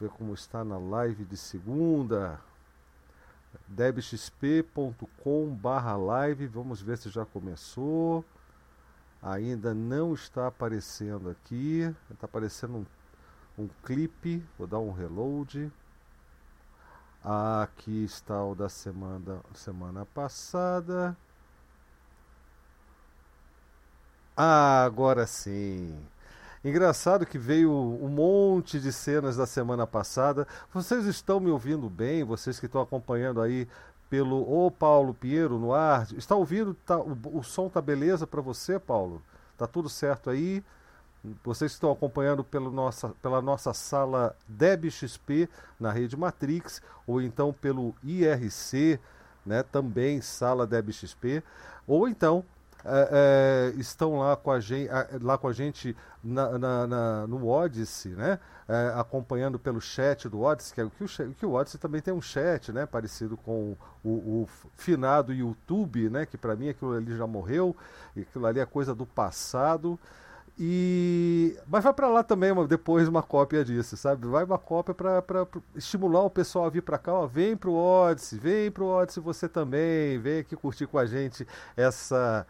ver como está na live de segunda. debxp.com barra live. Vamos ver se já começou. Ainda não está aparecendo aqui. Está aparecendo um, um clipe. Vou dar um reload. Aqui está o da semana, semana passada. Ah, agora sim. Engraçado que veio um monte de cenas da semana passada. Vocês estão me ouvindo bem? Vocês que estão acompanhando aí pelo Ô Paulo Pinheiro no ar. Está ouvindo? Tá, o, o som tá beleza para você, Paulo? Tá tudo certo aí? Vocês estão acompanhando pelo nossa, pela nossa sala DebXP na rede Matrix, ou então pelo IRC, né, também sala DebXP, ou então é, é, estão lá com a gente, lá com a gente na, na, na no Odyssey, né? É, acompanhando pelo chat do Odyssey, que, é, que, o, que o Odyssey também tem um chat, né? Parecido com o, o finado YouTube, né? Que para mim aquilo ali já morreu, aquilo ali é coisa do passado. E mas vai para lá também uma, depois uma cópia disso, sabe? Vai uma cópia para estimular o pessoal a vir para cá, ó, vem pro Odyssey, vem pro Odyssey você também, vem aqui curtir com a gente essa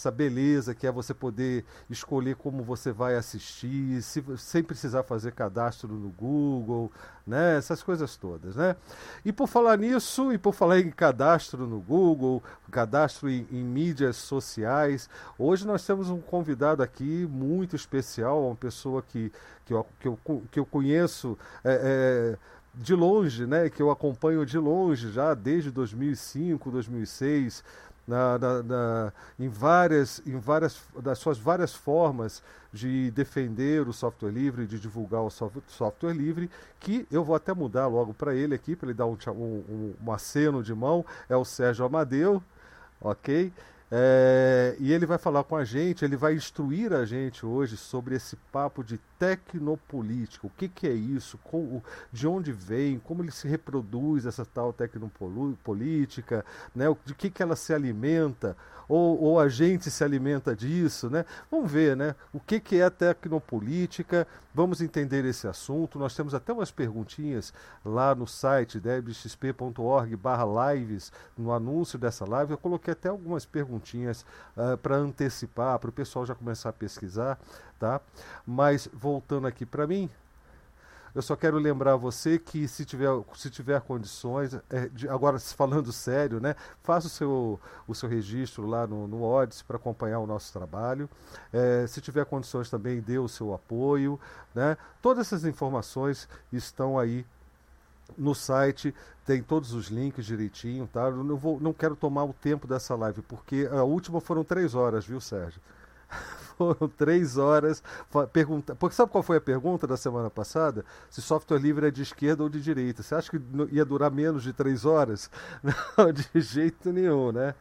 essa beleza que é você poder escolher como você vai assistir, se, sem precisar fazer cadastro no Google, né? Essas coisas todas, né? E por falar nisso, e por falar em cadastro no Google, cadastro em, em mídias sociais, hoje nós temos um convidado aqui muito especial, uma pessoa que, que, eu, que, eu, que eu conheço. É, é, de longe, né, que eu acompanho de longe já desde 2005, 2006, na, na, na, em várias, em várias das suas várias formas de defender o software livre, de divulgar o software livre, que eu vou até mudar logo para ele aqui, para ele dar um, um, um aceno de mão, é o Sérgio Amadeu, ok? É, e ele vai falar com a gente, ele vai instruir a gente hoje sobre esse papo de tecnopolítica. O que, que é isso? Como, de onde vem? Como ele se reproduz essa tal tecnopolítica? Né? De que, que ela se alimenta? Ou, ou a gente se alimenta disso? Né? Vamos ver né? o que, que é tecnopolítica. Vamos entender esse assunto. Nós temos até umas perguntinhas lá no site debxp.org barra lives, no anúncio dessa live. Eu coloquei até algumas perguntinhas uh, ah, para antecipar, para o pessoal já começar a pesquisar, tá? Mas voltando aqui para mim, eu só quero lembrar você que se tiver, se tiver condições, é, de, agora falando sério, né, faça o seu, o seu registro lá no, no Odyssey para acompanhar o nosso trabalho. É, se tiver condições também, dê o seu apoio. Né? Todas essas informações estão aí no site tem todos os links direitinho, tá? Eu não, vou, não quero tomar o tempo dessa live, porque a última foram três horas, viu, Sérgio? foram três horas pergunta. Porque sabe qual foi a pergunta da semana passada? Se software livre é de esquerda ou de direita. Você acha que ia durar menos de três horas? Não, de jeito nenhum, né?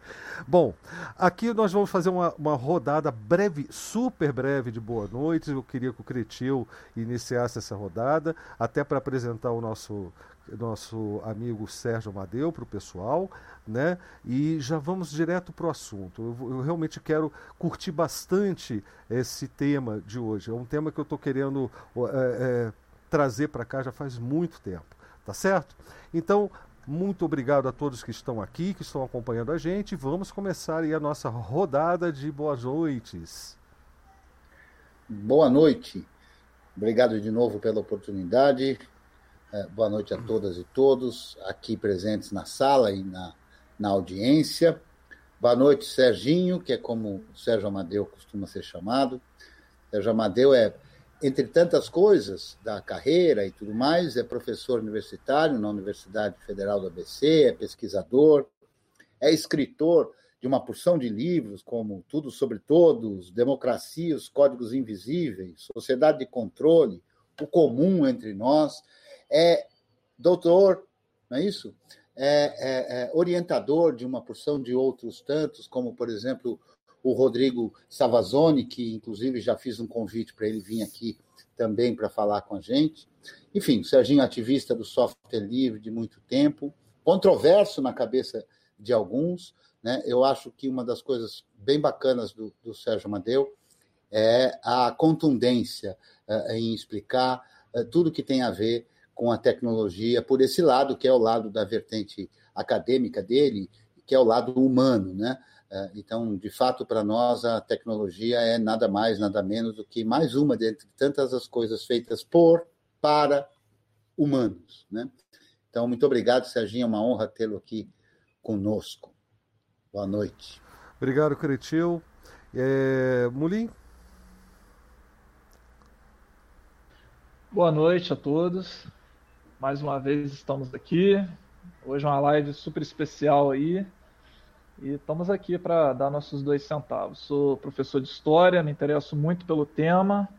Bom, aqui nós vamos fazer uma, uma rodada breve, super breve de boa noite. Eu queria que o Cretil iniciasse essa rodada, até para apresentar o nosso nosso amigo Sérgio Amadeu para o pessoal, né? E já vamos direto para o assunto. Eu, eu, realmente quero curtir bastante esse tema de hoje. É um tema que eu estou querendo é, é, trazer para cá já faz muito tempo, tá certo? Então, muito obrigado a todos que estão aqui, que estão acompanhando a gente. Vamos começar aí a nossa rodada de boas noites. Boa noite. Obrigado de novo pela oportunidade. É, boa noite a todas e todos aqui presentes na sala e na, na audiência. Boa noite, Serginho, que é como o Sérgio Amadeu costuma ser chamado. Sérgio Amadeu é, entre tantas coisas da carreira e tudo mais, é professor universitário na Universidade Federal do ABC, é pesquisador, é escritor de uma porção de livros, como Tudo sobre Todos, Democracia, os Códigos Invisíveis, Sociedade de Controle, O Comum entre Nós é doutor, não é isso? É, é, é, orientador de uma porção de outros tantos, como, por exemplo, o Rodrigo Savazone, que inclusive já fiz um convite para ele vir aqui também para falar com a gente. Enfim, o Serginho, ativista do software livre de muito tempo, controverso na cabeça de alguns. Né? Eu acho que uma das coisas bem bacanas do, do Sérgio Amadeu é a contundência uh, em explicar uh, tudo que tem a ver com a tecnologia por esse lado, que é o lado da vertente acadêmica dele, que é o lado humano, né? É, então, de fato, para nós, a tecnologia é nada mais, nada menos do que mais uma dentre tantas as coisas feitas por, para humanos. Né? Então, muito obrigado, Serginho. É uma honra tê-lo aqui conosco. Boa noite. Obrigado, Cretil. É, Mulim? Boa noite a todos. Mais uma vez estamos aqui. Hoje é uma live super especial aí. E estamos aqui para dar nossos dois centavos. Sou professor de história, me interesso muito pelo tema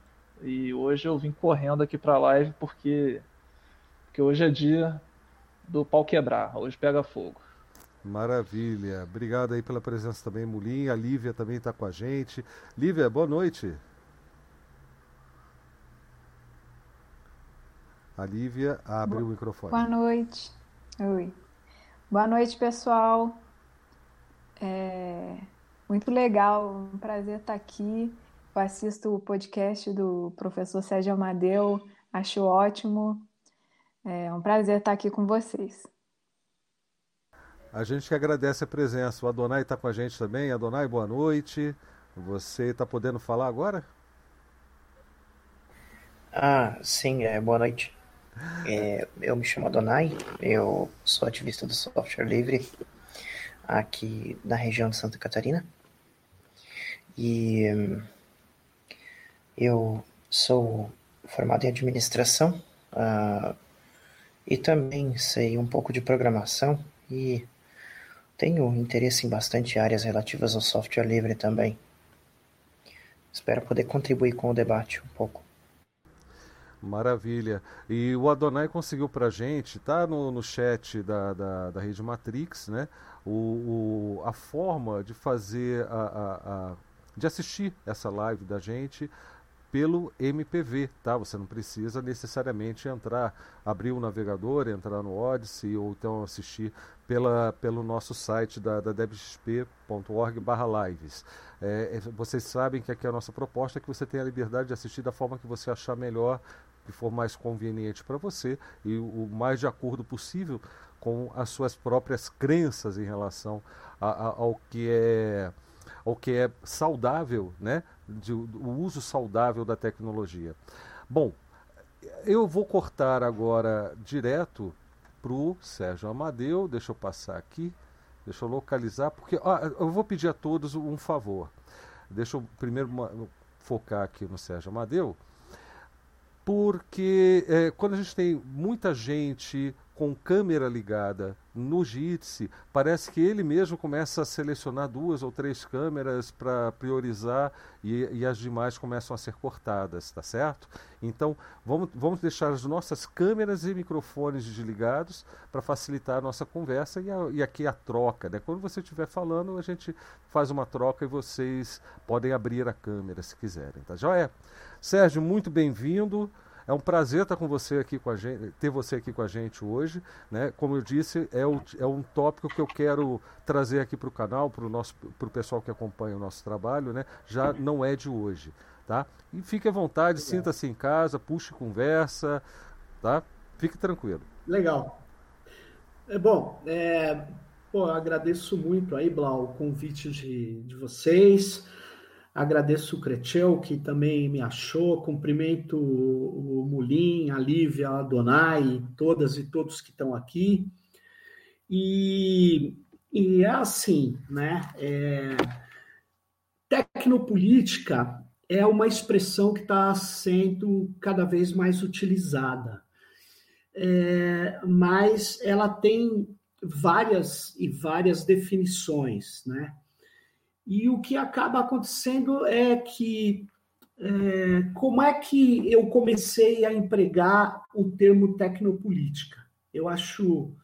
e hoje eu vim correndo aqui para a live porque, porque hoje é dia do pau quebrar, hoje pega fogo. Maravilha. Obrigado aí pela presença também, Mulim. A Lívia também está com a gente. Lívia, boa noite. A Lívia abre boa, o microfone. Boa noite. Oi. Boa noite, pessoal. É muito legal, um prazer estar aqui. Eu assisto o podcast do professor Sérgio Amadeu, acho ótimo. É um prazer estar aqui com vocês. A gente que agradece a presença. O Adonai está com a gente também. Adonai, boa noite. Você está podendo falar agora? Ah, sim, é, boa noite. É, eu me chamo Adonai, eu sou ativista do software livre aqui na região de Santa Catarina. E eu sou formado em administração uh, e também sei um pouco de programação e tenho interesse em bastante áreas relativas ao software livre também. Espero poder contribuir com o debate um pouco. Maravilha. E o Adonai conseguiu para gente, tá no, no chat da, da, da rede Matrix, né? O, o, a forma de fazer, a, a, a, de assistir essa live da gente pelo MPV, tá? Você não precisa necessariamente entrar, abrir o navegador, entrar no Odyssey ou então assistir pela, pelo nosso site da, da debxp.org lives. É, é, vocês sabem que aqui a nossa proposta é que você tenha a liberdade de assistir da forma que você achar melhor que for mais conveniente para você e o mais de acordo possível com as suas próprias crenças em relação a, a, ao que é ao que é saudável, né? De, o uso saudável da tecnologia. Bom, eu vou cortar agora direto para o Sérgio Amadeu. Deixa eu passar aqui, deixa eu localizar, porque eu vou pedir a todos um favor. Deixa eu primeiro focar aqui no Sérgio Amadeu porque é, quando a gente tem muita gente com câmera ligada no Jitsi, parece que ele mesmo começa a selecionar duas ou três câmeras para priorizar e, e, as demais começam a ser cortadas, tá certo? Então vamos, vamos deixar as nossas câmeras e microfones desligados para facilitar a nossa conversa e, a, e, aqui a troca. Né? Quando você estiver falando, a gente faz uma troca e vocês podem abrir a câmera se quiserem, tá joia? Sérgio, muito bem-vindo. É um prazer estar com você aqui com a gente, ter você aqui com a gente hoje. Né? Como eu disse, é, o, é um tópico que eu quero trazer aqui para o canal, para o pessoal que acompanha o nosso trabalho, né? já não é de hoje. Tá? E fique à vontade, sinta-se em casa, puxe conversa, tá? Fique tranquilo. Legal. É bom, é, pô, agradeço muito aí, Blau, o convite de, de vocês. Agradeço o Cretel, que também me achou. Cumprimento o Mulim, a Lívia, a Donai, todas e todos que estão aqui. E, e é assim, né? É, tecnopolítica é uma expressão que está sendo cada vez mais utilizada. É, mas ela tem várias e várias definições, né? E o que acaba acontecendo é que é, como é que eu comecei a empregar o termo tecnopolítica? Eu acho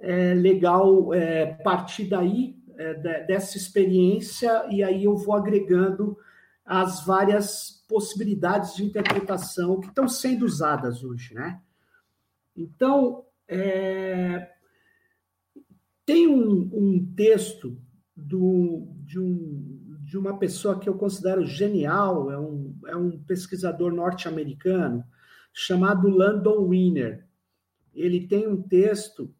é, legal é, partir daí, é, dessa experiência, e aí eu vou agregando as várias possibilidades de interpretação que estão sendo usadas hoje, né? Então, é, tem um, um texto do, de, um, de uma pessoa que eu considero genial, é um, é um pesquisador norte-americano, chamado Landon Wiener. Ele tem um texto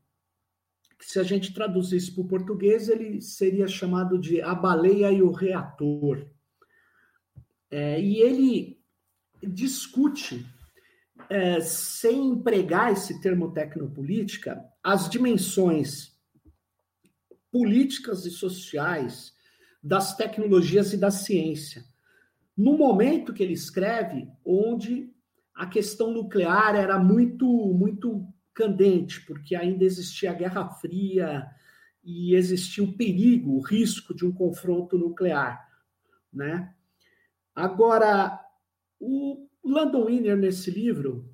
que, se a gente traduzisse para o português, ele seria chamado de A Baleia e o Reator. É, e ele discute, é, sem empregar esse termo tecnopolítica, as dimensões políticas e sociais das tecnologias e da ciência. No momento que ele escreve, onde a questão nuclear era muito, muito candente, porque ainda existia a Guerra Fria e existia o perigo, o risco de um confronto nuclear, né? Agora, o Landon Wiener, nesse livro,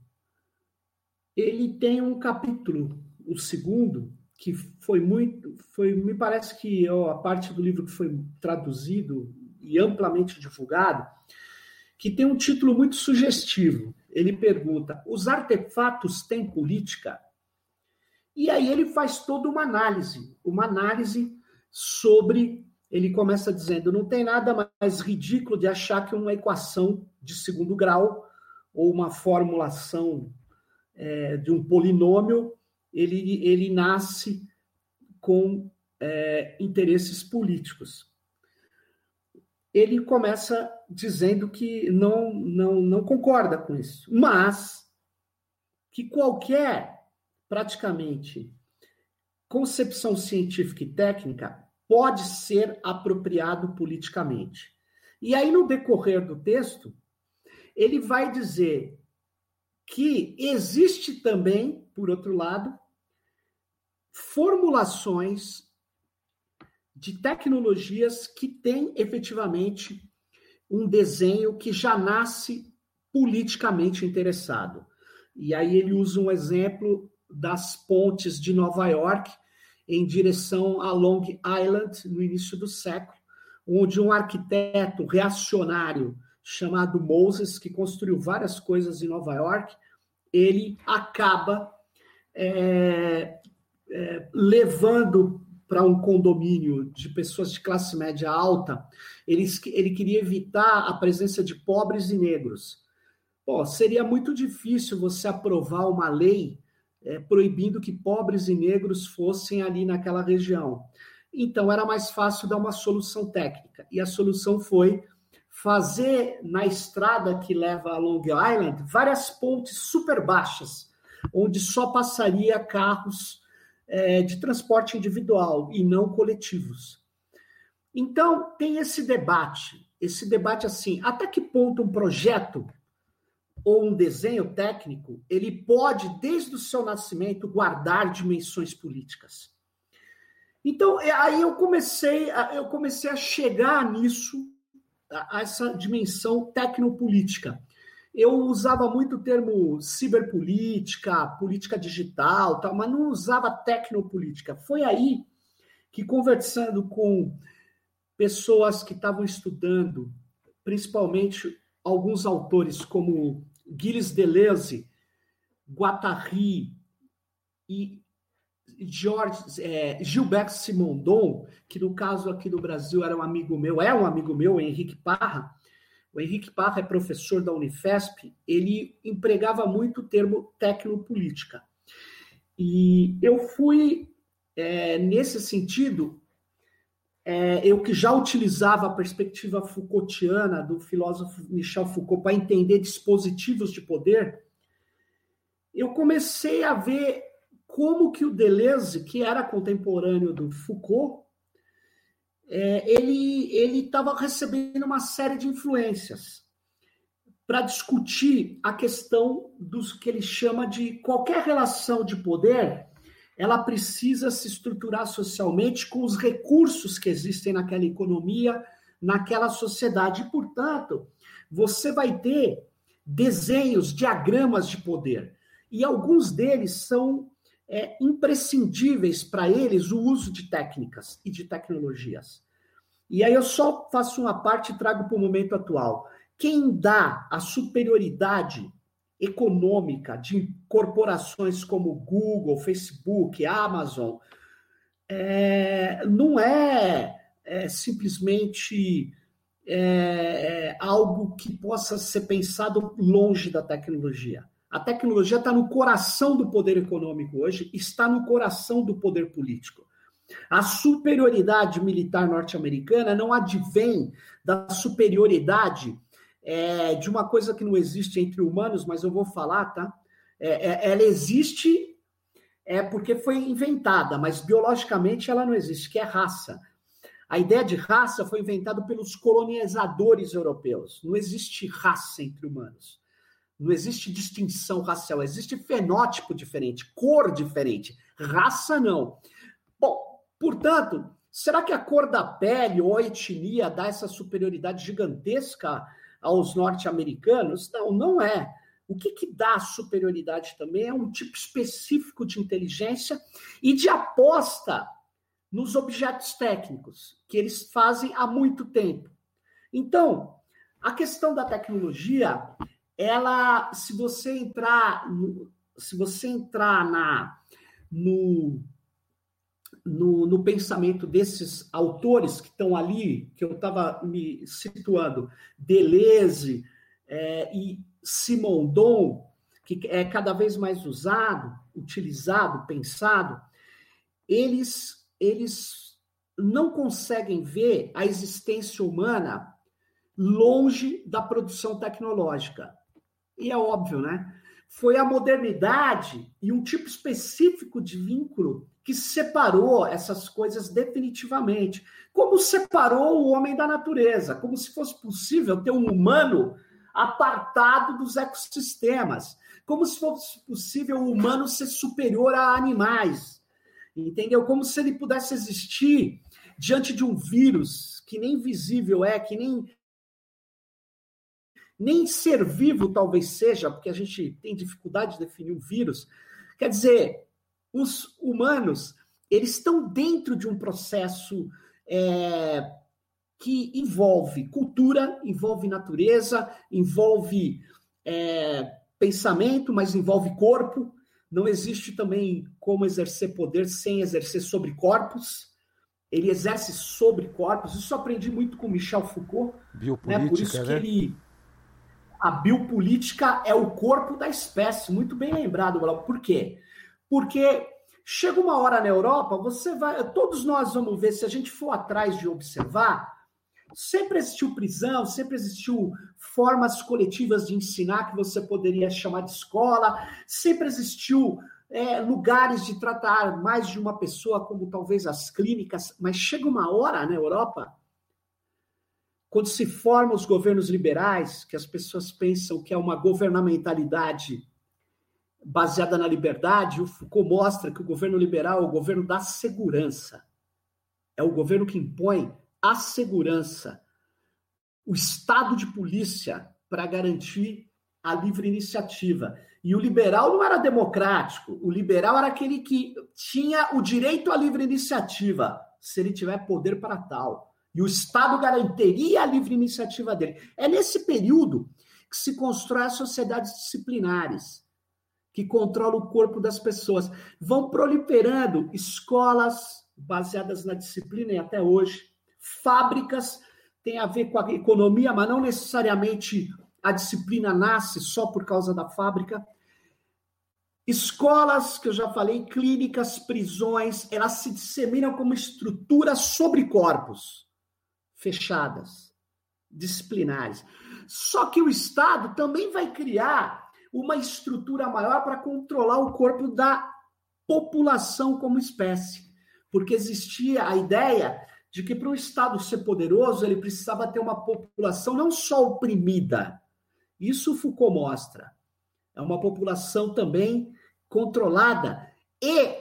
ele tem um capítulo, o segundo, que foi muito, foi, me parece que ó, a parte do livro que foi traduzido e amplamente divulgado, que tem um título muito sugestivo. Ele pergunta: os artefatos têm política? E aí ele faz toda uma análise, uma análise sobre ele começa dizendo: não tem nada mais ridículo de achar que uma equação de segundo grau ou uma formulação é, de um polinômio ele, ele nasce com é, interesses políticos. Ele começa dizendo que não, não, não concorda com isso, mas que qualquer, praticamente, concepção científica e técnica pode ser apropriado politicamente. E aí, no decorrer do texto, ele vai dizer que existe também, por outro lado, formulações de tecnologias que têm efetivamente um desenho que já nasce politicamente interessado. E aí ele usa um exemplo das pontes de Nova York, em direção a Long Island, no início do século, onde um arquiteto reacionário chamado Moses, que construiu várias coisas em Nova York, ele acaba é, é, levando para um condomínio de pessoas de classe média alta, ele, ele queria evitar a presença de pobres e negros. Pô, seria muito difícil você aprovar uma lei é, proibindo que pobres e negros fossem ali naquela região. Então, era mais fácil dar uma solução técnica. E a solução foi fazer na estrada que leva a Long Island várias pontes super baixas, onde só passaria carros é, de transporte individual e não coletivos. Então, tem esse debate, esse debate assim, até que ponto um projeto ou um desenho técnico, ele pode, desde o seu nascimento, guardar dimensões políticas. Então, é, aí eu comecei, a, eu comecei a chegar nisso, a, a essa dimensão tecnopolítica. Eu usava muito o termo ciberpolítica, política digital, tal, mas não usava tecnopolítica. Foi aí que, conversando com pessoas que estavam estudando, principalmente alguns autores como Gilles Deleuze, Guattari e George, é, Gilberto Simondon, que no caso aqui do Brasil era um amigo meu, é um amigo meu, Henrique Parra. O Henrique Parra é professor da Unifesp, ele empregava muito o termo tecnopolítica. E eu fui, é, nesse sentido, é, eu que já utilizava a perspectiva Foucaultiana do filósofo Michel Foucault para entender dispositivos de poder, eu comecei a ver como que o Deleuze, que era contemporâneo do Foucault, é, ele estava recebendo uma série de influências para discutir a questão dos que ele chama de qualquer relação de poder ela precisa se estruturar socialmente com os recursos que existem naquela economia, naquela sociedade. E, portanto, você vai ter desenhos, diagramas de poder. E alguns deles são é, imprescindíveis para eles o uso de técnicas e de tecnologias. E aí eu só faço uma parte e trago para o momento atual. Quem dá a superioridade econômica de corporações como Google, Facebook, Amazon, é, não é, é simplesmente é, é, algo que possa ser pensado longe da tecnologia. A tecnologia está no coração do poder econômico hoje, está no coração do poder político. A superioridade militar norte-americana não advém da superioridade é, de uma coisa que não existe entre humanos, mas eu vou falar, tá? É, é, ela existe é porque foi inventada, mas biologicamente ela não existe, que é raça. A ideia de raça foi inventada pelos colonizadores europeus. Não existe raça entre humanos. Não existe distinção racial, existe fenótipo diferente, cor diferente, raça não. Bom, portanto, será que a cor da pele ou a etnia dá essa superioridade gigantesca aos norte-americanos? Não, não é. O que, que dá superioridade também é um tipo específico de inteligência e de aposta nos objetos técnicos, que eles fazem há muito tempo. Então, a questão da tecnologia, ela, se você entrar, no, se você entrar na, no, no, no, pensamento desses autores que estão ali, que eu estava me situando, Deleuze é, e Simondon, que é cada vez mais usado, utilizado, pensado, eles, eles não conseguem ver a existência humana longe da produção tecnológica. E é óbvio, né? Foi a modernidade e um tipo específico de vínculo que separou essas coisas definitivamente. Como separou o homem da natureza, como se fosse possível ter um humano apartado dos ecossistemas, como se fosse possível o humano ser superior a animais, entendeu? Como se ele pudesse existir diante de um vírus que nem visível é, que nem nem ser vivo talvez seja, porque a gente tem dificuldade de definir um vírus. Quer dizer, os humanos eles estão dentro de um processo é, que envolve cultura, envolve natureza, envolve é, pensamento, mas envolve corpo. Não existe também como exercer poder sem exercer sobre corpos. Ele exerce sobre corpos. Isso eu aprendi muito com Michel Foucault. Biopolítica, né? Por isso que né? ele a biopolítica é o corpo da espécie. Muito bem lembrado, Por quê? Porque chega uma hora na Europa, você vai, todos nós vamos ver se a gente for atrás de observar, Sempre existiu prisão, sempre existiu formas coletivas de ensinar que você poderia chamar de escola, sempre existiu é, lugares de tratar mais de uma pessoa, como talvez as clínicas, mas chega uma hora na Europa, quando se formam os governos liberais, que as pessoas pensam que é uma governamentalidade baseada na liberdade, o Foucault mostra que o governo liberal é o governo da segurança. É o governo que impõe a segurança, o estado de polícia para garantir a livre iniciativa. E o liberal não era democrático, o liberal era aquele que tinha o direito à livre iniciativa, se ele tiver poder para tal. E o Estado garantiria a livre iniciativa dele. É nesse período que se constrói as sociedades disciplinares, que controlam o corpo das pessoas. Vão proliferando escolas baseadas na disciplina e até hoje Fábricas tem a ver com a economia, mas não necessariamente a disciplina nasce só por causa da fábrica. Escolas, que eu já falei, clínicas, prisões, elas se disseminam como estruturas sobre corpos fechadas, disciplinares. Só que o Estado também vai criar uma estrutura maior para controlar o corpo da população como espécie. Porque existia a ideia de que para o Estado ser poderoso, ele precisava ter uma população não só oprimida, isso Foucault mostra, é uma população também controlada e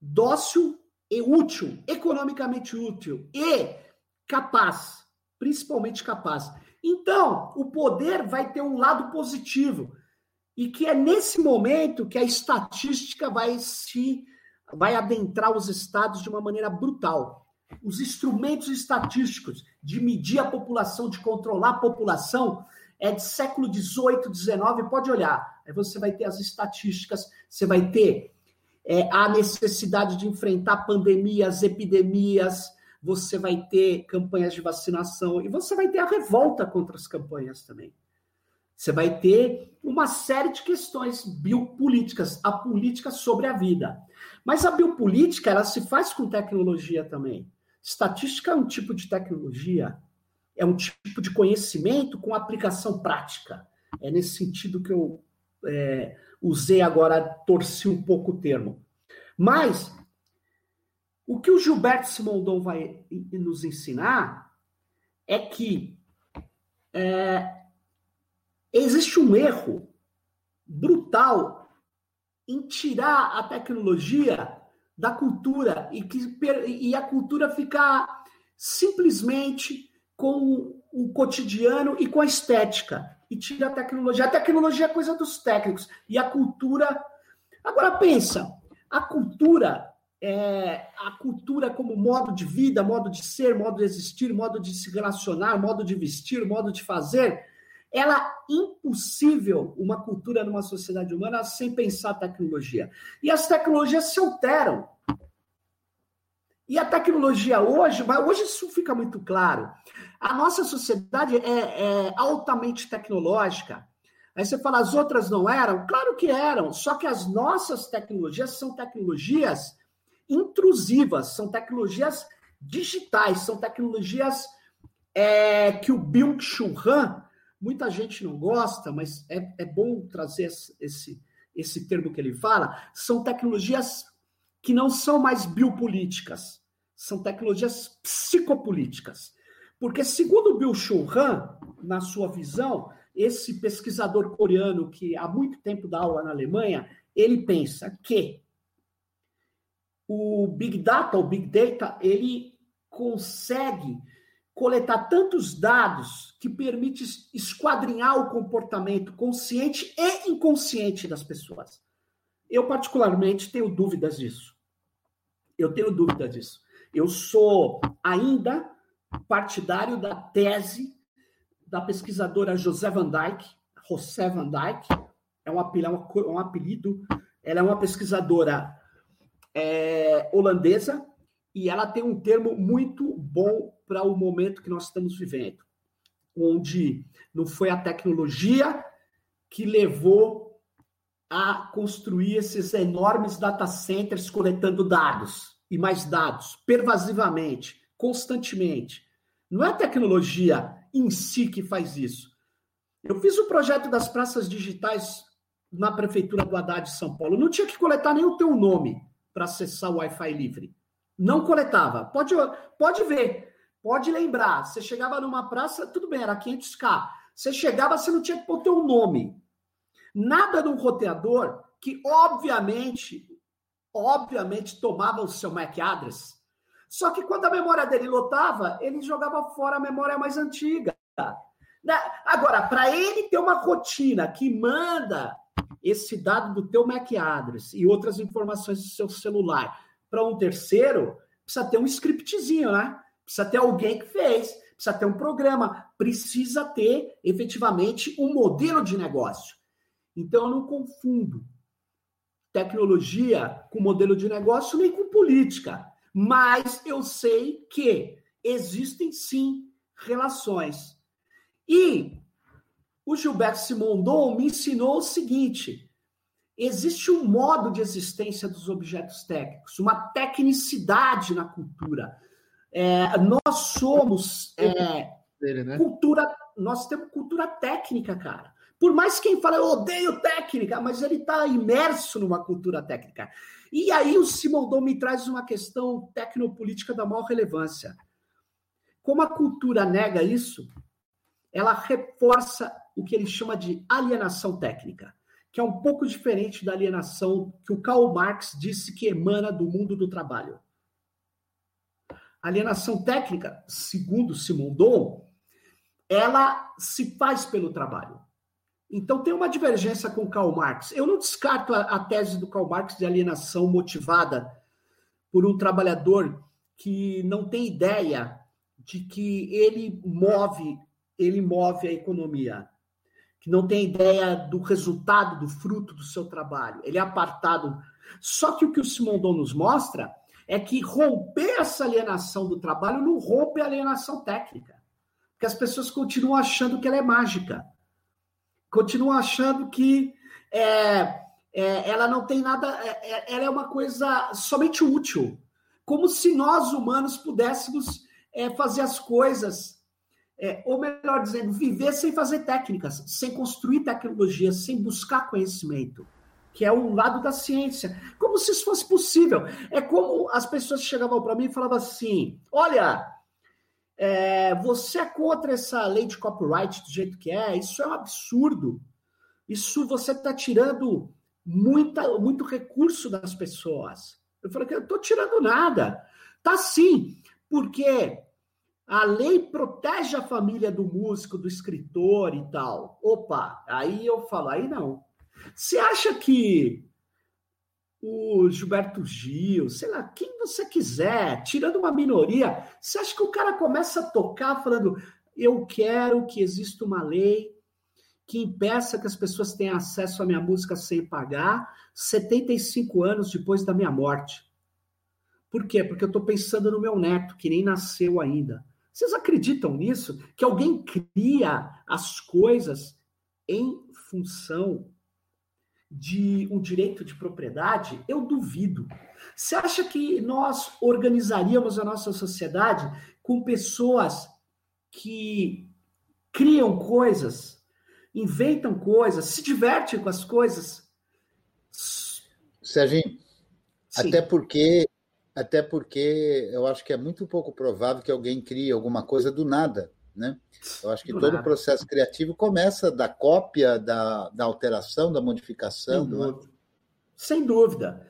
dócil e útil, economicamente útil e capaz, principalmente capaz. Então, o poder vai ter um lado positivo e que é nesse momento que a estatística vai se vai adentrar os estados de uma maneira brutal os instrumentos estatísticos de medir a população, de controlar a população, é de século XVIII, XIX, pode olhar. Aí você vai ter as estatísticas, você vai ter é, a necessidade de enfrentar pandemias, epidemias, você vai ter campanhas de vacinação e você vai ter a revolta contra as campanhas também. Você vai ter uma série de questões biopolíticas, a política sobre a vida. Mas a biopolítica, ela se faz com tecnologia também. Estatística é um tipo de tecnologia, é um tipo de conhecimento com aplicação prática. É nesse sentido que eu é, usei agora, torci um pouco o termo. Mas o que o Gilberto Simondon vai nos ensinar é que é, existe um erro brutal em tirar a tecnologia da cultura e, que, e a cultura ficar simplesmente com o cotidiano e com a estética. E tira a tecnologia. A tecnologia é coisa dos técnicos. E a cultura. Agora pensa, a cultura é, a cultura como modo de vida, modo de ser, modo de existir, modo de se relacionar, modo de vestir, modo de fazer, ela é impossível uma cultura numa sociedade humana sem pensar tecnologia. E as tecnologias se alteram. E a tecnologia hoje, hoje isso fica muito claro. A nossa sociedade é, é altamente tecnológica. Aí você fala, as outras não eram? Claro que eram, só que as nossas tecnologias são tecnologias intrusivas, são tecnologias digitais, são tecnologias é, que o Byung-Chul Han, muita gente não gosta, mas é, é bom trazer esse, esse termo que ele fala, são tecnologias que não são mais biopolíticas, são tecnologias psicopolíticas. Porque, segundo Bill Chul Han, na sua visão, esse pesquisador coreano que há muito tempo dá aula na Alemanha, ele pensa que o Big Data, o Big Data, ele consegue coletar tantos dados que permite esquadrinhar o comportamento consciente e inconsciente das pessoas. Eu, particularmente, tenho dúvidas disso. Eu tenho dúvidas disso. Eu sou ainda partidário da tese da pesquisadora José Van Dyke, José Van Dyke, é um apelido, é um apelido ela é uma pesquisadora é, holandesa e ela tem um termo muito bom para o momento que nós estamos vivendo, onde não foi a tecnologia que levou a construir esses enormes data centers coletando dados e mais dados pervasivamente, constantemente. Não é a tecnologia em si que faz isso. Eu fiz o projeto das praças digitais na prefeitura do Haddad de São Paulo. Não tinha que coletar nem o teu nome para acessar o Wi-Fi livre. Não coletava. Pode, pode ver, pode lembrar. Você chegava numa praça, tudo bem, era 500k. Você chegava, você não tinha que pôr teu nome. Nada no roteador que, obviamente, obviamente tomava o seu MAC address. Só que quando a memória dele lotava, ele jogava fora a memória mais antiga. Né? Agora, para ele ter uma rotina que manda esse dado do teu MAC address e outras informações do seu celular para um terceiro, precisa ter um scriptzinho, né? Precisa ter alguém que fez, precisa ter um programa, precisa ter efetivamente um modelo de negócio. Então eu não confundo tecnologia com modelo de negócio nem com política, mas eu sei que existem sim relações. E o Gilberto Simondon me ensinou o seguinte: existe um modo de existência dos objetos técnicos, uma tecnicidade na cultura. É, nós somos é, né? cultura, nós temos cultura técnica, cara. Por mais quem fala, eu odeio técnica, mas ele está imerso numa cultura técnica. E aí o Simondon me traz uma questão tecnopolítica da maior relevância. Como a cultura nega isso, ela reforça o que ele chama de alienação técnica, que é um pouco diferente da alienação que o Karl Marx disse que emana do mundo do trabalho. Alienação técnica, segundo Simondon, ela se faz pelo trabalho. Então tem uma divergência com Karl Marx. Eu não descarto a, a tese do Karl Marx de alienação motivada por um trabalhador que não tem ideia de que ele move, ele move a economia que não tem ideia do resultado, do fruto do seu trabalho. Ele é apartado. Só que o que o Simondon nos mostra é que romper essa alienação do trabalho não rompe a alienação técnica. Porque as pessoas continuam achando que ela é mágica. continuam achando que é, é, ela não tem nada, é, é, ela é uma coisa somente útil, como se nós humanos pudéssemos é, fazer as coisas, é, ou melhor dizendo, viver sem fazer técnicas, sem construir tecnologia, sem buscar conhecimento que é o lado da ciência, como se isso fosse possível. É como as pessoas chegavam para mim e falavam assim: olha, é, você é contra essa lei de copyright do jeito que é? Isso é um absurdo. Isso você está tirando muita, muito recurso das pessoas. Eu falei que eu estou tirando nada. Tá sim, porque a lei protege a família do músico, do escritor e tal. Opa, aí eu falo, aí não. Você acha que o Gilberto Gil, sei lá, quem você quiser, tirando uma minoria, você acha que o cara começa a tocar falando: eu quero que exista uma lei que impeça que as pessoas tenham acesso à minha música sem pagar 75 anos depois da minha morte? Por quê? Porque eu estou pensando no meu neto, que nem nasceu ainda. Vocês acreditam nisso? Que alguém cria as coisas em função de um direito de propriedade, eu duvido. Você acha que nós organizaríamos a nossa sociedade com pessoas que criam coisas, inventam coisas, se divertem com as coisas? Serginho, Sim. até porque até porque eu acho que é muito pouco provável que alguém crie alguma coisa do nada. Né? Eu acho que do todo nada. o processo criativo começa da cópia, da, da alteração, da modificação. Sem é? dúvida. Sem dúvida.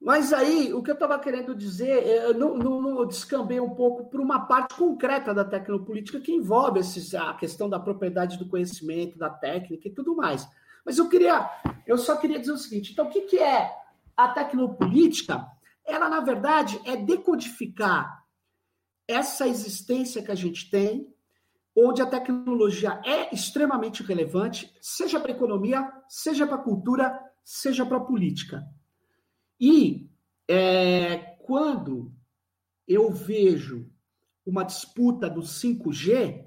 Mas aí, o que eu estava querendo dizer, eu não, não, não descambei um pouco para uma parte concreta da tecnopolítica que envolve esses, a questão da propriedade do conhecimento, da técnica e tudo mais. Mas eu queria, eu só queria dizer o seguinte: então, o que, que é a tecnopolítica? Ela, na verdade, é decodificar essa existência que a gente tem, onde a tecnologia é extremamente relevante, seja para a economia, seja para a cultura, seja para a política. E é, quando eu vejo uma disputa do 5G,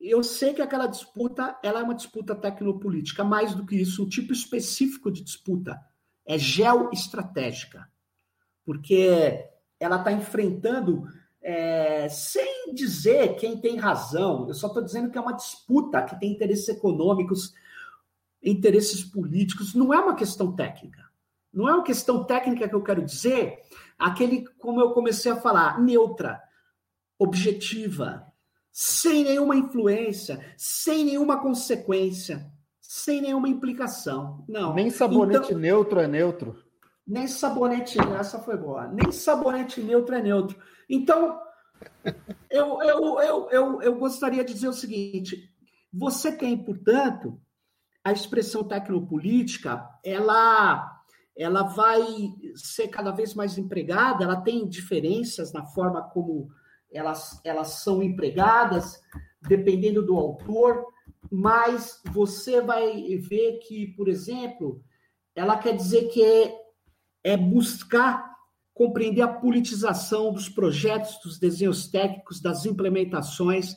eu sei que aquela disputa ela é uma disputa tecnopolítica, mais do que isso, um tipo específico de disputa é geoestratégica, porque ela está enfrentando é, sem dizer quem tem razão, eu só estou dizendo que é uma disputa que tem interesses econômicos, interesses políticos, não é uma questão técnica. Não é uma questão técnica que eu quero dizer, aquele, como eu comecei a falar, neutra, objetiva, sem nenhuma influência, sem nenhuma consequência, sem nenhuma implicação. Não. Nem sabonete então, neutro é neutro. Nem sabonete, essa foi boa. Nem sabonete neutro é neutro. Então, eu, eu, eu, eu, eu gostaria de dizer o seguinte: você tem, portanto, a expressão tecnopolítica, ela ela vai ser cada vez mais empregada, ela tem diferenças na forma como elas, elas são empregadas, dependendo do autor, mas você vai ver que, por exemplo, ela quer dizer que é, buscar compreender a politização dos projetos, dos desenhos técnicos, das implementações,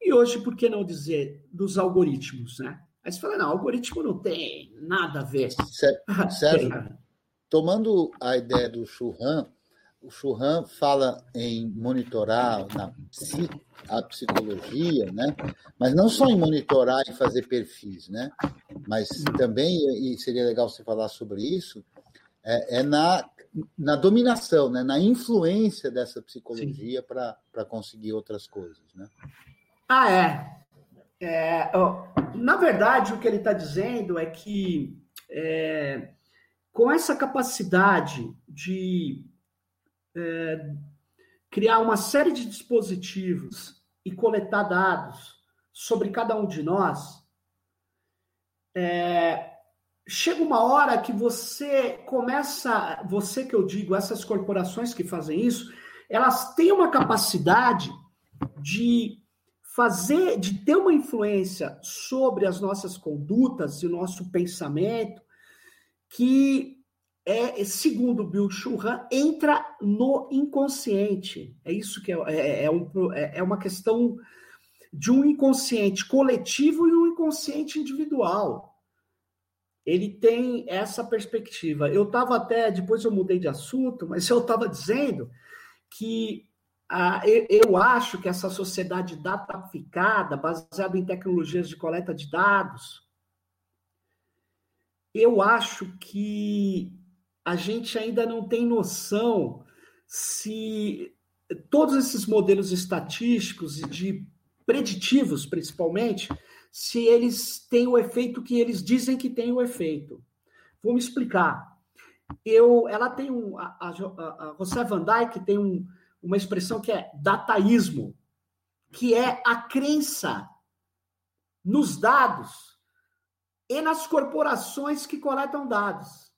e hoje, por que não dizer, dos algoritmos, né? Aí você fala, não, algoritmo não tem nada a ver. Sérgio, tomando a ideia do Churran, o Churran fala em monitorar na, a psicologia, né? mas não só em monitorar e fazer perfis, né? mas também, e seria legal você falar sobre isso, é, é na na dominação, né? na influência dessa psicologia para conseguir outras coisas. Né? Ah, é. é na verdade, o que ele está dizendo é que é, com essa capacidade de é, criar uma série de dispositivos e coletar dados sobre cada um de nós, é, chega uma hora que você começa, você que eu digo, essas corporações que fazem isso, elas têm uma capacidade de fazer, de ter uma influência sobre as nossas condutas e nosso pensamento, que é, segundo Bill Churran, entra no inconsciente. É isso que é, é, é, um, é, é uma questão de um inconsciente coletivo e um inconsciente individual. Ele tem essa perspectiva. Eu estava até, depois eu mudei de assunto, mas eu estava dizendo que ah, eu, eu, acho que essa sociedade dataficada, baseada em tecnologias de coleta de dados, eu acho que a gente ainda não tem noção se todos esses modelos estatísticos e de preditivos, principalmente, se eles têm o efeito que eles dizem que tem o efeito. Vou me explicar. Eu, ela tem um, a, a, a Van Dyke tem um, uma expressão que é dataísmo, que é a crença nos dados e nas corporações que coletam dados.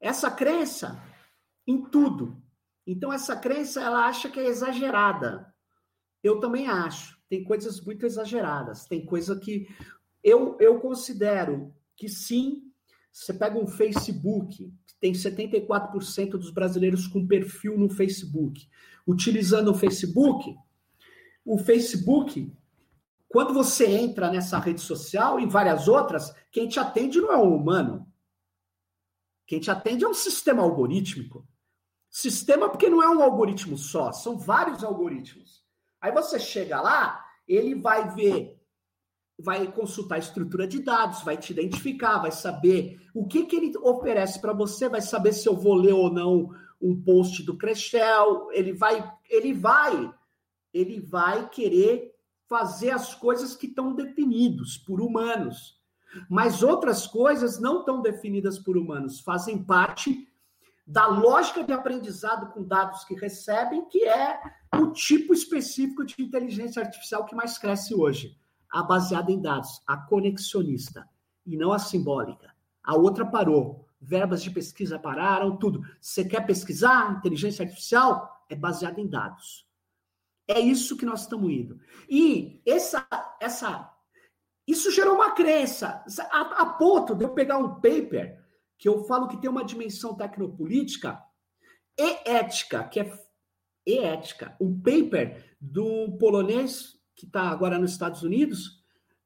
Essa crença em tudo. Então, essa crença, ela acha que é exagerada. Eu também acho. Tem coisas muito exageradas. Tem coisa que eu, eu considero que sim. Você pega um Facebook, tem 74% dos brasileiros com perfil no Facebook. Utilizando o Facebook, o Facebook, quando você entra nessa rede social e várias outras, quem te atende não é um humano. Quem te atende é um sistema algorítmico. Sistema porque não é um algoritmo só, são vários algoritmos. Aí você chega lá, ele vai ver, vai consultar a estrutura de dados, vai te identificar, vai saber o que, que ele oferece para você, vai saber se eu vou ler ou não um post do Crechel, ele vai, ele vai, ele vai querer fazer as coisas que estão definidos por humanos. Mas outras coisas não estão definidas por humanos, fazem parte da lógica de aprendizado com dados que recebem, que é o tipo específico de inteligência artificial que mais cresce hoje, a baseada em dados, a conexionista, e não a simbólica. A outra parou, verbas de pesquisa pararam, tudo. Você quer pesquisar inteligência artificial? É baseada em dados. É isso que nós estamos indo. E essa, essa, isso gerou uma crença, a, a ponto de eu pegar um paper que eu falo que tem uma dimensão tecnopolítica e ética, que é e ética. Um paper do polonês que está agora nos Estados Unidos,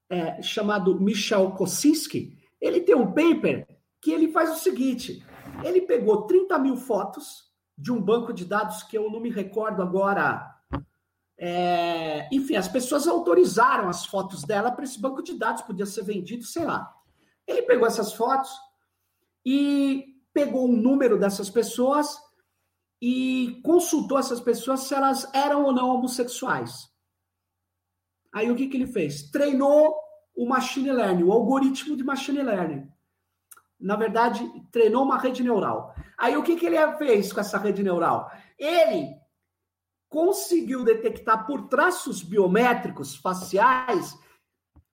é, chamado Michel Kosinski, ele tem um paper que ele faz o seguinte: ele pegou 30 mil fotos de um banco de dados que eu não me recordo agora. É, enfim, as pessoas autorizaram as fotos dela para esse banco de dados, podia ser vendido, sei lá. Ele pegou essas fotos, e pegou um número dessas pessoas e consultou essas pessoas se elas eram ou não homossexuais. Aí o que, que ele fez? Treinou o machine learning, o algoritmo de machine learning. Na verdade, treinou uma rede neural. Aí o que, que ele fez com essa rede neural? Ele conseguiu detectar por traços biométricos faciais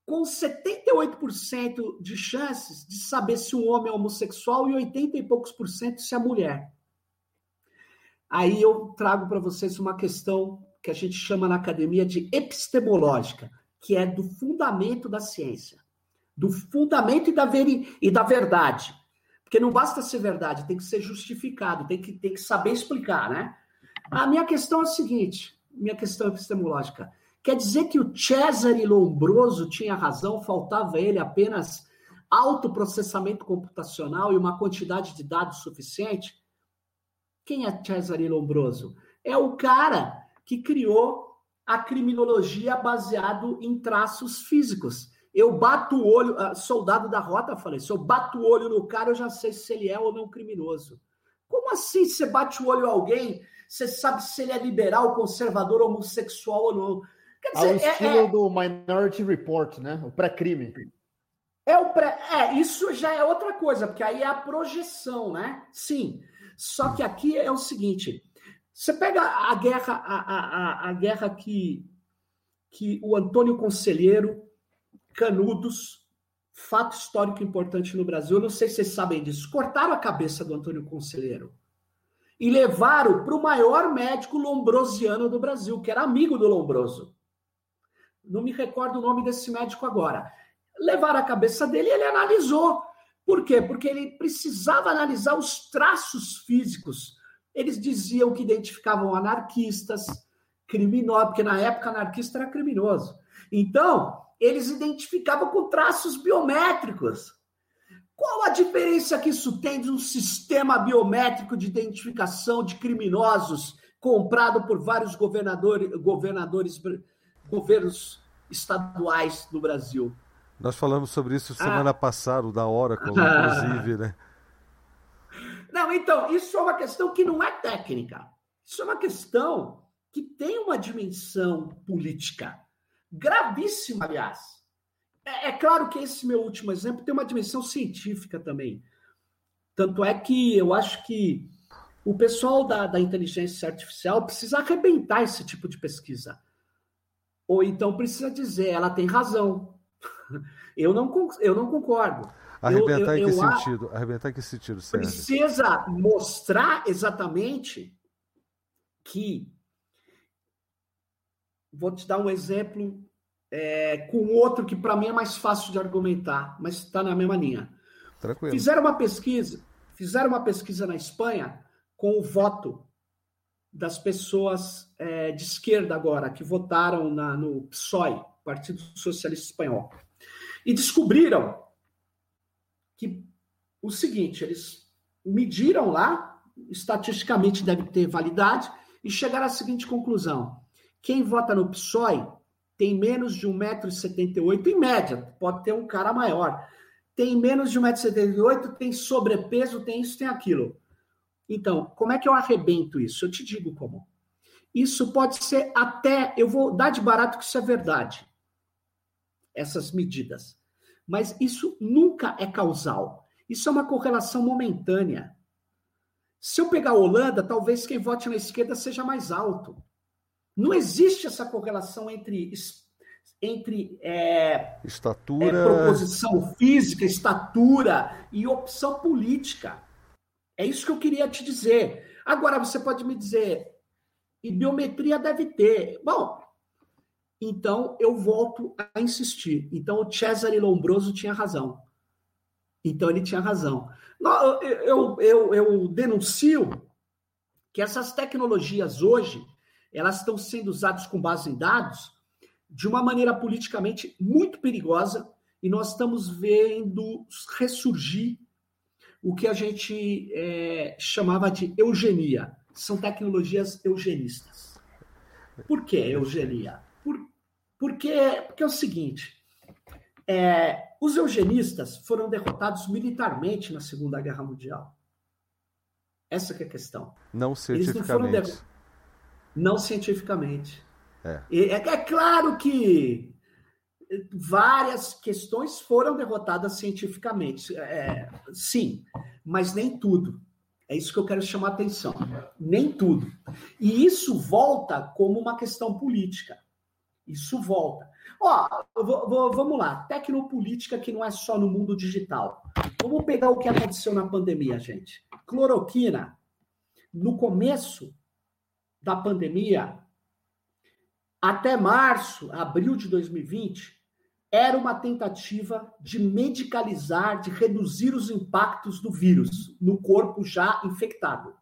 com 78% de chances de saber se um homem é homossexual e 80 e poucos por cento se é mulher. Aí eu trago para vocês uma questão que a gente chama na academia de epistemológica, que é do fundamento da ciência, do fundamento e da, veri e da verdade. Porque não basta ser verdade, tem que ser justificado, tem que, tem que saber explicar, né? A minha questão é a seguinte, minha questão epistemológica. Quer dizer que o Cesare Lombroso tinha razão, faltava ele apenas autoprocessamento computacional e uma quantidade de dados suficiente? Quem é Cesare Lombroso? É o cara que criou a criminologia baseado em traços físicos. Eu bato o olho, ah, soldado da rota, falei, se eu bato o olho no cara, eu já sei se ele é ou não criminoso. Como assim você bate o olho a alguém, você sabe se ele é liberal, conservador, homossexual ou não? Quer dizer, Ao estilo é, é... do Minority Report, né? O pré-crime. É o pré. É, isso já é outra coisa, porque aí é a projeção, né? Sim. Só que aqui é o seguinte: você pega a guerra, a, a, a guerra que, que o Antônio Conselheiro, Canudos, fato histórico importante no Brasil, não sei se vocês sabem disso, cortaram a cabeça do Antônio Conselheiro e levaram para o maior médico lombrosiano do Brasil, que era amigo do Lombroso não me recordo o nome desse médico agora. Levaram a cabeça dele e ele analisou. Por quê? Porque ele precisava analisar os traços físicos. Eles diziam que identificavam anarquistas, criminoso, porque na época anarquista era criminoso. Então, eles identificavam com traços biométricos. Qual a diferença que isso tem de um sistema biométrico de identificação de criminosos comprado por vários governadores, governadores governos estaduais no Brasil? Nós falamos sobre isso semana ah. passada, da Oracle, inclusive, né? Não, então, isso é uma questão que não é técnica. Isso é uma questão que tem uma dimensão política. Gravíssima, aliás. É, é claro que esse meu último exemplo tem uma dimensão científica também. Tanto é que eu acho que o pessoal da, da inteligência artificial precisa arrebentar esse tipo de pesquisa. Ou então precisa dizer, ela tem razão. Eu não, eu não concordo. Arrebentar eu, eu, em que eu, sentido? Arrebentar em que sentido, Sérgio? Precisa mostrar exatamente que. Vou te dar um exemplo é, com outro que para mim é mais fácil de argumentar, mas está na mesma linha. Tranquilo. Fizeram uma pesquisa, fizeram uma pesquisa na Espanha com o voto das pessoas é, de esquerda agora que votaram na, no PSOE, Partido Socialista Espanhol, e descobriram que o seguinte, eles mediram lá, estatisticamente deve ter validade, e chegaram à seguinte conclusão: quem vota no PSOE tem menos de 1,78m em média, pode ter um cara maior. Tem menos de 1,78m, tem sobrepeso, tem isso, tem aquilo. Então, como é que eu arrebento isso? Eu te digo como. Isso pode ser até, eu vou dar de barato que isso é verdade. Essas medidas. Mas isso nunca é causal. Isso é uma correlação momentânea. Se eu pegar a Holanda, talvez quem vote na esquerda seja mais alto. Não existe essa correlação entre, entre é, estatura, é, proposição física, estatura e opção política. É isso que eu queria te dizer. Agora, você pode me dizer, e biometria deve ter. Bom, então eu volto a insistir. Então o Cesare Lombroso tinha razão. Então ele tinha razão. Eu, eu, eu denuncio que essas tecnologias hoje elas estão sendo usadas com base em dados de uma maneira politicamente muito perigosa e nós estamos vendo ressurgir o que a gente é, chamava de eugenia. São tecnologias eugenistas. Por que eugenia? Por, porque, porque é o seguinte: é, os eugenistas foram derrotados militarmente na Segunda Guerra Mundial. Essa é a questão. Não cientificamente. Não, não, cientificamente. É. é. é claro que várias questões foram derrotadas cientificamente. É, sim, mas nem tudo. É isso que eu quero chamar a atenção. Nem tudo. E isso volta como uma questão política. Isso volta. Ó, vamos lá. Tecnopolítica que não é só no mundo digital. Vamos pegar o que aconteceu na pandemia, gente. Cloroquina, no começo da pandemia, até março, abril de 2020, era uma tentativa de medicalizar, de reduzir os impactos do vírus no corpo já infectado.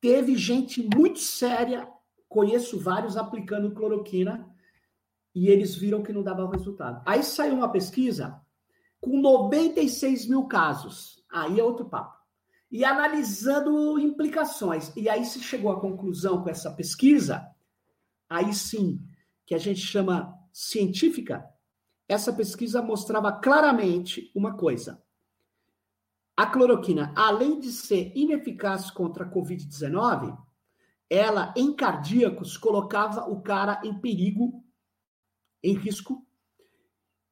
Teve gente muito séria Conheço vários aplicando cloroquina e eles viram que não dava resultado. Aí saiu uma pesquisa com 96 mil casos. Aí é outro papo. E analisando implicações. E aí se chegou à conclusão com essa pesquisa, aí sim, que a gente chama científica, essa pesquisa mostrava claramente uma coisa. A cloroquina, além de ser ineficaz contra a Covid-19, ela, em cardíacos, colocava o cara em perigo, em risco,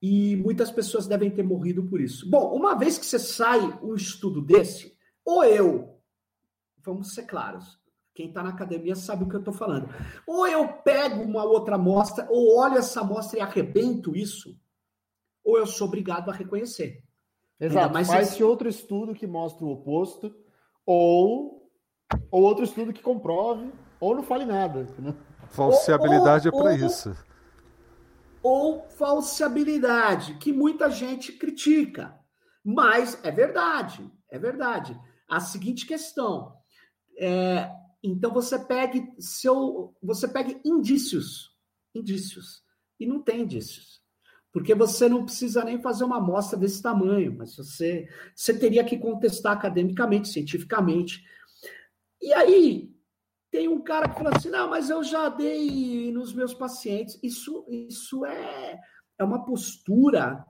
e muitas pessoas devem ter morrido por isso. Bom, uma vez que você sai um estudo desse, ou eu, vamos ser claros, quem está na academia sabe o que eu estou falando, ou eu pego uma outra amostra, ou olho essa amostra e arrebento isso, ou eu sou obrigado a reconhecer. Exato, mas faz se... outro estudo que mostra o oposto, ou ou outro estudo que comprove, ou não fale nada. Né? Falseabilidade ou, é para isso. Ou falseabilidade, que muita gente critica. Mas é verdade, é verdade. A seguinte questão: é, então você pegue seu, você pegue indícios, indícios, e não tem indícios, porque você não precisa nem fazer uma amostra desse tamanho, mas você, você teria que contestar academicamente, cientificamente. E aí tem um cara que fala assim, não, mas eu já dei nos meus pacientes. Isso, isso é, é uma postura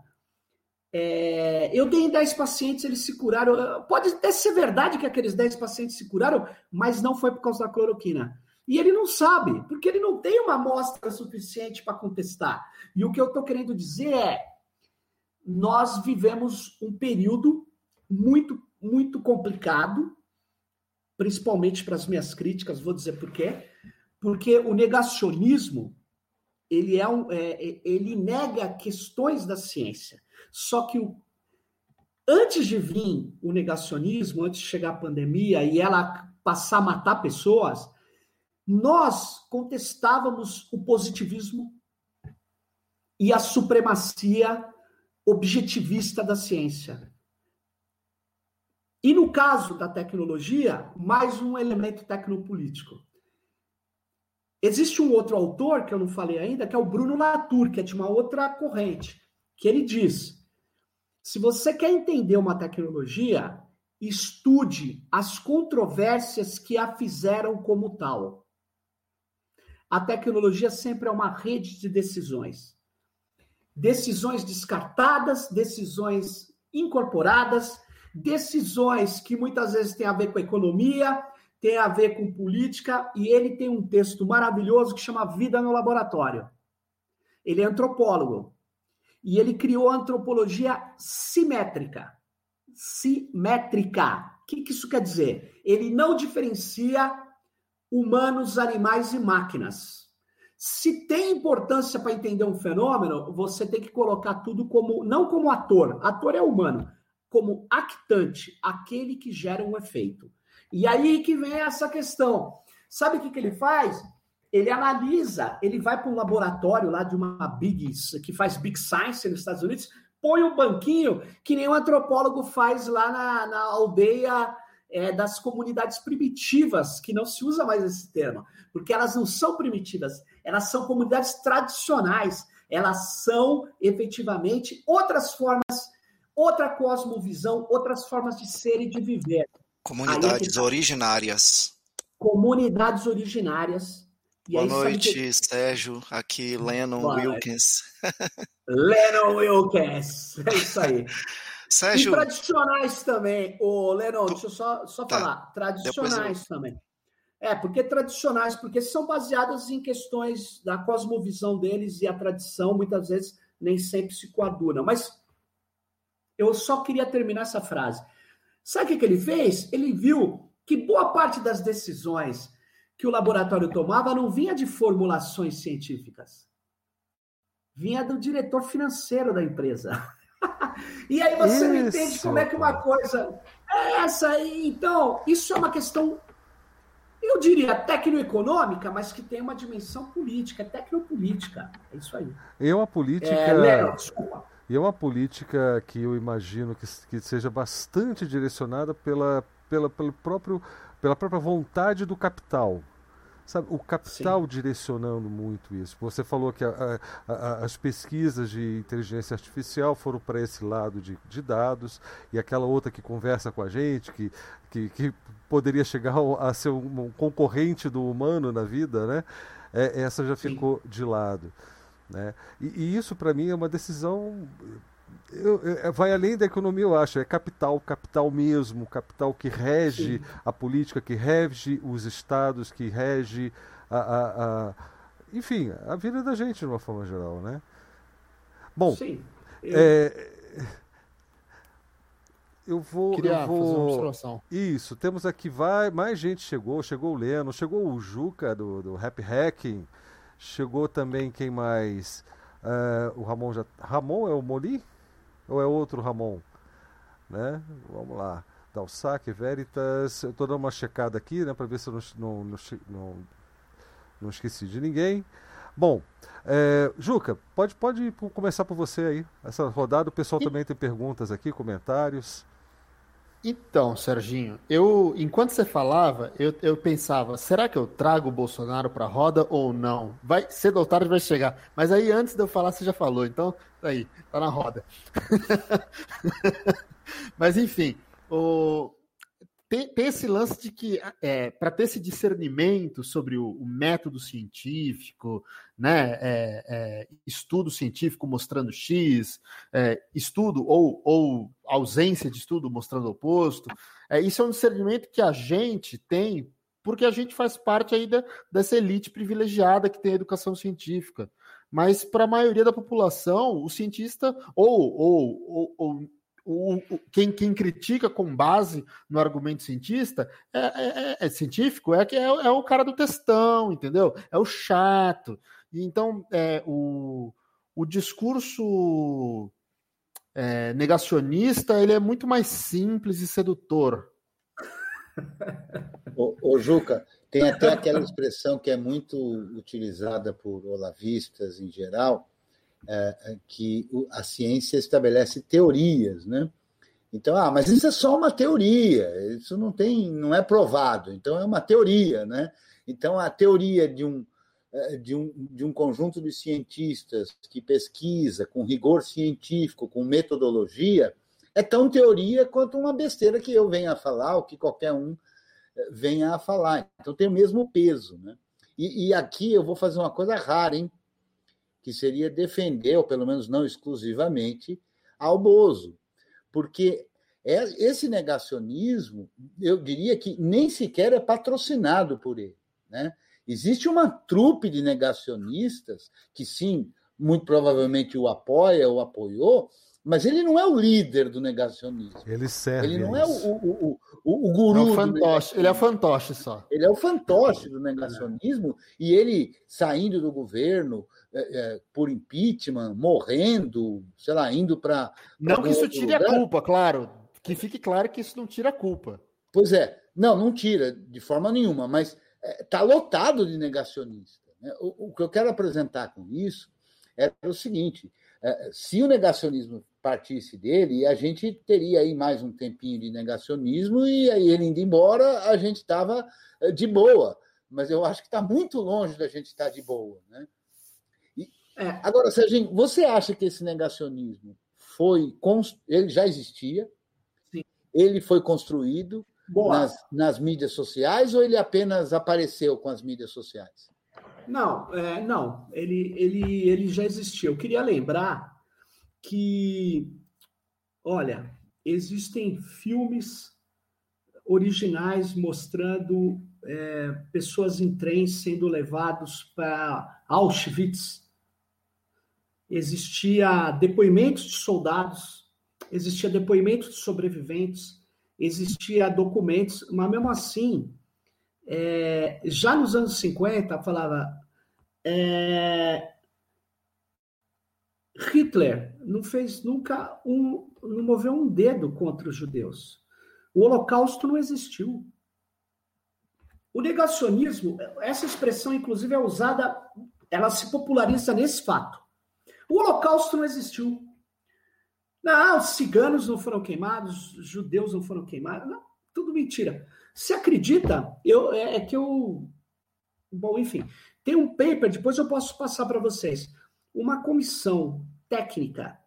é, eu dei 10 pacientes, eles se curaram. Pode até ser verdade que aqueles 10 pacientes se curaram, mas não foi por causa da cloroquina. E ele não sabe, porque ele não tem uma amostra suficiente para contestar. E o que eu estou querendo dizer é: nós vivemos um período muito, muito complicado, principalmente para as minhas críticas, vou dizer por quê. Porque o negacionismo ele, é um, é, ele nega questões da ciência. Só que o, antes de vir o negacionismo, antes de chegar a pandemia e ela passar a matar pessoas, nós contestávamos o positivismo e a supremacia objetivista da ciência. E no caso da tecnologia, mais um elemento tecnopolítico. Existe um outro autor, que eu não falei ainda, que é o Bruno Latour, que é de uma outra corrente, que ele diz: se você quer entender uma tecnologia, estude as controvérsias que a fizeram como tal. A tecnologia sempre é uma rede de decisões. Decisões descartadas, decisões incorporadas, decisões que muitas vezes têm a ver com economia, tem a ver com política, e ele tem um texto maravilhoso que chama Vida no Laboratório. Ele é antropólogo e ele criou a antropologia simétrica. Simétrica. O que, que isso quer dizer? Ele não diferencia humanos, animais e máquinas. Se tem importância para entender um fenômeno, você tem que colocar tudo como não como ator, ator é humano, como actante, aquele que gera um efeito. E aí que vem essa questão. Sabe o que, que ele faz? ele analisa, ele vai para um laboratório lá de uma Big, que faz Big Science nos Estados Unidos, põe um banquinho que nem um antropólogo faz lá na, na aldeia é, das comunidades primitivas, que não se usa mais esse termo, porque elas não são primitivas, elas são comunidades tradicionais, elas são efetivamente outras formas, outra cosmovisão, outras formas de ser e de viver. Comunidades tá. originárias. Comunidades originárias e Boa noite, que... Sérgio. Aqui, Lennon Boa Wilkins. Lennon Wilkins. É isso aí. Sérgio. E tradicionais também. Ô, Lennon, tu... deixa eu só, só tá. falar. Tradicionais eu... também. É, porque tradicionais, porque são baseadas em questões da cosmovisão deles e a tradição, muitas vezes, nem sempre se coadunam. Mas eu só queria terminar essa frase. Sabe o que, ele fez? Ele viu que boa parte das decisões que o laboratório tomava não vinha de formulações científicas. Vinha do diretor financeiro da empresa. e aí você isso. não entende como é que uma coisa é essa. Então, isso é uma questão, eu diria, tecnoeconômica, mas que tem uma dimensão política, é tecnopolítica. É isso aí. E é uma política. É, Lero, desculpa. E é uma política que eu imagino que, que seja bastante direcionada pela, pela, pelo próprio pela própria vontade do capital. Sabe, o capital Sim. direcionando muito isso. Você falou que a, a, a, as pesquisas de inteligência artificial foram para esse lado de, de, dados, e aquela outra que conversa com a gente, que, que, que poderia chegar a ser um concorrente do humano na vida, né? É, essa já Sim. ficou de lado. Né? E, e isso, para mim, é uma decisão eu, eu, é, vai além da economia, eu acho. É capital, capital mesmo, capital que rege Sim. a política, que rege os estados, que rege a, a, a, enfim, a vida da gente de uma forma geral, né? Bom, Sim. Eu... É, eu vou. Queria eu vou... Isso, temos aqui vai, mais gente chegou. Chegou o Leno, chegou o Juca do, do Happy Hacking, chegou também quem mais? Uh, o Ramon já. Ramon é o Moli? Ou é outro Ramon? Né? Vamos lá. Saque, Veritas. Eu estou dando uma checada aqui, né, para ver se eu não, não, não, não, esqueci de ninguém. Bom, é, Juca, pode, pode começar por você aí. Essa rodada, o pessoal também tem perguntas aqui, comentários. Então, Serginho, eu enquanto você falava, eu, eu pensava, será que eu trago o Bolsonaro para a roda ou não? Vai cedo ou tarde vai chegar. Mas aí antes de eu falar, você já falou, então tá aí, tá na roda. Mas enfim, o, tem, tem esse lance de que, é, para ter esse discernimento sobre o, o método científico, né, é, é, estudo científico mostrando X, é, estudo ou, ou ausência de estudo mostrando o oposto, é, isso é um discernimento que a gente tem porque a gente faz parte aí da, dessa elite privilegiada que tem a educação científica. Mas para a maioria da população, o cientista ou, ou, ou, ou o, o, quem, quem, critica com base no argumento cientista é, é, é, é científico, é que é, é, o cara do textão, entendeu? É o chato. Então, é, o, o discurso é, negacionista ele é muito mais simples e sedutor. Ô, Juca, tem até aquela expressão que é muito utilizada por olavistas em geral, que a ciência estabelece teorias, né? Então, ah, mas isso é só uma teoria, isso não tem, não é provado, então é uma teoria, né? Então, a teoria de um, é, de um, de um conjunto de cientistas que pesquisa com rigor científico, com metodologia, é tão teoria quanto uma besteira que eu venha a falar, ou que qualquer um venha a falar. Então, tem o mesmo peso, né? E, e aqui eu vou fazer uma coisa rara, hein? Que seria defender, ou pelo menos não exclusivamente, ao Bozo. Porque é, esse negacionismo, eu diria que nem sequer é patrocinado por ele. Né? Existe uma trupe de negacionistas que, sim, muito provavelmente o apoia ou apoiou, mas ele não é o líder do negacionismo. Ele serve. Ele não é o, o, o, o guru. É o fantoche, ele é o fantoche só. Ele é o fantoche do negacionismo e ele saindo do governo é, é, por impeachment, morrendo, sei lá, indo para. Não que isso tire lugar. a culpa, claro. Que fique claro que isso não tira a culpa. Pois é, não, não tira de forma nenhuma, mas está é, lotado de negacionistas. Né? O, o que eu quero apresentar com isso é o seguinte: é, se o negacionismo partisse dele, a gente teria aí mais um tempinho de negacionismo e aí ele indo embora, a gente estava de boa. Mas eu acho que está muito longe da gente estar tá de boa. Né? É. Agora, Serginho, você acha que esse negacionismo foi. Ele já existia? Sim. Ele foi construído nas, nas mídias sociais ou ele apenas apareceu com as mídias sociais? Não, é, não, ele, ele, ele já existia. Eu queria lembrar que, olha, existem filmes originais mostrando é, pessoas em trens sendo levados para Auschwitz. Existia depoimentos de soldados, existia depoimentos de sobreviventes, existia documentos, mas mesmo assim é, já nos anos 50, falava. É, Hitler não fez nunca um. não moveu um dedo contra os judeus. O Holocausto não existiu. O negacionismo, essa expressão, inclusive, é usada, ela se populariza nesse fato. O Holocausto não existiu. Não, os ciganos não foram queimados, os judeus não foram queimados. Não, tudo mentira. Se acredita, eu, é, é que eu. Bom, enfim, tem um paper, depois eu posso passar para vocês. Uma comissão técnica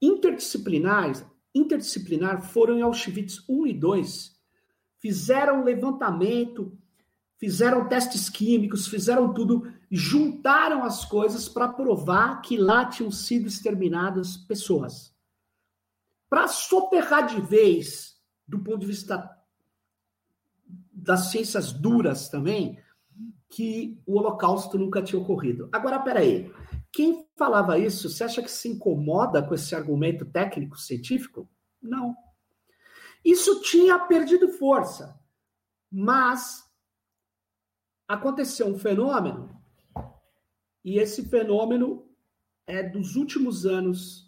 interdisciplinar, interdisciplinar foram em Auschwitz 1 e 2, fizeram levantamento, fizeram testes químicos, fizeram tudo, juntaram as coisas para provar que lá tinham sido exterminadas pessoas. Para soterrar de vez, do ponto de vista das ciências duras também, que o Holocausto nunca tinha ocorrido. Agora, peraí. Quem falava isso, você acha que se incomoda com esse argumento técnico científico? Não. Isso tinha perdido força. Mas aconteceu um fenômeno, e esse fenômeno é dos últimos anos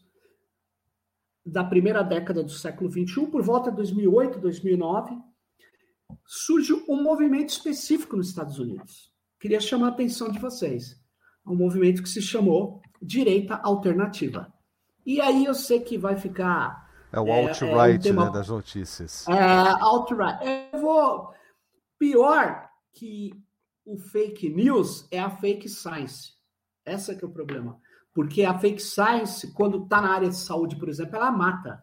da primeira década do século XXI, por volta de 2008, 2009, surge um movimento específico nos Estados Unidos. Queria chamar a atenção de vocês. Um movimento que se chamou Direita Alternativa. E aí eu sei que vai ficar É o alt-right é, é um né, das notícias. É, alt-right. Eu vou. Pior que o fake news é a fake science. Essa que é o problema. Porque a fake science, quando está na área de saúde, por exemplo, ela mata.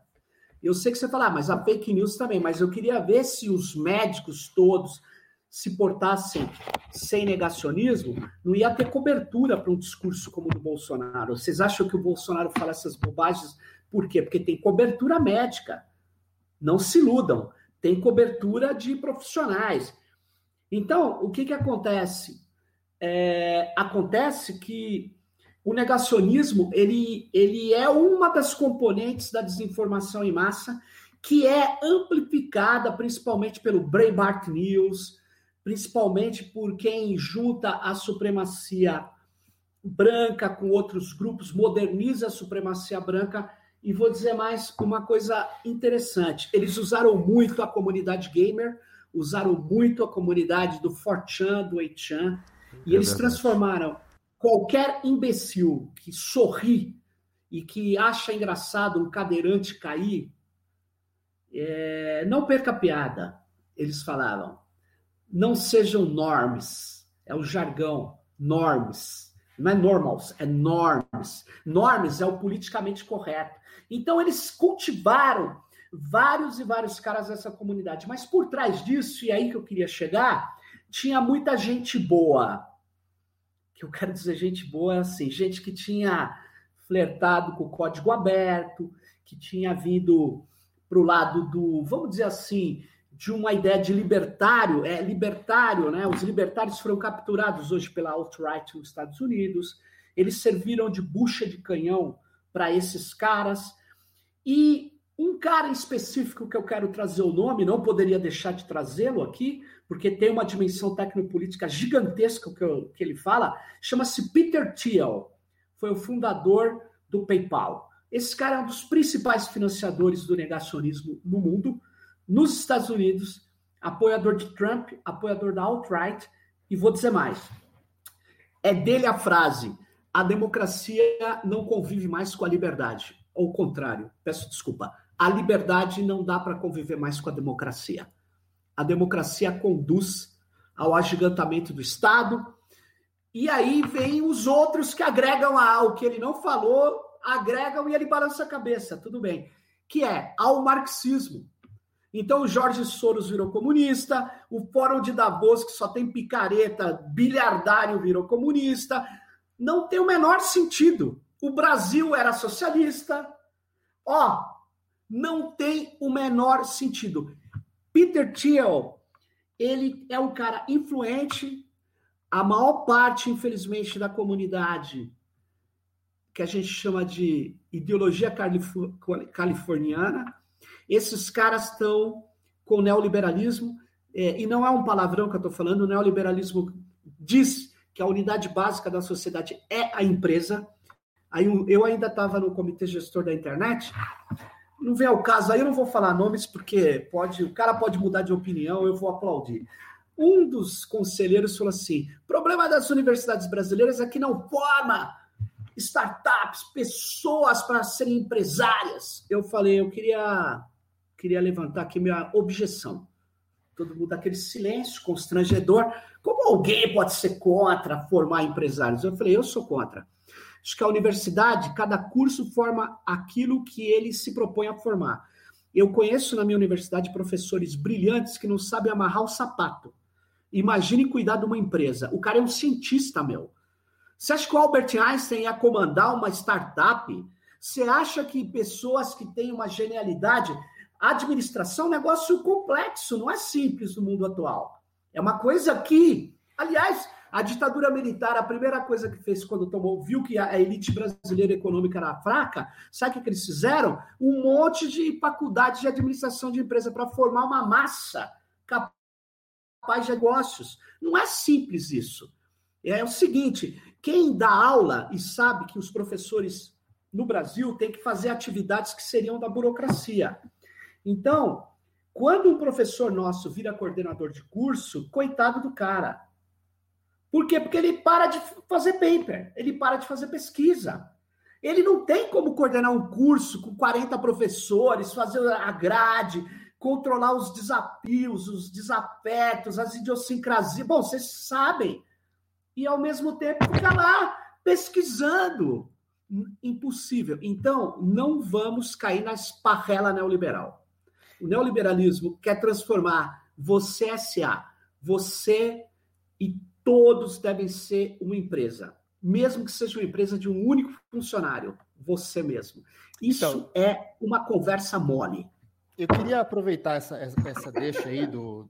Eu sei que você fala, ah, mas a fake news também, mas eu queria ver se os médicos todos se portassem sem negacionismo, não ia ter cobertura para um discurso como o do Bolsonaro. Vocês acham que o Bolsonaro fala essas bobagens por quê? Porque tem cobertura médica. Não se iludam. Tem cobertura de profissionais. Então, o que, que acontece? É, acontece que o negacionismo ele, ele é uma das componentes da desinformação em massa que é amplificada principalmente pelo Breitbart News, principalmente por quem junta a supremacia branca com outros grupos, moderniza a supremacia branca. E vou dizer mais uma coisa interessante: eles usaram muito a comunidade gamer, usaram muito a comunidade do Fortran, do 8chan, e é eles verdade. transformaram qualquer imbecil que sorri e que acha engraçado um cadeirante cair, é, não perca piada, eles falavam. Não sejam normes, é o jargão, normes. Não é normals, é norms. Norms é o politicamente correto. Então, eles cultivaram vários e vários caras dessa comunidade. Mas por trás disso, e aí que eu queria chegar, tinha muita gente boa. Que eu quero dizer gente boa, assim, gente que tinha flertado com o código aberto, que tinha vindo para o lado do, vamos dizer assim, de uma ideia de libertário, é libertário, né? Os libertários foram capturados hoje pela alt-right nos Estados Unidos. Eles serviram de bucha de canhão para esses caras. E um cara específico que eu quero trazer o nome, não poderia deixar de trazê-lo aqui, porque tem uma dimensão tecnopolítica gigantesca que, eu, que ele fala, chama-se Peter Thiel, foi o fundador do PayPal. Esse cara é um dos principais financiadores do negacionismo no mundo, nos Estados Unidos, apoiador de Trump, apoiador da alt-right, e vou dizer mais. É dele a frase: a democracia não convive mais com a liberdade. Ou o contrário, peço desculpa. A liberdade não dá para conviver mais com a democracia. A democracia conduz ao agigantamento do Estado. E aí vem os outros que agregam ao que ele não falou, agregam e ele balança a cabeça, tudo bem. Que é ao marxismo. Então o Jorge Soros virou comunista, o Fórum de Davos, que só tem picareta, bilhardário, virou comunista. Não tem o menor sentido. O Brasil era socialista. Ó, não tem o menor sentido. Peter Thiel, ele é um cara influente. A maior parte, infelizmente, da comunidade que a gente chama de ideologia californiana, esses caras estão com o neoliberalismo, é, e não é um palavrão que eu estou falando, o neoliberalismo diz que a unidade básica da sociedade é a empresa. Aí eu ainda estava no comitê gestor da internet. Não vem ao caso, aí eu não vou falar nomes porque pode, o cara pode mudar de opinião, eu vou aplaudir. Um dos conselheiros falou assim: problema das universidades brasileiras é que não forma startups, pessoas para serem empresárias. Eu falei, eu queria, queria levantar aqui minha objeção. Todo mundo aquele silêncio constrangedor. Como alguém pode ser contra formar empresários? Eu falei, eu sou contra. Acho que a universidade, cada curso forma aquilo que ele se propõe a formar. Eu conheço na minha universidade professores brilhantes que não sabem amarrar o sapato. Imagine cuidar de uma empresa. O cara é um cientista, meu. Você acha que o Albert Einstein ia comandar uma startup? Você acha que pessoas que têm uma genialidade. Administração é um negócio complexo, não é simples no mundo atual. É uma coisa que, aliás, a ditadura militar, a primeira coisa que fez quando tomou, viu que a elite brasileira econômica era fraca, sabe o que eles fizeram? Um monte de faculdade de administração de empresa para formar uma massa capaz de negócios. Não é simples isso. É o seguinte: quem dá aula e sabe que os professores no Brasil têm que fazer atividades que seriam da burocracia. Então, quando um professor nosso vira coordenador de curso, coitado do cara. Por quê? Porque ele para de fazer paper, ele para de fazer pesquisa. Ele não tem como coordenar um curso com 40 professores, fazer a grade, controlar os desafios, os desafetos, as idiosincrasias. Bom, vocês sabem. E ao mesmo tempo ficar lá pesquisando. Impossível. Então, não vamos cair na esparrela neoliberal. O neoliberalismo quer transformar você SA, você e todos devem ser uma empresa, mesmo que seja uma empresa de um único funcionário, você mesmo. Isso então, é uma conversa mole. Eu queria aproveitar essa, essa deixa aí do,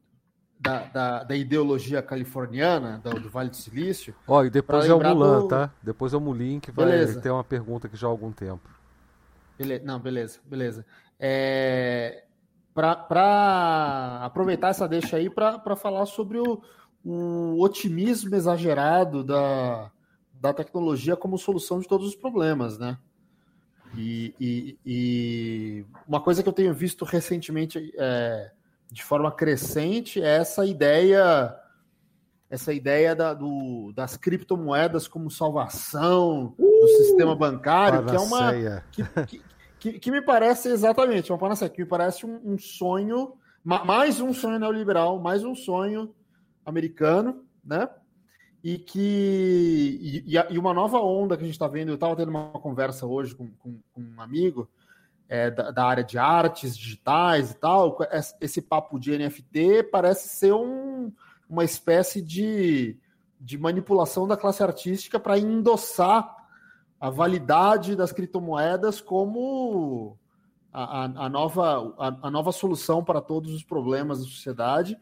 da, da, da ideologia californiana, do, do, Vale do Silício. Ó, e depois é o Mulan, do... tá? Depois é o Mulin que vai beleza. ter uma pergunta que já há algum tempo. Beleza. Não, beleza, beleza. É, para aproveitar essa deixa aí para falar sobre o, o otimismo exagerado da, da tecnologia como solução de todos os problemas, né? E, e, e uma coisa que eu tenho visto recentemente é, de forma crescente é essa ideia essa ideia da, do, das criptomoedas como salvação uh, do sistema bancário, que é uma que, que, que, que, me parece exatamente uma panaceia, que me parece um, um sonho, mais um sonho neoliberal, mais um sonho americano, né? E que e, e uma nova onda que a gente está vendo. Eu estava tendo uma conversa hoje com, com, com um amigo é, da, da, área de artes digitais e tal. Esse papo de NFT parece ser um, uma espécie de, de manipulação da classe artística para endossar a validade das criptomoedas como a, a, a nova, a, a, nova solução para todos os problemas da sociedade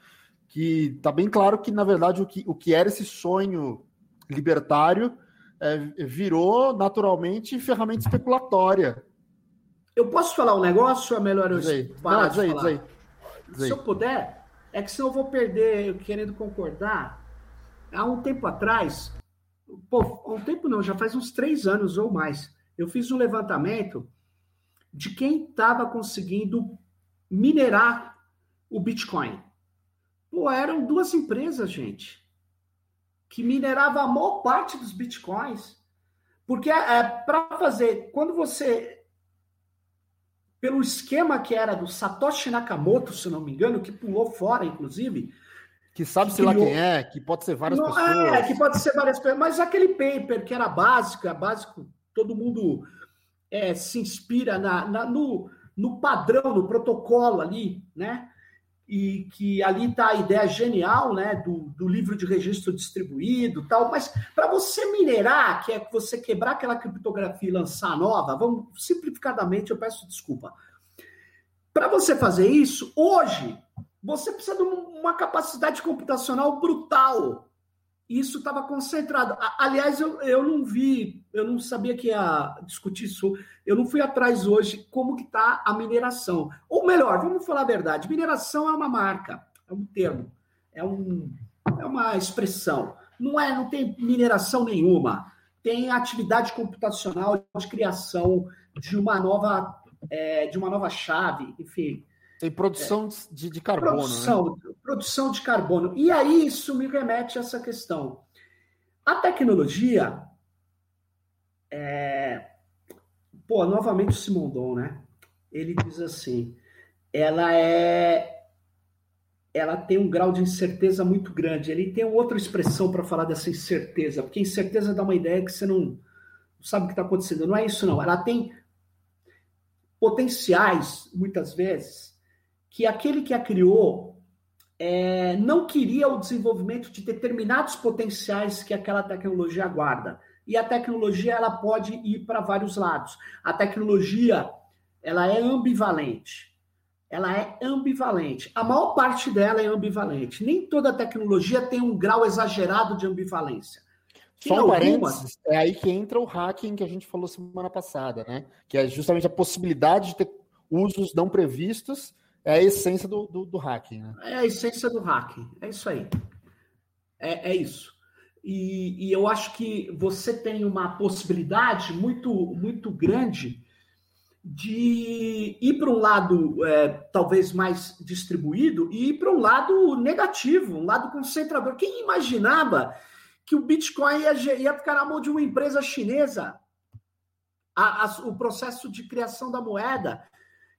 que está bem claro que, na verdade, o que, o que era esse sonho libertário é, virou naturalmente ferramenta especulatória. Eu posso falar um negócio ou é melhor eu parar Não? Diz Se eu puder, é que senão eu vou perder eu querendo concordar. Há um tempo atrás, pô, há um tempo não, já faz uns três anos ou mais, eu fiz um levantamento de quem estava conseguindo minerar o Bitcoin. Pô, eram duas empresas, gente, que mineravam a maior parte dos bitcoins. Porque é, para fazer, quando você. Pelo esquema que era do Satoshi Nakamoto, se não me engano, que pulou fora, inclusive. Que sabe-se lá quem é, que pode ser várias não, pessoas. É, que pode ser várias pessoas. Mas aquele paper que era básico, é básico, todo mundo é, se inspira na, na, no, no padrão, no protocolo ali, né? E que ali está a ideia genial né, do, do livro de registro distribuído tal, mas para você minerar, que é você quebrar aquela criptografia e lançar nova, vamos simplificadamente, eu peço desculpa. Para você fazer isso, hoje, você precisa de uma capacidade computacional brutal isso estava concentrado. Aliás, eu, eu não vi, eu não sabia que ia discutir isso. Eu não fui atrás hoje como que está a mineração. Ou melhor, vamos falar a verdade. Mineração é uma marca, é um termo, é, um, é uma expressão. Não é, não tem mineração nenhuma. Tem atividade computacional de criação de uma nova, é, de uma nova chave, enfim. Tem produção é, de, de, carbono. Né? Produção, né? produção de carbono. E aí isso me remete a essa questão. A tecnologia. É... Pô, novamente o Simondon, né? Ele diz assim: ela é. Ela tem um grau de incerteza muito grande. Ele tem outra expressão para falar dessa incerteza, porque incerteza dá uma ideia que você não sabe o que está acontecendo. Não é isso, não. Ela tem potenciais, muitas vezes, que aquele que a criou é, não queria o desenvolvimento de determinados potenciais que aquela tecnologia guarda. E a tecnologia ela pode ir para vários lados. A tecnologia ela é ambivalente. Ela é ambivalente. A maior parte dela é ambivalente. Nem toda tecnologia tem um grau exagerado de ambivalência. Só um parênteses, é aí que entra o hacking que a gente falou semana passada, né? Que é justamente a possibilidade de ter usos não previstos é a essência do, do, do hacking, né? É a essência do hacking, é isso aí. É, é isso. E, e, eu acho que você tem uma possibilidade muito, muito grande de ir para um lado é, talvez mais distribuído e ir para um lado negativo, um lado concentrador. Quem imaginava que o Bitcoin ia, ia ficar na mão de uma empresa chinesa? a, a, o processo de criação da moeda.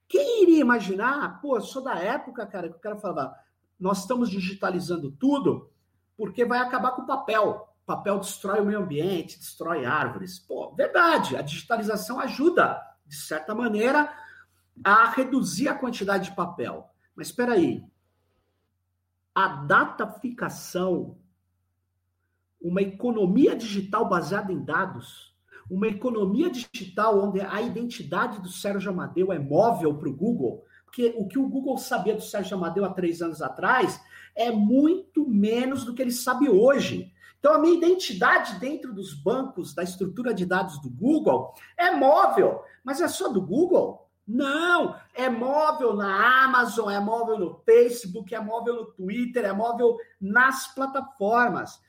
Quem iria imaginar? Pô, sou da época, cara, que o cara falava: nós estamos digitalizando tudo porque vai acabar com o papel. O papel destrói o meio ambiente, destrói árvores. Pô, verdade, a digitalização ajuda, de certa maneira, a reduzir a quantidade de papel. Mas espera aí, a dataficação, uma economia digital baseada em dados, uma economia digital onde a identidade do Sérgio Amadeu é móvel para o Google, porque o que o Google sabia do Sérgio Amadeu há três anos atrás é muito menos do que ele sabe hoje. Então, a minha identidade dentro dos bancos, da estrutura de dados do Google, é móvel. Mas é só do Google? Não, é móvel na Amazon, é móvel no Facebook, é móvel no Twitter, é móvel nas plataformas.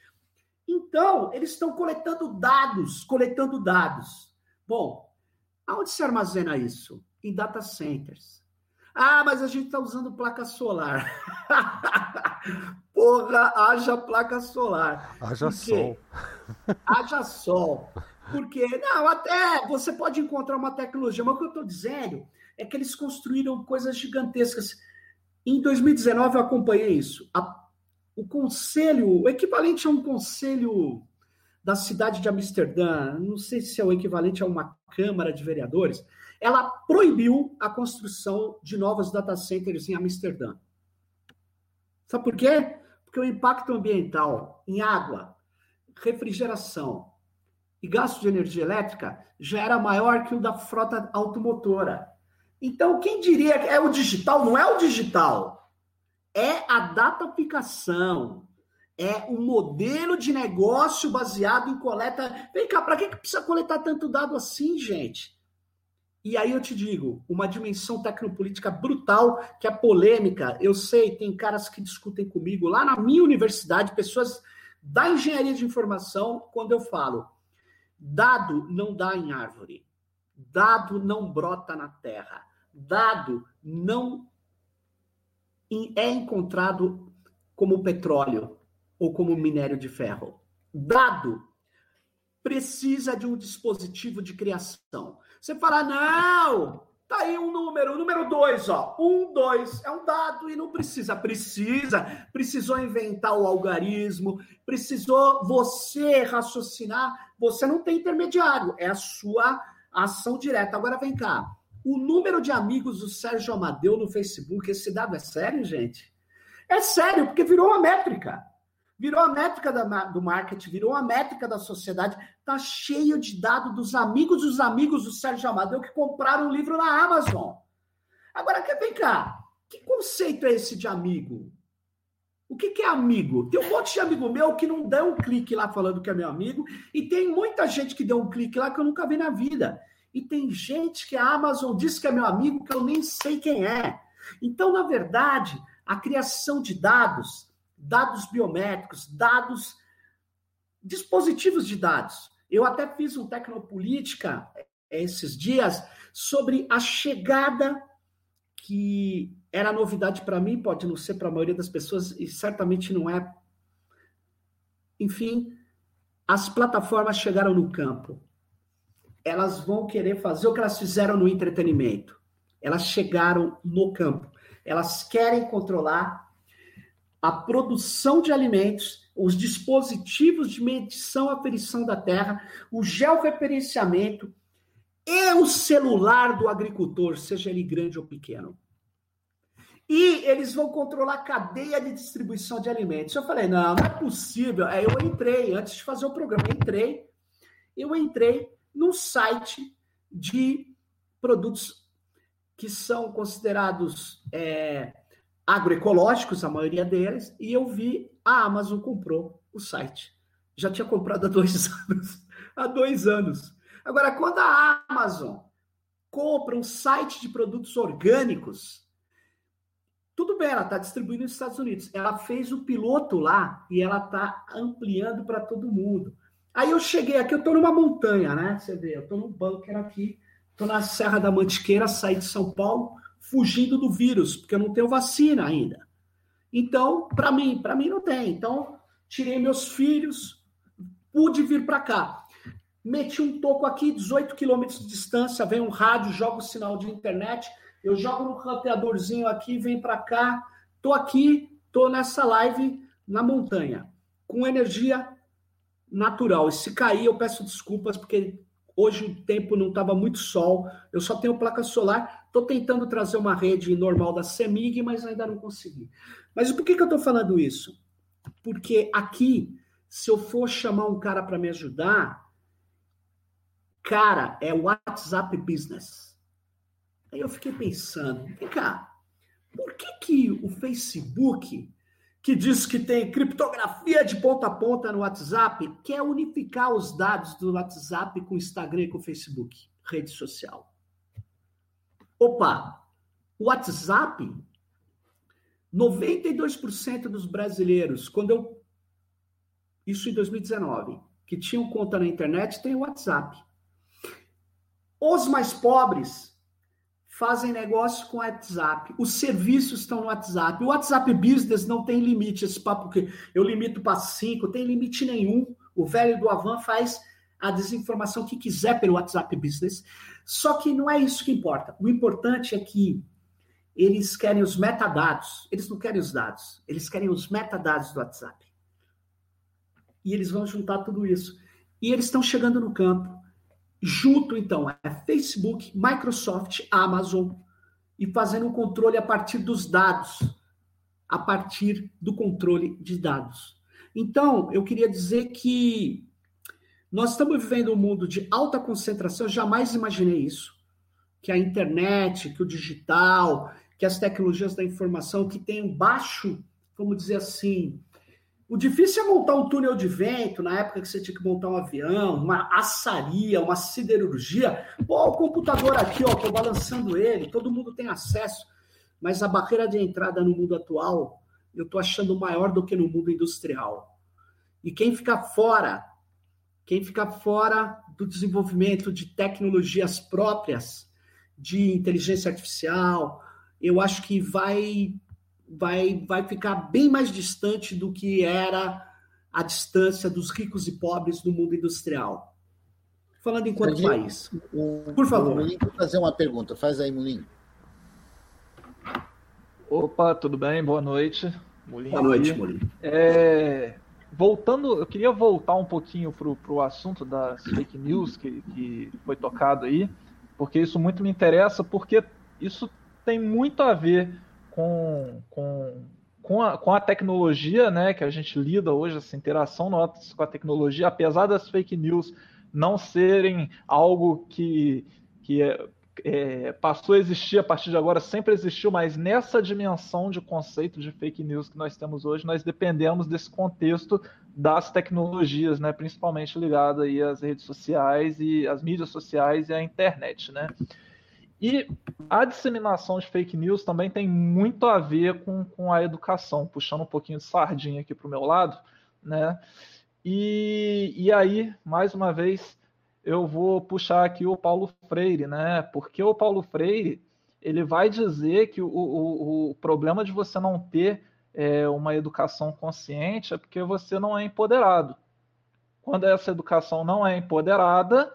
Então, eles estão coletando dados, coletando dados. Bom, aonde se armazena isso? Em data centers. Ah, mas a gente está usando placa solar. Porra, haja placa solar. Haja sol. Haja sol. Porque, não, até você pode encontrar uma tecnologia, mas o que eu estou dizendo é que eles construíram coisas gigantescas. Em 2019 eu acompanhei isso. A, o conselho, o equivalente a um conselho da cidade de Amsterdã, não sei se é o equivalente a uma Câmara de Vereadores, ela proibiu a construção de novos data centers em Amsterdã. Sabe por quê? Porque o impacto ambiental em água, refrigeração, e gasto de energia elétrica já era maior que o da frota automotora. Então, quem diria que é o digital? Não é o digital. É a dataficação. É um modelo de negócio baseado em coleta. Vem cá, para que, que precisa coletar tanto dado assim, gente? E aí eu te digo, uma dimensão tecnopolítica brutal, que é polêmica. Eu sei, tem caras que discutem comigo lá na minha universidade, pessoas da engenharia de informação, quando eu falo Dado não dá em árvore. Dado não brota na terra. Dado não é encontrado como petróleo ou como minério de ferro. Dado precisa de um dispositivo de criação. Você fala, não, Tá aí um número, o número dois, ó. Um, dois, é um dado e não precisa. Precisa, precisou inventar o algarismo, precisou você raciocinar. Você não tem intermediário, é a sua ação direta. Agora vem cá. O número de amigos do Sérgio Amadeu no Facebook, esse dado é sério, gente? É sério, porque virou uma métrica. Virou a métrica da, do marketing, virou a métrica da sociedade. Tá cheio de dados dos amigos dos amigos do Sérgio Amadeu que compraram o um livro na Amazon. Agora, vem cá. Que conceito é esse de amigo? O que, que, é amigo? Tem um monte de amigo meu que não deu um clique lá falando que é meu amigo, e tem muita gente que deu um clique lá que eu nunca vi na vida. E tem gente que a Amazon diz que é meu amigo que eu nem sei quem é. Então, na verdade, a criação de dados dados biométricos, dados, dispositivos de dados. Eu até fiz um Tecnopolítica eh, esses dias sobre a chegada que era novidade para mim, pode não ser para a maioria das pessoas e certamente não é. Enfim, as plataformas chegaram no campo. Elas vão querer fazer o que elas fizeram no entretenimento. Elas chegaram no campo. Elas querem controlar a produção de alimentos, os dispositivos de medição e aferição da terra, o georreferenciamento e o celular do agricultor, seja ele grande ou pequeno. E eles vão controlar a cadeia de distribuição de alimentos. Eu falei, não, não é possível. Aí eu entrei, antes de fazer o programa, entrei, eu entrei no site de produtos que são considerados é, agroecológicos, a maioria deles, e eu vi a Amazon comprou o site. Já tinha comprado há dois anos. há dois anos. Agora, quando a Amazon compra um site de produtos orgânicos, tudo bem, ela está distribuindo nos Estados Unidos. Ela fez o piloto lá e ela está ampliando para todo mundo. Aí eu cheguei aqui, eu estou numa montanha, né? Você vê, eu estou num bunker aqui, estou na Serra da Mantiqueira, saí de São Paulo, fugindo do vírus, porque eu não tenho vacina ainda. Então, para mim, para mim não tem. Então, tirei meus filhos, pude vir para cá. Meti um toco aqui, 18 quilômetros de distância, vem um rádio, joga o sinal de internet, eu jogo no roteadorzinho aqui, vem para cá, tô aqui, tô nessa live na montanha, com energia natural. E se cair, eu peço desculpas, porque hoje o tempo não estava muito sol, eu só tenho placa solar, estou tentando trazer uma rede normal da CEMIG, mas ainda não consegui. Mas por que, que eu estou falando isso? Porque aqui, se eu for chamar um cara para me ajudar, Cara, é WhatsApp Business. Aí eu fiquei pensando, vem cá, por que, que o Facebook, que diz que tem criptografia de ponta a ponta no WhatsApp, quer unificar os dados do WhatsApp com o Instagram e com o Facebook, rede social? Opa, o WhatsApp, 92% dos brasileiros, quando eu. Isso em 2019, que tinham conta na internet, tem o WhatsApp. Os mais pobres fazem negócio com o WhatsApp. Os serviços estão no WhatsApp. O WhatsApp Business não tem limite. Esse papo que eu limito para cinco, tem limite nenhum. O velho do Avan faz a desinformação que quiser pelo WhatsApp Business. Só que não é isso que importa. O importante é que eles querem os metadados. Eles não querem os dados. Eles querem os metadados do WhatsApp. E eles vão juntar tudo isso. E eles estão chegando no campo junto então é Facebook, Microsoft, Amazon e fazendo o controle a partir dos dados, a partir do controle de dados. Então, eu queria dizer que nós estamos vivendo um mundo de alta concentração, eu jamais imaginei isso. Que a internet, que o digital, que as tecnologias da informação que tem um baixo, vamos dizer assim, o difícil é montar um túnel de vento, na época que você tinha que montar um avião, uma assaria, uma siderurgia. Pô, o computador aqui, ó, tô balançando ele, todo mundo tem acesso. Mas a barreira de entrada no mundo atual, eu tô achando maior do que no mundo industrial. E quem fica fora, quem fica fora do desenvolvimento de tecnologias próprias, de inteligência artificial, eu acho que vai vai, vai ficar bem mais distante do que era a distância dos ricos e pobres do mundo industrial. Falando enquanto Serginho, país. Por favor. Mulim, vou fazer uma pergunta. Faz aí, Mulim. Opa, tudo bem? Boa noite. Mulim Boa noite, Mulim. É, voltando, eu queria voltar um pouquinho para o assunto das fake news que, que foi tocado aí, porque isso muito me interessa, porque isso tem muito a ver com, com, com, a, com a tecnologia né, que a gente lida hoje, essa interação nossa com a tecnologia, apesar das fake news não serem algo que, que é, é, passou a existir a partir de agora, sempre existiu, mas nessa dimensão de conceito de fake news que nós temos hoje, nós dependemos desse contexto das tecnologias, né, principalmente ligado aí às redes sociais e às mídias sociais e à internet, né? E a disseminação de fake news também tem muito a ver com, com a educação, puxando um pouquinho de sardinha aqui para o meu lado, né? E, e aí, mais uma vez, eu vou puxar aqui o Paulo Freire, né? Porque o Paulo Freire ele vai dizer que o, o, o problema de você não ter é, uma educação consciente é porque você não é empoderado. Quando essa educação não é empoderada,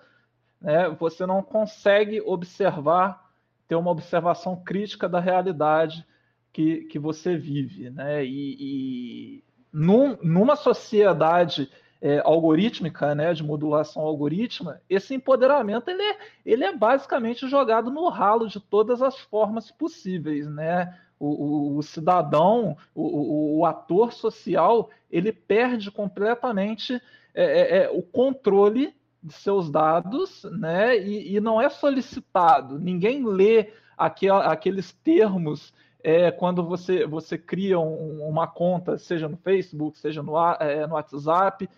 né, você não consegue observar, ter uma observação crítica da realidade que, que você vive. Né? E, e num, numa sociedade é, algorítmica, né, de modulação algorítmica, esse empoderamento ele é, ele é basicamente jogado no ralo de todas as formas possíveis. Né? O, o, o cidadão, o, o, ator social, ele perde completamente é, é, é o controle de seus dados, né? E, e não é solicitado. Ninguém lê aqueles termos é, quando você, você cria um, uma conta, seja no Facebook, seja no, é, no WhatsApp,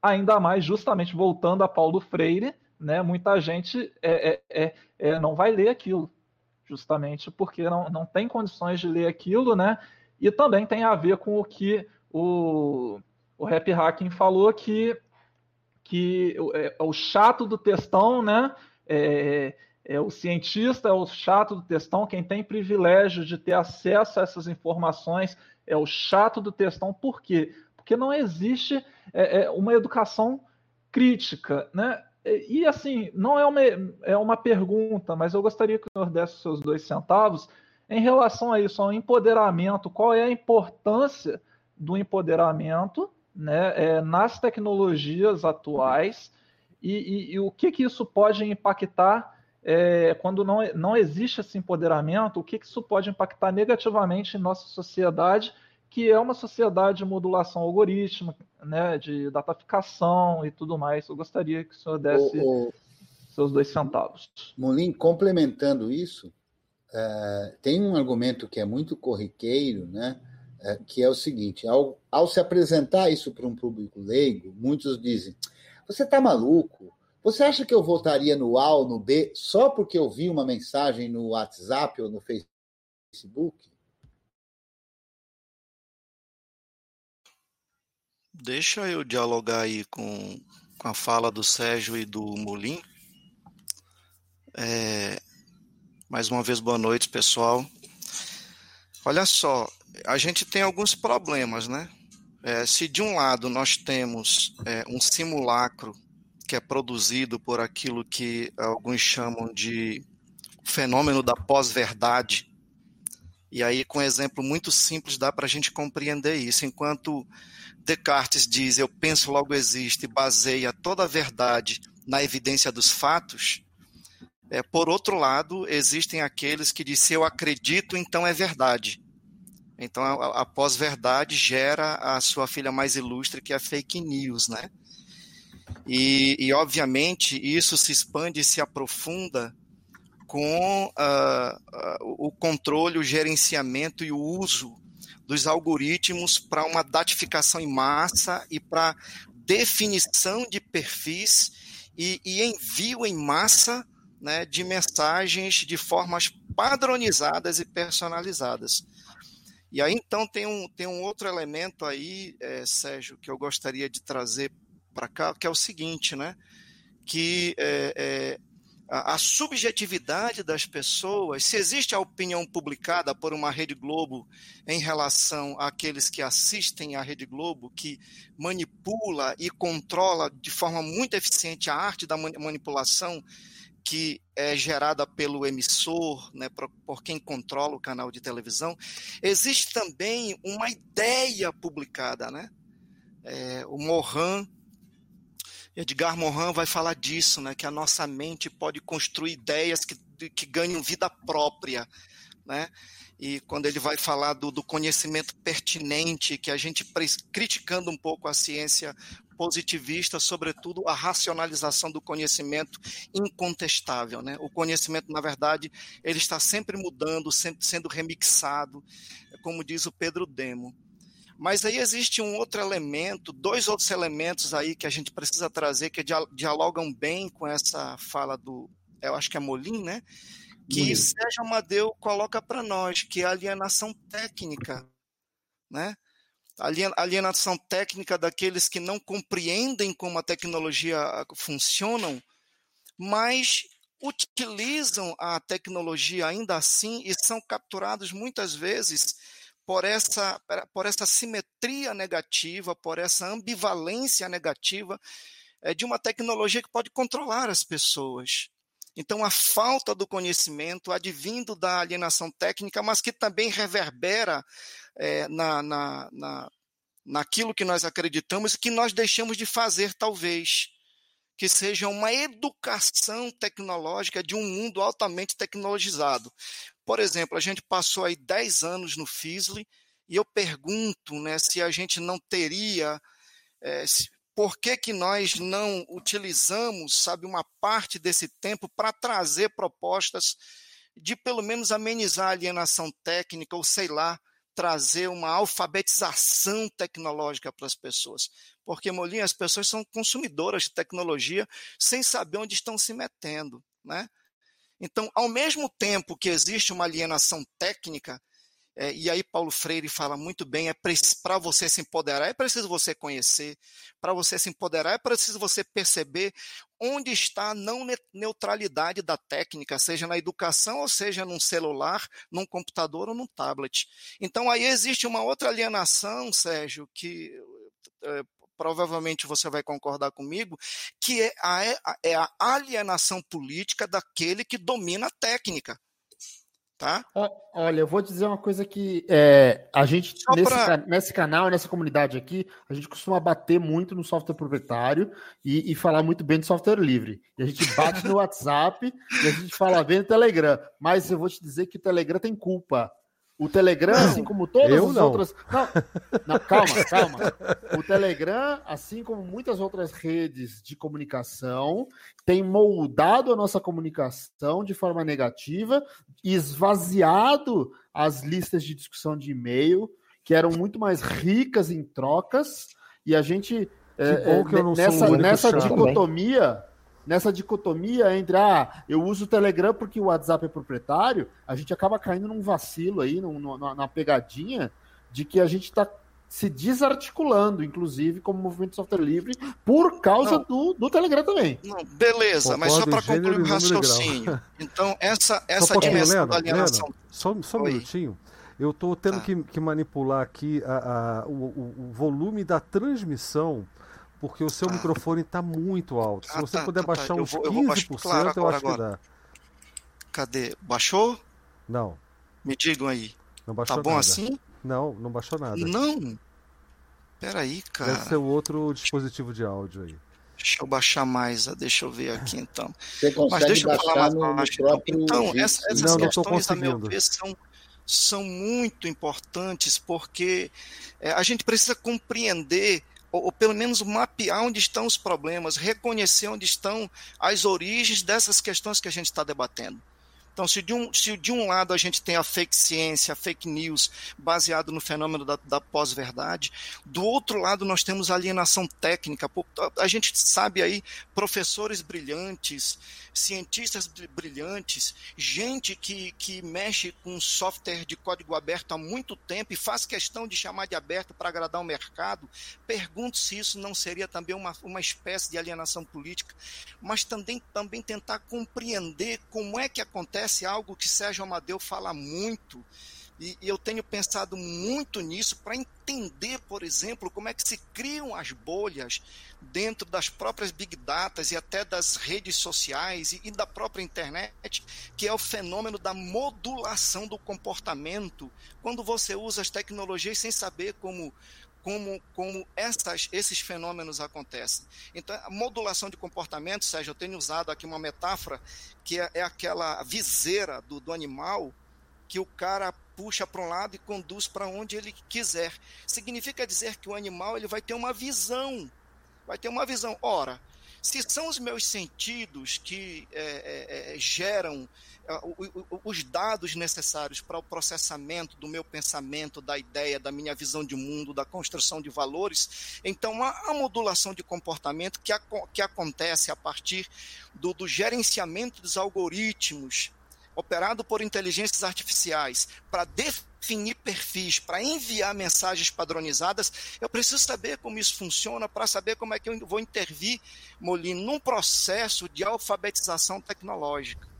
ainda mais justamente voltando a Paulo Freire, né? Muita gente é, é, é, é não vai ler aquilo, justamente porque não, não tem condições de ler aquilo, né? E também tem a ver com o que o, o Rap Hacking falou que que é, é o chato do textão, né? É, é, o cientista, é o chato do textão, quem tem privilégio de ter acesso a essas informações é o chato do textão. Por quê? Porque não existe é, é uma educação crítica, né? e assim, não é uma, é uma pergunta, mas eu gostaria que o senhor desse os seus dois centavos em relação a isso, ao empoderamento. Qual é a importância do empoderamento né, é, nas tecnologias atuais e, e, e, o que, que isso pode impactar é, quando não, não existe esse empoderamento, o que, que isso pode impactar negativamente em nossa sociedade que é uma sociedade de modulação algorítmica, né, de dataficação e tudo mais. Eu gostaria que o senhor desse o, o... seus dois centavos. Molim, complementando isso, é, tem um argumento que é muito corriqueiro, né, é, que é o seguinte: ao, ao se apresentar isso para um público leigo, muitos dizem: você está maluco? Você acha que eu votaria no A ou no B só porque eu vi uma mensagem no WhatsApp ou no Facebook? Deixa eu dialogar aí com, com a fala do Sérgio e do Molim. É, mais uma vez, boa noite, pessoal. Olha só, a gente tem alguns problemas, né? É, se de um lado nós temos é, um simulacro que é produzido por aquilo que alguns chamam de fenômeno da pós-verdade, e aí com um exemplo muito simples dá para a gente compreender isso. Enquanto Descartes diz eu penso, logo existe, e baseia toda a verdade na evidência dos fatos, é, por outro lado, existem aqueles que dizem eu acredito, então é verdade. Então a, a pós-verdade gera a sua filha mais ilustre, que é a fake news, né? E, e obviamente isso se expande e se aprofunda com uh, uh, o controle, o gerenciamento e o uso dos algoritmos para uma datificação em massa e para definição de perfis e, e envio em massa né, de mensagens de formas padronizadas e personalizadas. E aí, então, tem um, tem um outro elemento aí, é, Sérgio, que eu gostaria de trazer para cá, que é o seguinte, né? Que é, é, a, a, subjetividade das pessoas, se existe a opinião publicada por uma Rede Globo em relação àqueles que assistem à Rede Globo, que manipula e controla de forma muito eficiente a arte da manipulação que é gerada pelo emissor, né, por, por quem controla o canal de televisão, existe também uma ideia publicada, né? É, o Mohan Edgar Morin vai falar disso, né, que a nossa mente pode construir ideias que, que ganham vida própria, né? E quando ele vai falar do, do conhecimento pertinente, que a gente criticando um pouco a ciência positivista, sobretudo a racionalização do conhecimento incontestável, né? O conhecimento, na verdade, ele está sempre mudando, sempre sendo remixado, como diz o Pedro Demo. Mas aí existe um outro elemento, dois outros elementos aí que a gente precisa trazer que dialogam bem com essa fala do, eu acho que é Molim, né? Que. Sérgio Amadeu coloca para nós, que é a alienação técnica, né? Alienação técnica daqueles que não compreendem como a tecnologia funciona, mas utilizam a tecnologia ainda assim e são capturados muitas vezes por essa, por essa simetria negativa, por essa ambivalência negativa é, de uma tecnologia que pode controlar as pessoas. Então, a falta do conhecimento advindo da alienação técnica, mas que também reverbera é, na, na, na, naquilo que nós acreditamos e que nós deixamos de fazer, talvez. Que seja uma educação tecnológica de um mundo altamente tecnologizado. Por exemplo, a gente passou aí 10 anos no FISLE e eu pergunto né, se a gente não teria. É, se, por que, que nós não utilizamos, sabe, uma parte desse tempo para trazer propostas de pelo menos amenizar a alienação técnica, ou sei lá, trazer uma alfabetização tecnológica para as pessoas. Porque, Molinha, as pessoas são consumidoras de tecnologia sem saber onde estão se metendo. Né? Então, ao mesmo tempo que existe uma alienação técnica, é, e aí Paulo Freire fala muito bem, é para você se empoderar, é preciso você conhecer, para você se empoderar, é preciso você perceber onde está a não neutralidade da técnica, seja na educação, ou seja num celular, num computador ou num tablet. Então aí existe uma outra alienação, Sérgio, que é, provavelmente você vai concordar comigo, que é a, é a alienação política daquele que domina a técnica. Tá? Olha, eu vou dizer uma coisa que é, a gente, nesse, pra... nesse canal, nessa comunidade aqui, a gente costuma bater muito no software proprietário e, e falar muito bem de software livre. E a gente bate no WhatsApp e a gente fala bem no Telegram. Mas eu vou te dizer que o Telegram tem culpa. O Telegram, não, assim como todas as não. outras. Não, não, calma, calma. O Telegram, assim como muitas outras redes de comunicação, tem moldado a nossa comunicação de forma negativa, esvaziado as listas de discussão de e-mail, que eram muito mais ricas em trocas, e a gente. É, é, nessa, nessa dicotomia. Também nessa dicotomia entre ah, eu uso o Telegram porque o WhatsApp é proprietário, a gente acaba caindo num vacilo aí, num, numa, numa pegadinha de que a gente está se desarticulando, inclusive, como movimento de software livre, por causa do, do Telegram também. Não, beleza, Concordo mas só para concluir o raciocínio. Então, essa, essa dimensão da alienação. só, só um Oi. minutinho. Eu estou tendo ah. que, que, manipular aqui a, a o, o, volume da transmissão porque o seu ah. microfone está muito alto. Se ah, você tá, puder tá, tá. baixar tá. uns eu vou, 15%, eu, baixar, claro, eu acho agora. que dá. Cadê? Baixou? Não. Me digam aí. Não tá baixou tá bom nada. assim? Não, não baixou nada. Não. Peraí, cara. Deve ser o outro dispositivo de áudio aí. Deixa eu baixar mais, deixa eu ver aqui então. Você consegue Mas deixa eu falar mais baixo. Então, então essa, essas não, questões, a meu ver, são, são muito importantes porque é, a gente precisa compreender ou, ou, pelo menos mapear onde estão os problemas, reconhecer onde estão as origens dessas questões que a gente está debatendo. Então, se de, um, se de um lado a gente tem a fake ciência, a fake news, baseado no fenômeno da, da pós-verdade, do outro lado nós temos alienação técnica. A gente sabe aí professores brilhantes, cientistas brilhantes, gente que, que mexe com software de código aberto há muito tempo e faz questão de chamar de aberto para agradar o mercado. Pergunto se isso não seria também uma, uma espécie de alienação política, mas também, também tentar compreender como é que acontece algo que Sérgio Amadeu fala muito e, e eu tenho pensado muito nisso para entender, por exemplo, como é que se criam as bolhas dentro das próprias big data e até das redes sociais e, e da própria internet, que é o fenômeno da modulação do comportamento, quando você usa as tecnologias sem saber como como, como essas, esses fenômenos acontecem. Então, a modulação de comportamento, Sérgio, eu tenho usado aqui uma metáfora que é, é aquela viseira do, do animal que o cara puxa para um lado e conduz para onde ele quiser. Significa dizer que o animal ele vai ter uma visão, vai ter uma visão. Ora, se são os meus sentidos que é, é, é geram os dados necessários para o processamento do meu pensamento, da ideia, da minha visão de mundo, da construção de valores, então a, modulação de comportamento que, que acontece a partir do, do gerenciamento dos algoritmos operado por inteligências artificiais para definir perfis, para enviar mensagens padronizadas, eu preciso saber como isso funciona para saber como é que eu vou intervir, Molino, num processo de alfabetização tecnológica.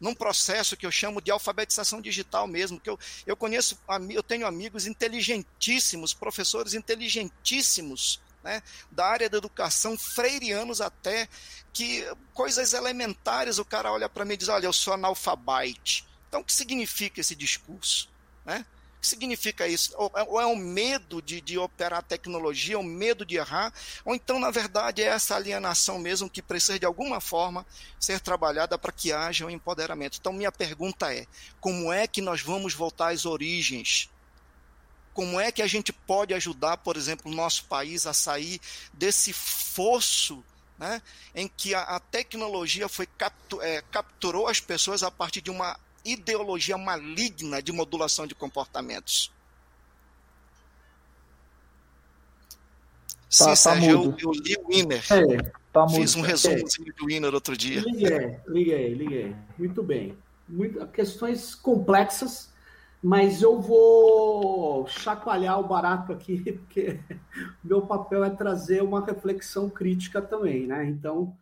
Num processo que eu chamo de alfabetização digital mesmo, que eu, eu conheço, eu tenho amigos inteligentíssimos, professores inteligentíssimos, né, da área da educação, freirianos até, que coisas elementares o cara olha para mim e diz: Olha, eu sou analfabete. Então, o que significa esse discurso? Né? Que significa isso? Ou, é o um medo de, de operar tecnologia, o um medo de errar, ou então, na verdade, é essa alienação mesmo que precisa, de alguma forma, ser trabalhada para que haja um empoderamento. Então, minha pergunta é: como é que nós vamos voltar às origens? Como é que a gente pode ajudar, por exemplo, o nosso país a sair desse fosso né, em que a, a tecnologia foi captu, é, capturou as pessoas a partir de uma ideologia maligna de modulação de comportamentos? Tá, Sim, tá Sérgio, eu, eu, li o Winner. É, tá Fiz um resumozinho é. do Winner outro dia. Liguei, liguei, liguei. Muito bem. Muito, questões complexas mas eu vou chacoalhar o barato aqui, porque meu papel é trazer uma reflexão crítica também, né? Então,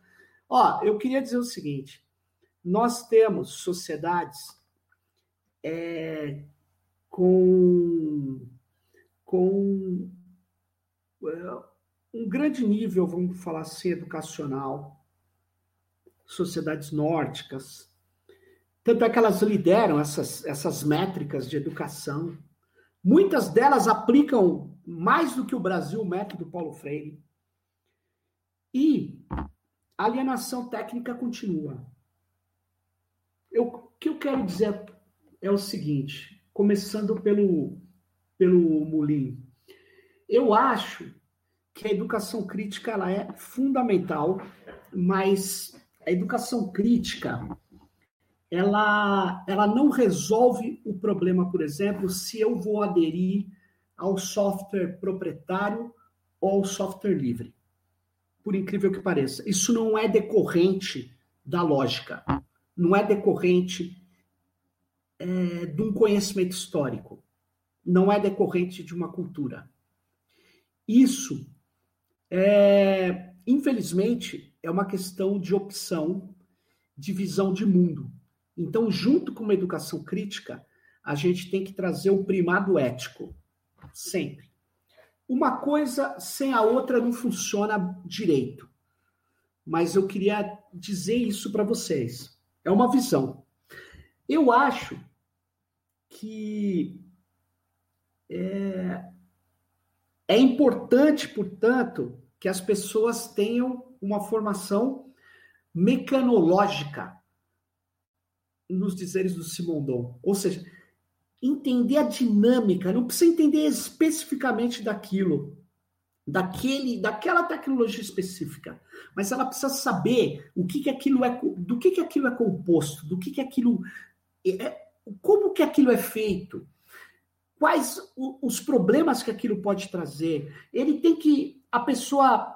ó, eu queria dizer o seguinte: nós temos sociedades é, com, com é, um grande nível, vamos falar assim, educacional, sociedades nórdicas. Tanto é que elas lideram essas, essas métricas de educação. Muitas delas aplicam mais do que o Brasil o método Paulo Freire. E a alienação técnica continua. Eu, o que eu quero dizer é o seguinte, começando pelo, pelo Mulim. Eu acho que a educação crítica ela é fundamental, mas a educação crítica ela, ela não resolve o problema, por exemplo, se eu vou aderir ao software proprietário ou ao software livre. Por incrível que pareça. Isso não é decorrente da lógica, não é decorrente é, de um conhecimento histórico, não é decorrente de uma cultura. Isso é, infelizmente, é uma questão de opção, de visão de mundo. Então, junto com uma educação crítica, a gente tem que trazer o primado ético, sempre. Uma coisa sem a outra não funciona direito. Mas eu queria dizer isso para vocês. É uma visão. Eu acho que é, é importante, portanto, que as pessoas tenham uma formação mecanológica nos dizeres do Simondon. Ou seja, entender a dinâmica, não precisa entender especificamente daquilo, daquele, daquela tecnologia específica, mas ela precisa saber o que, que aquilo é, do que, que aquilo é composto, do que, que aquilo é, como que aquilo é feito, quais os problemas que aquilo pode trazer. Ele tem que a pessoa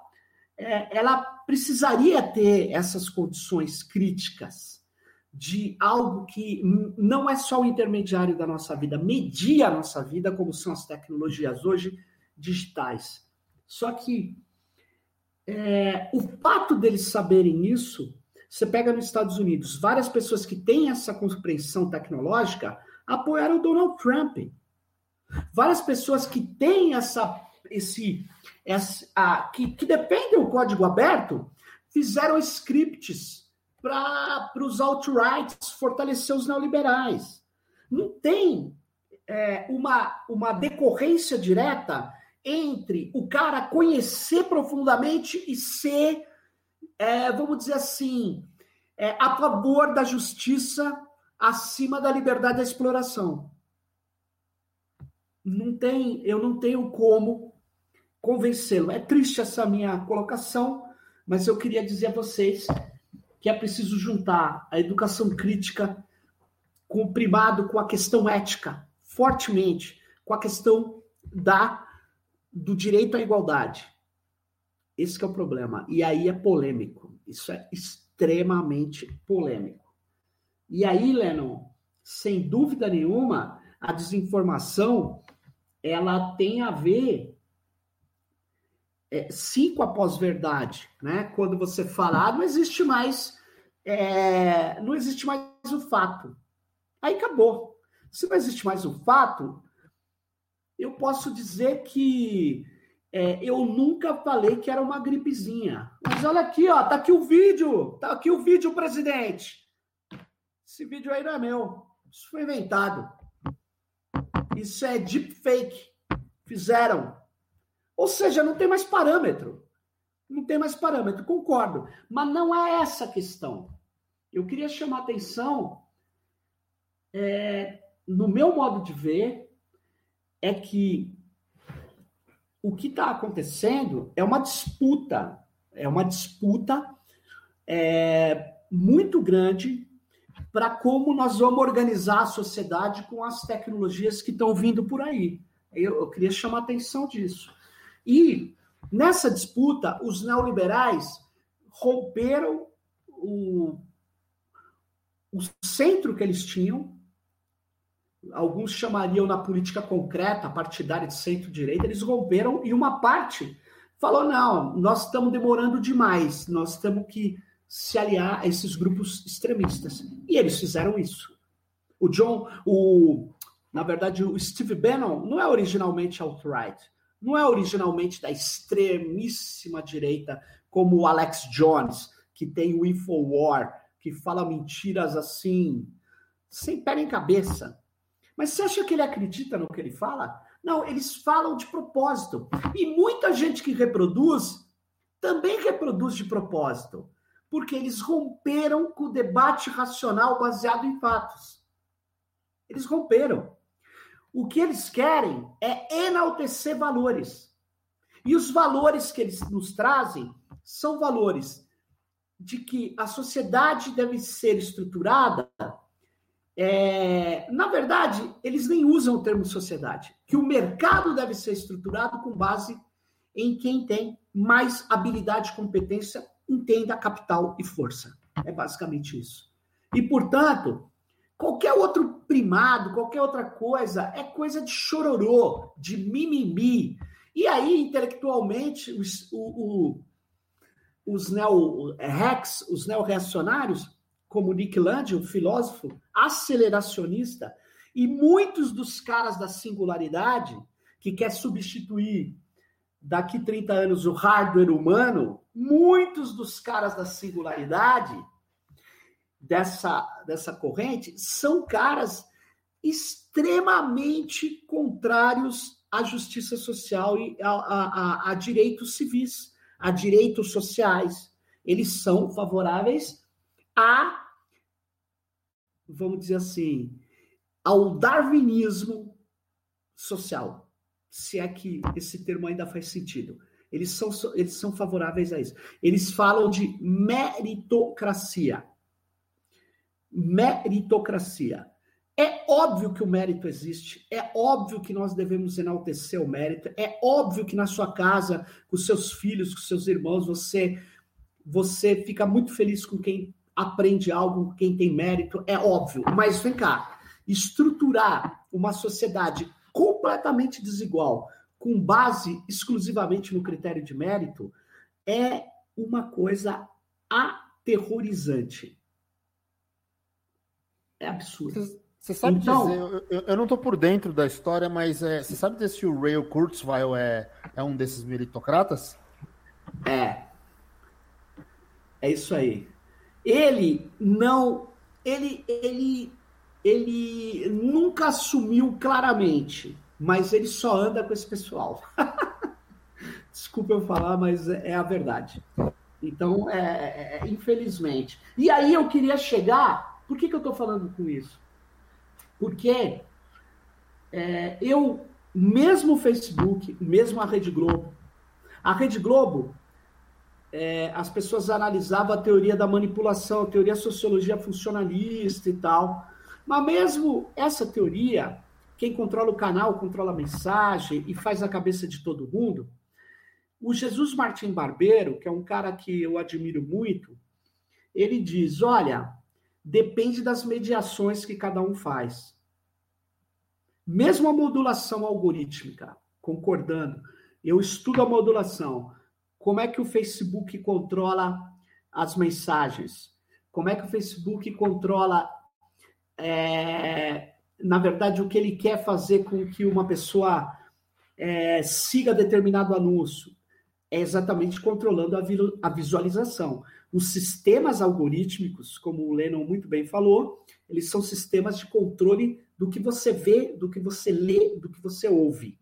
é, ela precisaria ter essas condições críticas de algo que não é só o intermediário da nossa vida, media a nossa vida, como são as tecnologias hoje digitais. Só que é, o fato deles saberem isso, você pega nos Estados Unidos, várias pessoas que têm essa compreensão tecnológica apoiaram o Donald Trump. Várias pessoas que têm essa esse, esse a, que, que dependem do código aberto, fizeram scripts para os alt-rights fortalecer os neoliberais. Não tem é, uma, uma decorrência direta entre o cara conhecer profundamente e ser, é, vamos dizer assim, é, a favor da justiça acima da liberdade da exploração. Não tem, eu não tenho como convencê-lo. É triste essa minha colocação, mas eu queria dizer a vocês que é preciso juntar a educação crítica com o primado, com a questão ética, fortemente, com a questão da do direito à igualdade. Esse é o problema. E aí é polêmico. Isso é extremamente polêmico. E aí, Lennon, sem dúvida nenhuma, a desinformação ela tem a ver é, cinco após verdade, né? Quando você fala, ah, não existe mais, é, não existe mais o fato. Aí acabou. Se não existe mais o fato, eu posso dizer que é, eu nunca falei que era uma gripezinha. Mas olha aqui, ó, tá aqui o vídeo, tá aqui o vídeo, presidente. Esse vídeo aí não é meu. Isso foi inventado. Isso é deepfake. Fizeram. Ou seja, não tem mais parâmetro. Não tem mais parâmetro, concordo. Mas não é essa a questão. Eu queria chamar atenção, é, no meu modo de ver, é que o que está acontecendo é uma disputa, é uma disputa é, muito grande para como nós vamos organizar a sociedade com as tecnologias que estão vindo por aí. Eu, eu queria chamar a atenção disso. E nessa disputa, os neoliberais romperam o, o centro que eles tinham, alguns chamariam na política concreta, partidária de centro-direita, eles romperam e uma parte falou: não, nós estamos demorando demais, nós temos que se aliar a esses grupos extremistas. E eles fizeram isso. O John, o, na verdade, o Steve Bannon não é originalmente alt-right. não é originalmente da extremíssima direita, como o Alex Jones, que tem o Infowar, que fala mentiras assim, sem pé nem cabeça. Mas você acha que ele acredita no que ele fala? Não, eles falam de propósito. E muita gente que reproduz também reproduz de propósito, porque eles romperam com o debate racional baseado em fatos. Eles romperam. O que eles querem é enaltecer valores. E os valores que eles nos trazem são valores de que a sociedade deve ser estruturada. É, na verdade, eles nem usam o termo sociedade, que o mercado deve ser estruturado com base em quem tem mais habilidade competência, entenda capital e força. É basicamente isso. E, portanto, qualquer outro primado, qualquer outra coisa, é coisa de chororô, de mimimi. E aí, intelectualmente, os, o, o, os neo-rex, os neo-reacionários, como Nick Land, o filósofo aceleracionista, e muitos dos caras da singularidade, que quer substituir daqui 30 anos o hardware humano, muitos dos caras da singularidade dessa, dessa corrente são caras extremamente contrários à justiça social e a, a, a, direitos civis, a direitos sociais. Eles são favoráveis a, vamos dizer assim, ao darwinismo social se é que esse termo ainda faz sentido. Eles são, eles são favoráveis a isso. Eles falam de meritocracia. Meritocracia. É óbvio que o mérito existe, é óbvio que nós devemos enaltecer o mérito, é óbvio que na sua casa, com seus filhos, com seus irmãos, você você fica muito feliz com quem aprende algo, quem tem mérito, é óbvio. Mas vem cá, estruturar uma sociedade completamente desigual, com base exclusivamente no critério de mérito, é uma coisa aterrorizante. É absurdo. Você sabe então, dizer, eu, eu não estou por dentro da história, mas é, você sabe dizer se o Ray Kurzweil é, é um desses meritocratas? É. É isso aí. Ele não. Ele, ele ele nunca assumiu claramente, mas ele só anda com esse pessoal. Desculpa eu falar, mas é, é a verdade. Então, é, é, infelizmente. E aí eu queria chegar. Por que, que eu estou falando com isso? Porque é, eu, mesmo o Facebook, mesmo a Rede Globo, a Rede Globo, é, as pessoas analisavam a teoria da manipulação, a teoria sociologia funcionalista e tal. Mas mesmo essa teoria, quem controla o canal controla a mensagem e faz a cabeça de todo mundo. O Jesus Martim Barbeiro, que é um cara que eu admiro muito, ele diz: olha, depende das mediações que cada um faz. Mesmo a modulação algorítmica, concordando, eu estudo a modulação. Como é que o Facebook controla as mensagens? Como é que o Facebook controla é, na verdade, o que ele quer fazer com que uma pessoa é, siga determinado anúncio é exatamente controlando a, a visualização. Os sistemas algorítmicos, como o Lennon muito bem falou, eles são sistemas de controle do que você vê, do que você lê, do que você ouve.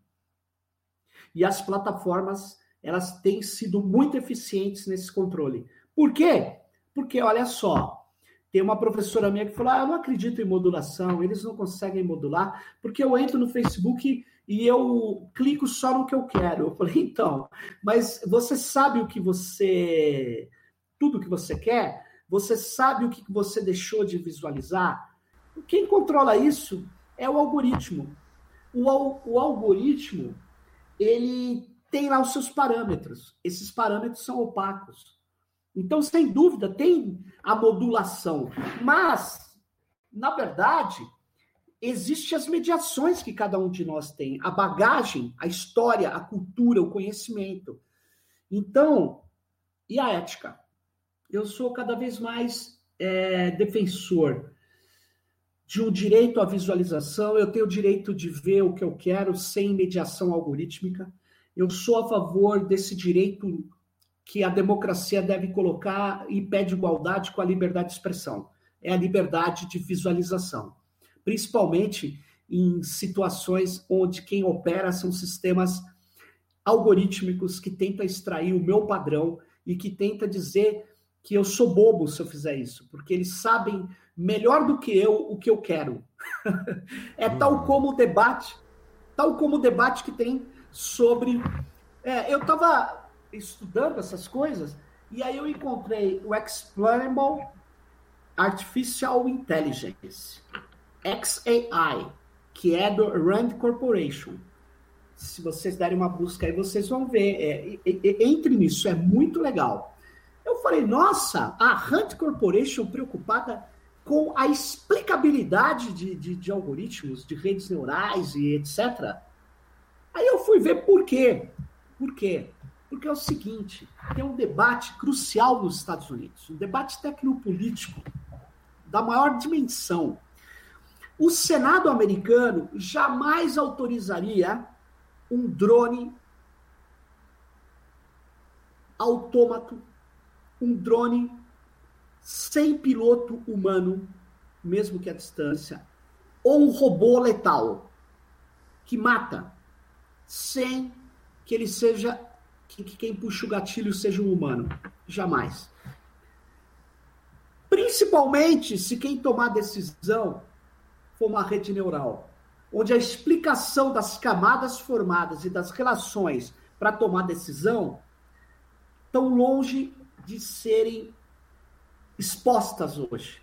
E as plataformas, elas têm sido muito eficientes nesse controle. Por quê? Porque, olha só, tem uma professora minha que falou: ah, eu não acredito em modulação, eles não conseguem modular, porque eu entro no Facebook e eu clico só no que eu quero. Eu falei, então, mas você sabe o que você. tudo que você quer? Você sabe o que você deixou de visualizar? Quem controla isso é o algoritmo. O, o algoritmo, ele tem lá os seus parâmetros. Esses parâmetros são opacos. Então, sem dúvida, tem a modulação. Mas, na verdade, existem as mediações que cada um de nós tem, a bagagem, a história, a cultura, o conhecimento. Então, e a ética? Eu sou cada vez mais é, defensor de um direito à visualização, eu tenho o direito de ver o que eu quero sem mediação algorítmica. Eu sou a favor desse direito que a democracia deve colocar e pede igualdade com a liberdade de expressão. É a liberdade de visualização, principalmente em situações onde quem opera são sistemas algorítmicos que tenta extrair o meu padrão e que tenta dizer que eu sou bobo se eu fizer isso, porque eles sabem melhor do que eu o que eu quero. é tal uhum. como o debate, tal como o debate que tem sobre. É, eu estava estudando essas coisas e aí eu encontrei o Explainable Artificial Intelligence, XAI, que é do Rand Corporation se vocês derem uma busca aí, vocês vão ver. É, entre nisso, é muito legal. Eu falei, nossa, a Hunt Corporation preocupada com a explicabilidade de, de, de algoritmos, de redes neurais e etc. Aí eu fui ver por quê. Por quê? Porque é o seguinte: tem um debate crucial nos Estados Unidos, um debate tecnopolítico da maior dimensão. O Senado americano jamais autorizaria um drone autômato, um drone sem piloto humano, mesmo que à distância, ou um robô letal que mata sem que ele seja que, que quem puxa o gatilho seja um humano, jamais. Principalmente se quem tomar decisão for uma rede neural onde a explicação das camadas formadas e das relações para tomar decisão estão longe de serem expostas hoje.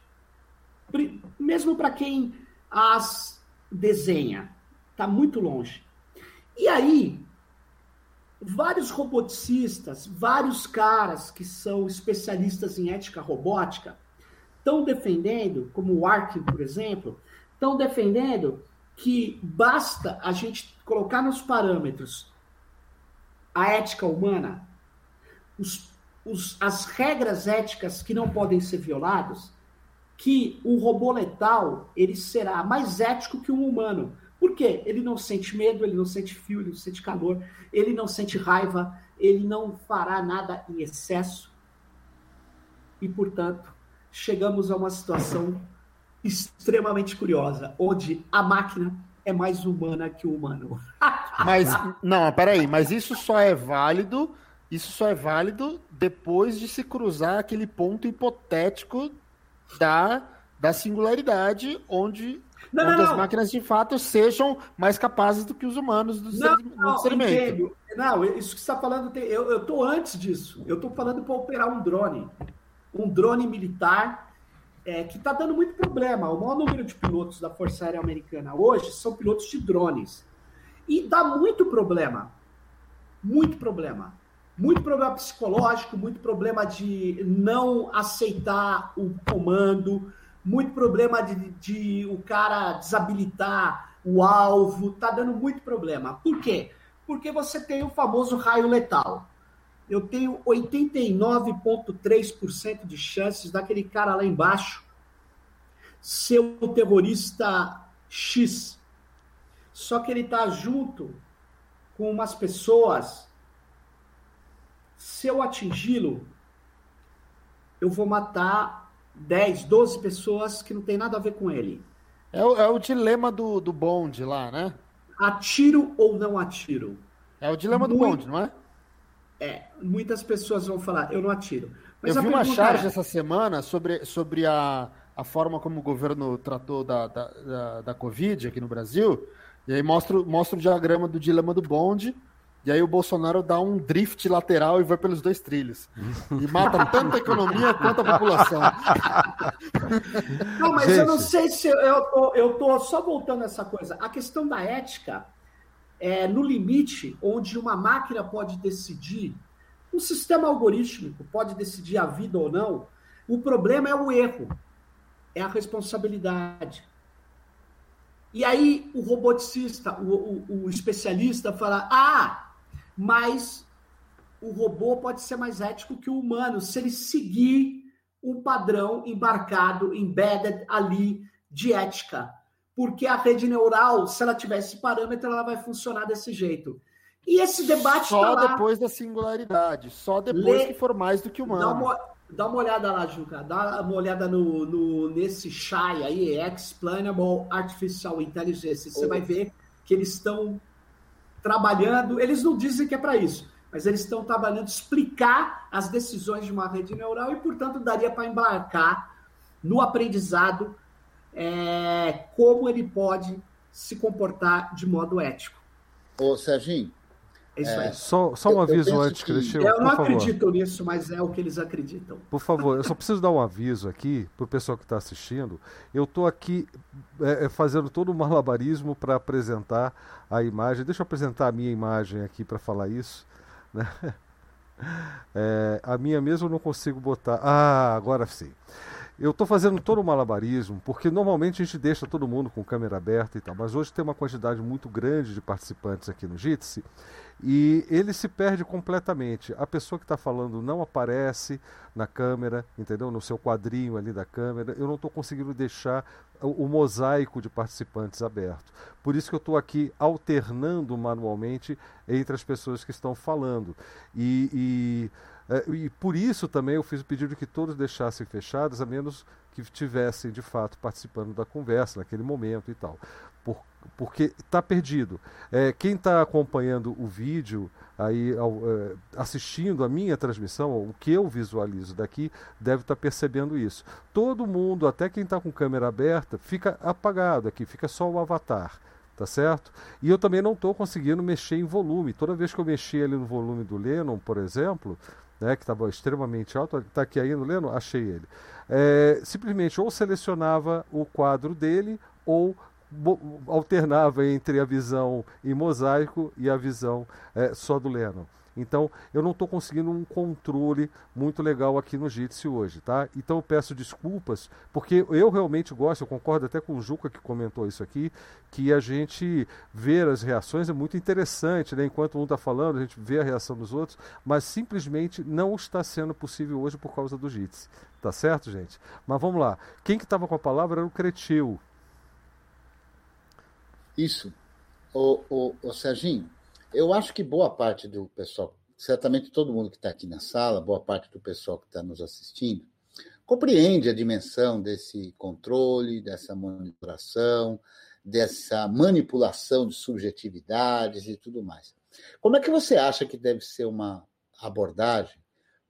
Mesmo para quem as desenha, está muito longe. E aí, vários roboticistas, vários caras que são especialistas em ética robótica, estão defendendo, como o Arkin, por exemplo, estão defendendo que basta a gente colocar nos parâmetros a ética humana, os, os, as regras éticas que não podem ser violadas, que um robô letal ele será mais ético que um humano. Por quê? Ele não sente medo, ele não sente fio, ele não sente calor, ele não sente raiva, ele não fará nada em excesso. E, portanto, chegamos a uma situação extremamente curiosa, onde a máquina é mais humana que o humano. mas, não, peraí, mas isso só é válido, isso só é válido depois de se cruzar aquele ponto hipotético da, da singularidade, onde, não, onde não, as não. máquinas de fato sejam mais capazes do que os humanos do não, ser, não. Não, isso que você está falando, eu estou antes disso. Eu estou falando para operar um drone. Um drone militar é, que está dando muito problema. O maior número de pilotos da Força Aérea Americana hoje são pilotos de drones. E dá muito problema. Muito problema. Muito problema psicológico, muito problema de não aceitar o comando, muito problema de, de o cara desabilitar o alvo. Tá dando muito problema. Por quê? Porque você tem o famoso raio letal eu tenho 89,3% de chances daquele cara lá embaixo ser o terrorista X. Só que ele está junto com umas pessoas. Se eu atingi-lo, eu vou matar 10, 12 pessoas que não tem nada a ver com ele. É o, é o dilema do, do bonde lá, né? Atiro ou não atiro? É o dilema Muito... do bonde, não é? É, muitas pessoas vão falar, eu não atiro. Mas eu vi uma charge é... essa semana sobre, sobre a, a forma como o governo tratou da, da, da, da Covid aqui no Brasil, e aí mostra, mostra o diagrama do dilema do bonde, e aí o Bolsonaro dá um drift lateral e vai pelos dois trilhos. E mata tanto a economia quanto a população. Não, mas Gente. eu não sei se eu tô, eu tô só voltando a essa coisa. A questão da ética é, no limite onde uma máquina pode decidir, um sistema algorítmico pode decidir a vida ou não, o problema é o erro, é a responsabilidade. E aí o roboticista, o, o, o especialista fala: ah, mas o robô pode ser mais ético que o humano se ele seguir um padrão embarcado, embedded ali de ética porque a rede neural, se ela tiver esse parâmetro, ela vai funcionar desse jeito. E esse debate só tá depois da singularidade, só depois Lê, que for mais do que humano. Dá uma, dá uma olhada lá, Juca, dá uma olhada no, no nesse SHAI aí, Explainable Artificial Intelligence. Você oh. vai ver que eles estão trabalhando, eles não dizem que é para isso, mas eles estão trabalhando explicar as decisões de uma rede neural e, portanto, daria para embarcar no aprendizado é, como ele pode se comportar de modo ético. Ô, Serginho, é isso aí. Só, só um aviso antes, que... Cristian. Eu não acredito nisso, mas é o que eles acreditam. Por favor, eu só preciso dar um aviso aqui para o pessoal que está assistindo. Eu estou aqui é, é, fazendo todo o malabarismo para apresentar a imagem. Deixa eu apresentar a minha imagem aqui para falar isso. Né? É, a minha mesmo eu não consigo botar. Ah, agora sim. Eu estou fazendo todo o malabarismo, porque normalmente a gente deixa todo mundo com câmera aberta e tal, mas hoje tem uma quantidade muito grande de participantes aqui no Jitsi e ele se perde completamente. A pessoa que está falando não aparece na câmera, entendeu? No seu quadrinho ali da câmera. Eu não estou conseguindo deixar o, o, mosaico de participantes aberto. Por isso que eu estou aqui alternando manualmente entre as pessoas que estão falando. E, e, é, e por isso também eu fiz o pedido que todos deixassem fechados, a menos que estivessem de fato participando da conversa naquele momento e tal porque está perdido. É, quem está acompanhando o vídeo, aí ao, é, assistindo a minha transmissão, o que eu visualizo daqui, deve estar tá percebendo isso. Todo mundo, até quem está com câmera aberta, fica apagado aqui, fica só o avatar. Tá certo? E eu também não estou conseguindo mexer em volume. Toda vez que eu mexi ali no volume do Lennon, por exemplo, né, que estava extremamente alto, está aqui ainda no Lennon, achei ele. É, simplesmente ou selecionava o quadro dele ou alternava entre a visão em mosaico e a visão é, só do Lennon. Então, eu não estou conseguindo um controle muito legal aqui no Jitsi hoje, tá? Então, eu peço desculpas, porque eu realmente gosto, eu concordo até com o Juca que comentou isso aqui, que a gente ver as reações é muito interessante, né? Enquanto um está falando, a gente vê a reação dos outros, mas simplesmente não está sendo possível hoje por causa do Jitsi. Tá certo, gente? Mas vamos lá. Quem que estava com a palavra era o Cretil. Isso. O, o, o Serginho, eu acho que boa parte do pessoal, certamente todo mundo que está aqui na sala, boa parte do pessoal que está nos assistindo, compreende a dimensão desse controle, dessa monitoração, dessa manipulação de subjetividades e tudo mais. Como é que você acha que deve ser uma abordagem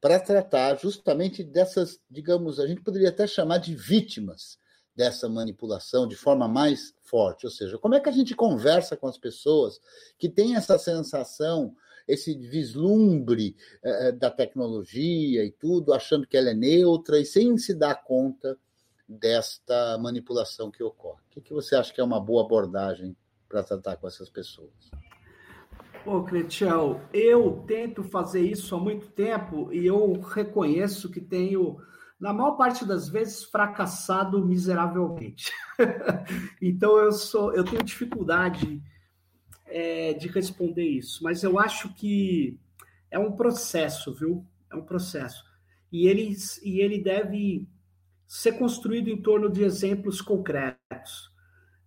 para tratar justamente dessas, digamos, a gente poderia até chamar de vítimas dessa manipulação de forma mais forte. Ou seja, como é que a gente conversa com as pessoas que têm essa sensação, esse vislumbre eh, eh, da tecnologia e tudo, achando que ela é neutra e sem se dar conta desta manipulação que ocorre? O que, que você acha que é uma boa abordagem para tratar com essas pessoas? Ô, Cretiel, eu tento fazer isso há muito tempo e eu reconheço que tenho na maior parte das vezes, fracassado miseravelmente. então eu sou, eu tenho dificuldade é, de responder isso, mas eu acho que é um processo, viu? É um processo. E ele, e ele deve ser construído em torno de exemplos concretos.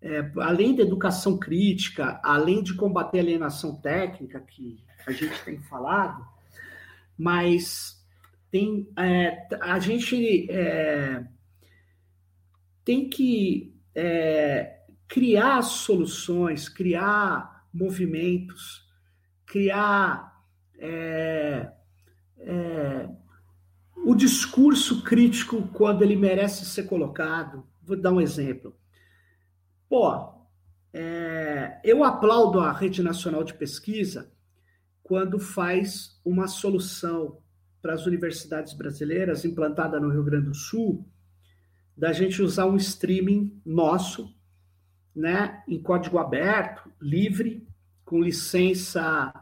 É, além da educação crítica, além de combater a alienação técnica, que a gente tem falado, mas tem é, a gente é, tem que é, criar soluções, criar movimentos, criar é, é, o discurso crítico quando ele merece ser colocado. Vou dar um exemplo. Pô, é, eu aplaudo a Rede Nacional de Pesquisa quando faz uma solução para as universidades brasileiras, implantada no Rio Grande do Sul, da gente usar um streaming nosso, né, em código aberto, livre, com licença.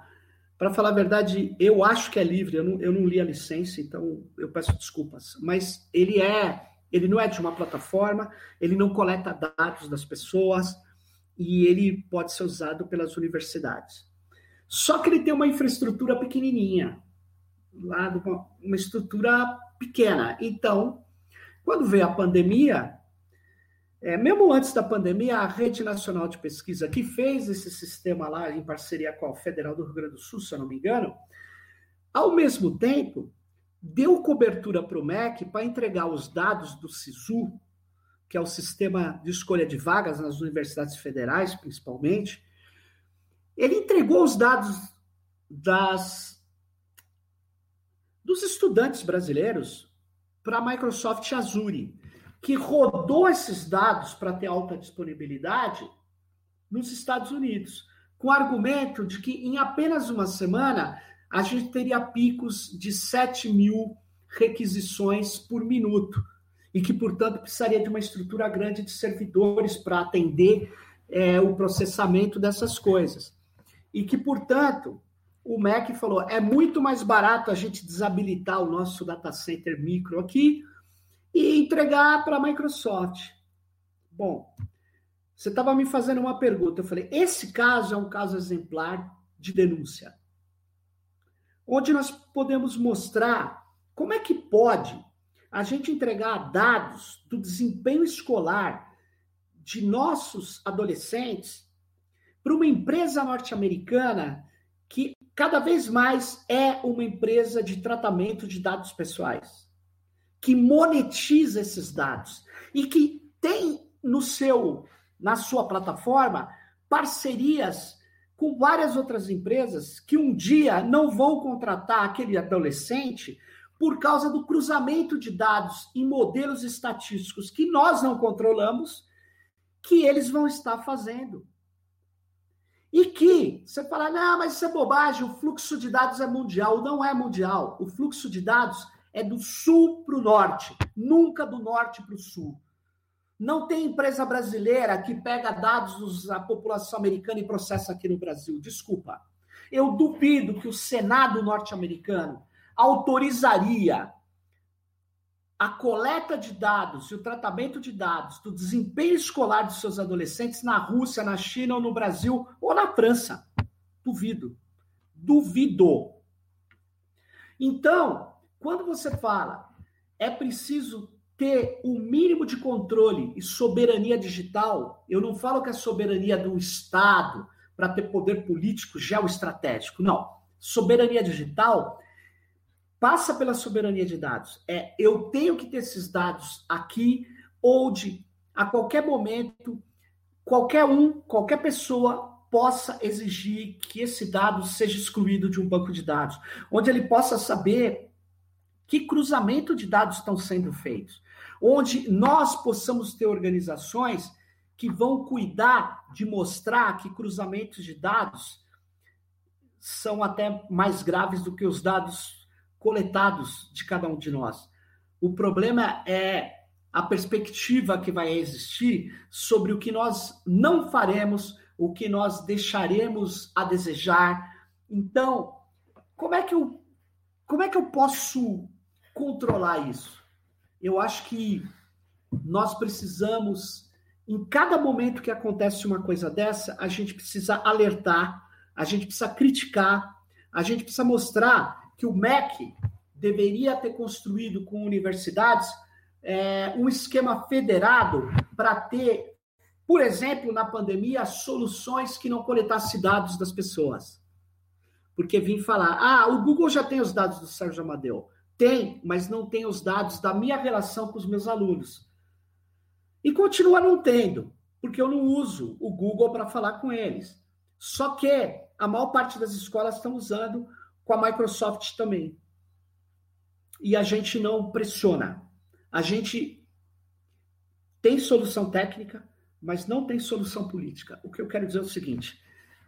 Para falar a verdade, eu acho que é livre, eu não, eu não li a licença, então eu peço desculpas. Mas ele é, ele não é de uma plataforma, ele não coleta dados das pessoas e ele pode ser usado pelas universidades. Só que ele tem uma infraestrutura pequenininha, lá de uma, uma estrutura pequena. Então, quando veio a pandemia, É, mesmo antes da pandemia, a Rede Nacional de Pesquisa, que fez esse sistema lá em parceria com a Federal do Rio Grande do Sul, se eu não me engano, ao mesmo tempo, deu cobertura para o MEC para entregar os dados do SISU, que é o sistema de escolha de vagas nas universidades federais, principalmente. Ele entregou os dados das dos estudantes brasileiros para a Microsoft Azure, que rodou esses dados para ter alta disponibilidade nos Estados Unidos, com o argumento de que em apenas uma semana a gente teria picos de 7 mil requisições por minuto e que, portanto, precisaria de uma estrutura grande de servidores para atender é, o processamento dessas coisas. E que, portanto, o MEC falou: é muito mais barato a gente desabilitar o nosso data center micro aqui e entregar para a Microsoft. Bom, você estava me fazendo uma pergunta. Eu falei: esse caso é um caso exemplar de denúncia onde nós podemos mostrar como é que pode a gente entregar dados do desempenho escolar de nossos adolescentes para uma empresa norte-americana cada vez mais é uma empresa de tratamento de dados pessoais, que monetiza esses dados e que tem no seu na sua plataforma parcerias com várias outras empresas que um dia não vão contratar aquele adolescente por causa do cruzamento de dados em modelos estatísticos que nós não controlamos, que eles vão estar fazendo. E que você fala, não, mas isso é bobagem, o fluxo de dados é mundial. Não é mundial. O fluxo de dados é do sul para o norte, nunca do norte para o sul. Não tem empresa brasileira que pega dados da população americana e processa aqui no Brasil. Desculpa. Eu duvido que o Senado norte-americano autorizaria a coleta de dados e o tratamento de dados do desempenho escolar de seus adolescentes na Rússia, na China ou no Brasil ou na França. Duvido. Duvido. Então, quando você fala é preciso ter o mínimo de controle e soberania digital, eu não falo que é soberania do Estado para ter poder político geoestratégico, não. Soberania digital passa pela soberania de dados. É, eu tenho que ter esses dados aqui, onde a qualquer momento, qualquer um, qualquer pessoa possa exigir que esse dado seja excluído de um banco de dados, onde ele possa saber que cruzamento de dados estão sendo feitos onde nós possamos ter organizações que vão cuidar de mostrar que cruzamentos de dados são até mais graves do que os dados coletados de cada um de nós. O problema é a perspectiva que vai existir sobre o que nós não faremos, o que nós deixaremos a desejar. Então, como é que eu, como é que eu posso controlar isso? eu acho que nós precisamos, em cada momento que acontece uma coisa dessa, a gente precisa alertar, a gente precisa criticar, a gente precisa mostrar que o MEC deveria ter construído com universidades é, um esquema federado para ter, por exemplo, na pandemia, soluções que não coletassem dados das pessoas. Porque vim falar, ah, o Google já tem os dados do Sérgio Amadeu. Tem, mas não tem os dados da minha relação com os meus alunos. E continua não tendo, porque eu não uso o Google para falar com eles. Só que a maior parte das escolas estão usando com a Microsoft também. E a gente não pressiona. A gente tem solução técnica, mas não tem solução política. O que eu quero dizer é o seguinte: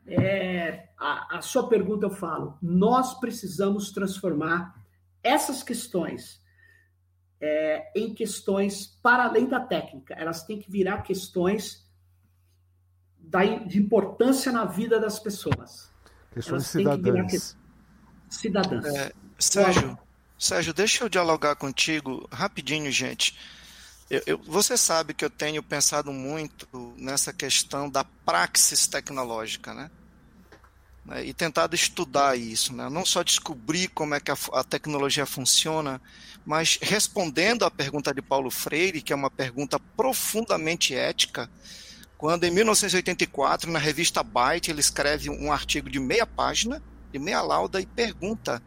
é, a, a sua pergunta eu falo, nós precisamos transformar essas questões é, em questões para além da técnica, elas têm que virar questões da, de importância na vida das pessoas. Questões cidadãs. Cidadãs. É, Sérgio, Sérgio, deixa eu dialogar contigo rapidinho, gente. Eu, eu, você sabe que eu tenho pensado muito nessa questão da praxis tecnológica, né? né, e tentado estudar isso, né, não só descobrir como é que a, a, tecnologia funciona, mas respondendo à pergunta de Paulo Freire, que é uma pergunta profundamente ética, quando em 1984, na revista Byte, ele escreve um artigo de meia página, de meia lauda, e pergunta: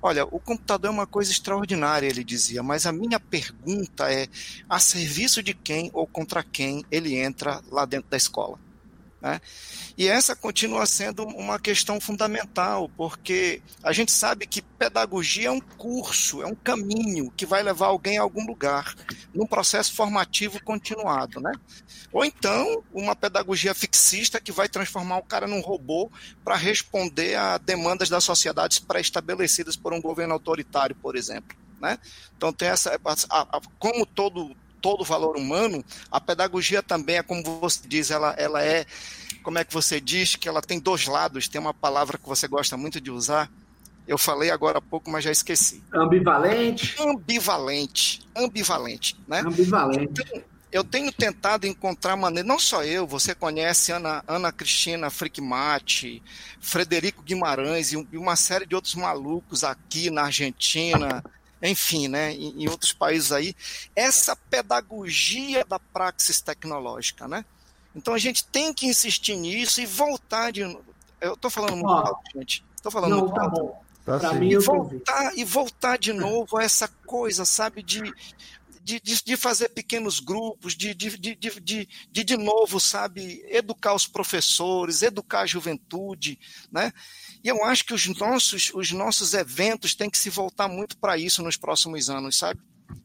Olha, o computador é uma coisa extraordinária, ele dizia, mas a minha pergunta é: a serviço de quem ou contra quem ele entra lá dentro da escola? Né? E essa continua sendo uma questão fundamental, porque a gente sabe que pedagogia é um curso, é um caminho que vai levar alguém a algum lugar, num processo formativo continuado. Né? Ou então, uma pedagogia fixista que vai transformar o cara num robô para responder a demandas das sociedades pré-estabelecidas por um governo autoritário, por exemplo. Né? Então tem essa, como todo todo o valor humano, a pedagogia também é como você diz, ela, ela é, como é que você diz, que ela tem dois lados, tem uma palavra que você gosta muito de usar, eu falei agora há pouco, mas já esqueci. Ambivalente. Ambivalente. Ambivalente, né? Ambivalente. Então, eu tenho tentado encontrar maneira, não só eu, você conhece Ana, Ana Cristina Frickmati, Frederico Guimarães e uma série de outros malucos aqui na Argentina, enfim, né, em, em outros países aí, essa pedagogia da praxis tecnológica, né? Então a gente tem que insistir nisso e voltar de. Eu estou falando muito alto, gente. Estou falando não, muito tá alto. Bom. Tá e, voltar, e voltar de novo a essa coisa, sabe, de, de, de, de fazer pequenos grupos, de de, de, de, de, de novo, sabe, educar os professores, educar a juventude, né? E eu acho que os nossos, os nossos eventos têm que se voltar muito para isso nos próximos anos, sabe?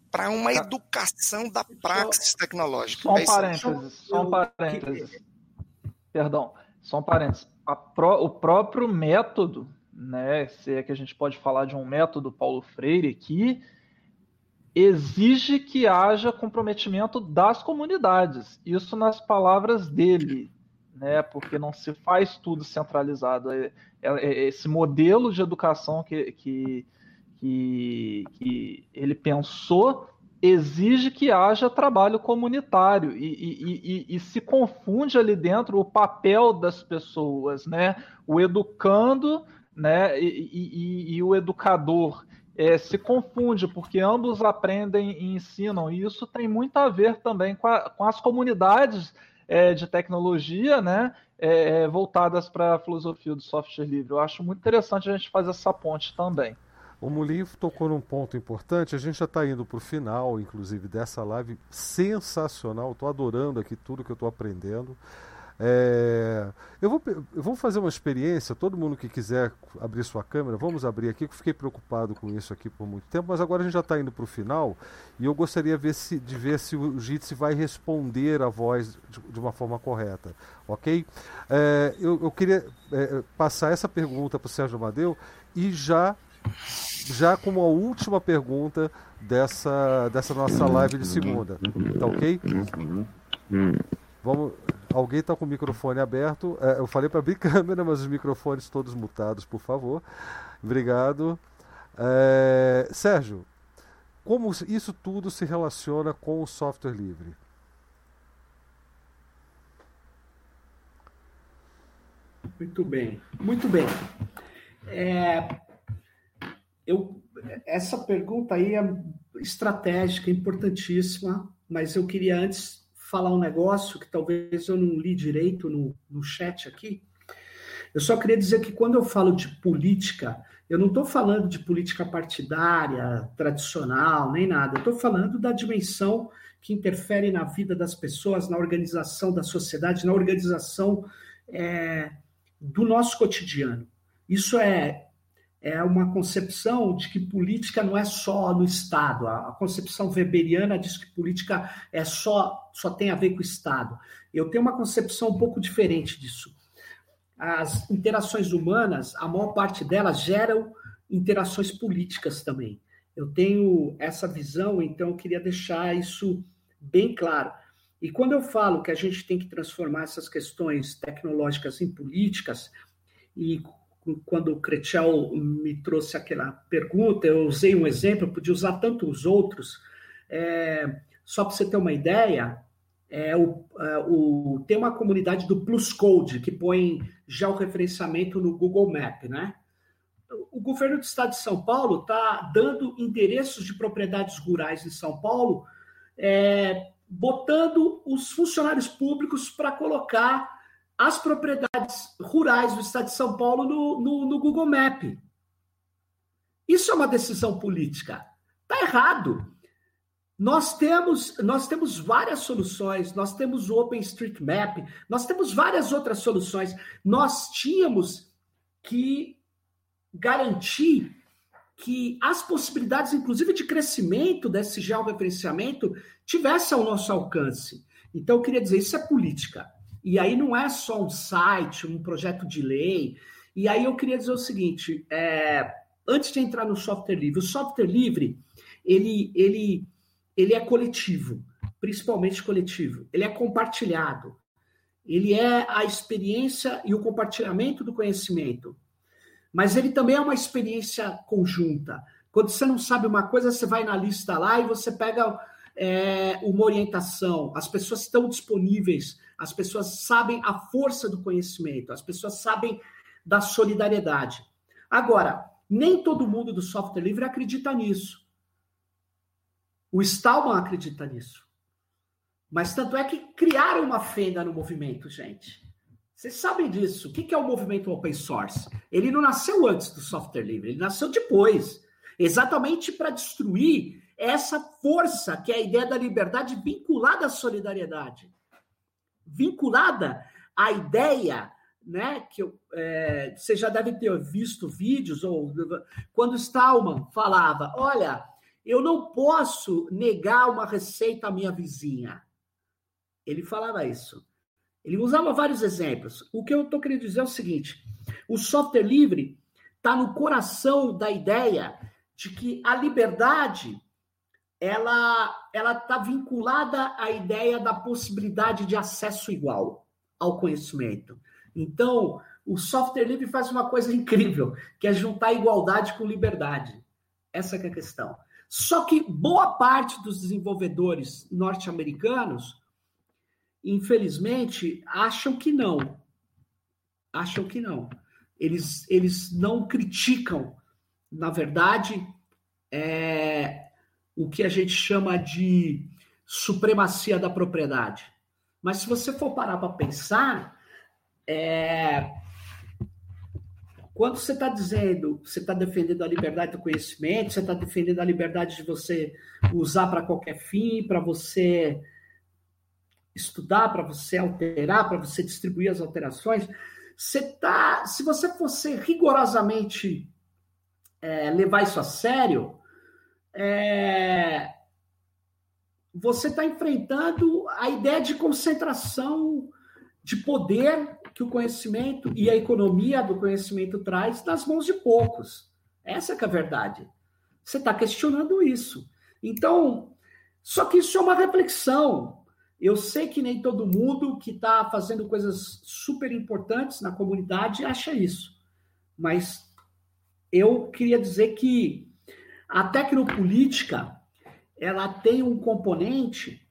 Para uma educação da praxis tecnológica. Só um é parênteses, só um parênteses. Perdão, só um parênteses. Pro, o próprio método, né, se é que a gente pode falar de um método Paulo Freire aqui, exige que haja comprometimento das comunidades. Isso nas palavras dele, né? Porque não se faz tudo centralizado. É, é, é esse modelo de educação que, que, que, que, ele pensou exige que haja trabalho comunitário e, e, e, e, se confunde ali dentro o papel das pessoas, né? O educando, né? E, o educador. É, se confunde, porque ambos aprendem e ensinam, e isso tem muito a ver também com, a, com as comunidades é, de tecnologia, né? É, é voltadas para a filosofia do software livre. Eu acho muito interessante a gente fazer essa ponte também. O Mulinho tocou num ponto importante. A gente já está indo para o final, inclusive, dessa live sensacional. Estou adorando aqui tudo que eu estou aprendendo. É, eu, vou, eu vou fazer uma experiência. Todo mundo que quiser abrir sua câmera, vamos abrir aqui. Eu fiquei preocupado com isso aqui por muito tempo, mas agora a gente já está indo para o final e eu gostaria ver se, de ver se o Jitsi vai responder a voz de, de uma forma correta, ok? É, eu, eu, queria é, passar essa pergunta para o Sérgio Amadeu e já já como a última pergunta dessa, dessa nossa live de segunda. Tá ok? Vamos, alguém está com o microfone aberto. É, eu falei para abrir câmera, mas os microfones todos mutados, por favor. Obrigado. É, Sérgio, como isso tudo se relaciona com o software livre? Muito bem, muito bem. É, eu, essa pergunta aí é estratégica, importantíssima, mas eu queria antes falar um negócio que talvez eu não li direito no, no chat aqui. Eu só queria dizer que quando eu falo de política, eu não estou falando de política partidária, tradicional, nem nada. Eu estou falando da dimensão que interfere na vida das pessoas, na organização da sociedade, na organização é, do nosso cotidiano. Isso é é uma concepção de que política não é só no Estado. A, concepção weberiana diz que política é só, só tem a ver com o Estado. Eu tenho uma concepção um pouco diferente disso. As interações humanas, a maior parte delas geram interações políticas também. Eu tenho essa visão, então eu queria deixar isso bem claro. E quando eu falo que a gente tem que transformar essas questões tecnológicas em políticas, e quando o Cretial me trouxe aquela pergunta, eu usei um exemplo, eu podia usar tantos outros. É, só para você ter uma ideia, é o, é, o, tem uma comunidade do Plus Code, que põe georreferenciamento no Google Map, né? O governo do estado de São Paulo está dando endereços de propriedades rurais em São Paulo, é, botando os funcionários públicos para colocar as propriedades rurais do estado de São Paulo no, no, no Google Map. Isso é uma decisão política. Está errado. Nós temos, nós temos várias soluções, nós temos o OpenStreetMap, nós temos várias outras soluções. Nós tínhamos que garantir que as possibilidades, inclusive de crescimento desse georreferenciamento, tivesse ao nosso alcance. Então, eu queria dizer, isso é política. E aí não é só um site, um projeto de lei. E aí eu queria dizer o seguinte: é, antes de entrar no software livre, o software livre ele, ele, ele é coletivo, principalmente coletivo. Ele é compartilhado. Ele é a experiência e o compartilhamento do conhecimento. Mas ele também é uma experiência conjunta. Quando você não sabe uma coisa, você vai na lista lá e você pega é, uma orientação. As pessoas estão disponíveis, as pessoas sabem a força do conhecimento, as pessoas sabem da solidariedade. Agora, nem todo mundo do software livre acredita nisso. O Stallman acredita nisso. Mas tanto é que criaram uma fenda no movimento, gente. Vocês sabem disso. O que é o movimento open source? Ele não nasceu antes do software livre, ele nasceu depois. Exatamente para destruir essa força que é a ideia da liberdade vinculada à solidariedade. Vinculada à ideia né, que é, você já deve ter visto vídeos, ou quando Stallman falava: olha, eu não posso negar uma receita à minha vizinha. Ele falava isso. Ele usava vários exemplos. O que eu estou querendo dizer é o seguinte: o software livre está no coração da ideia de que a liberdade ela ela está vinculada à ideia da possibilidade de acesso igual ao conhecimento. Então, o software livre faz uma coisa incrível, que é juntar igualdade com liberdade. Essa é a questão. Só que boa parte dos desenvolvedores norte-americanos, infelizmente, acham que não. Acham que não. Eles, eles não criticam, na verdade, é, o que a gente chama de supremacia da propriedade. Mas se você for parar para pensar, é... Quando você está dizendo, você está defendendo a liberdade do conhecimento, você está defendendo a liberdade de você usar para qualquer fim, para você estudar, para você alterar, para você distribuir as alterações, você tá, se você fosse rigorosamente é, levar isso a sério, é, você está enfrentando a ideia de concentração de poder que o conhecimento e a economia do conhecimento traz nas mãos de poucos. Essa é a verdade. Você está questionando isso. Então, só que isso é uma reflexão. Eu sei que nem todo mundo que está fazendo coisas super importantes na comunidade acha isso. Mas eu queria dizer que a tecnopolítica ela tem um componente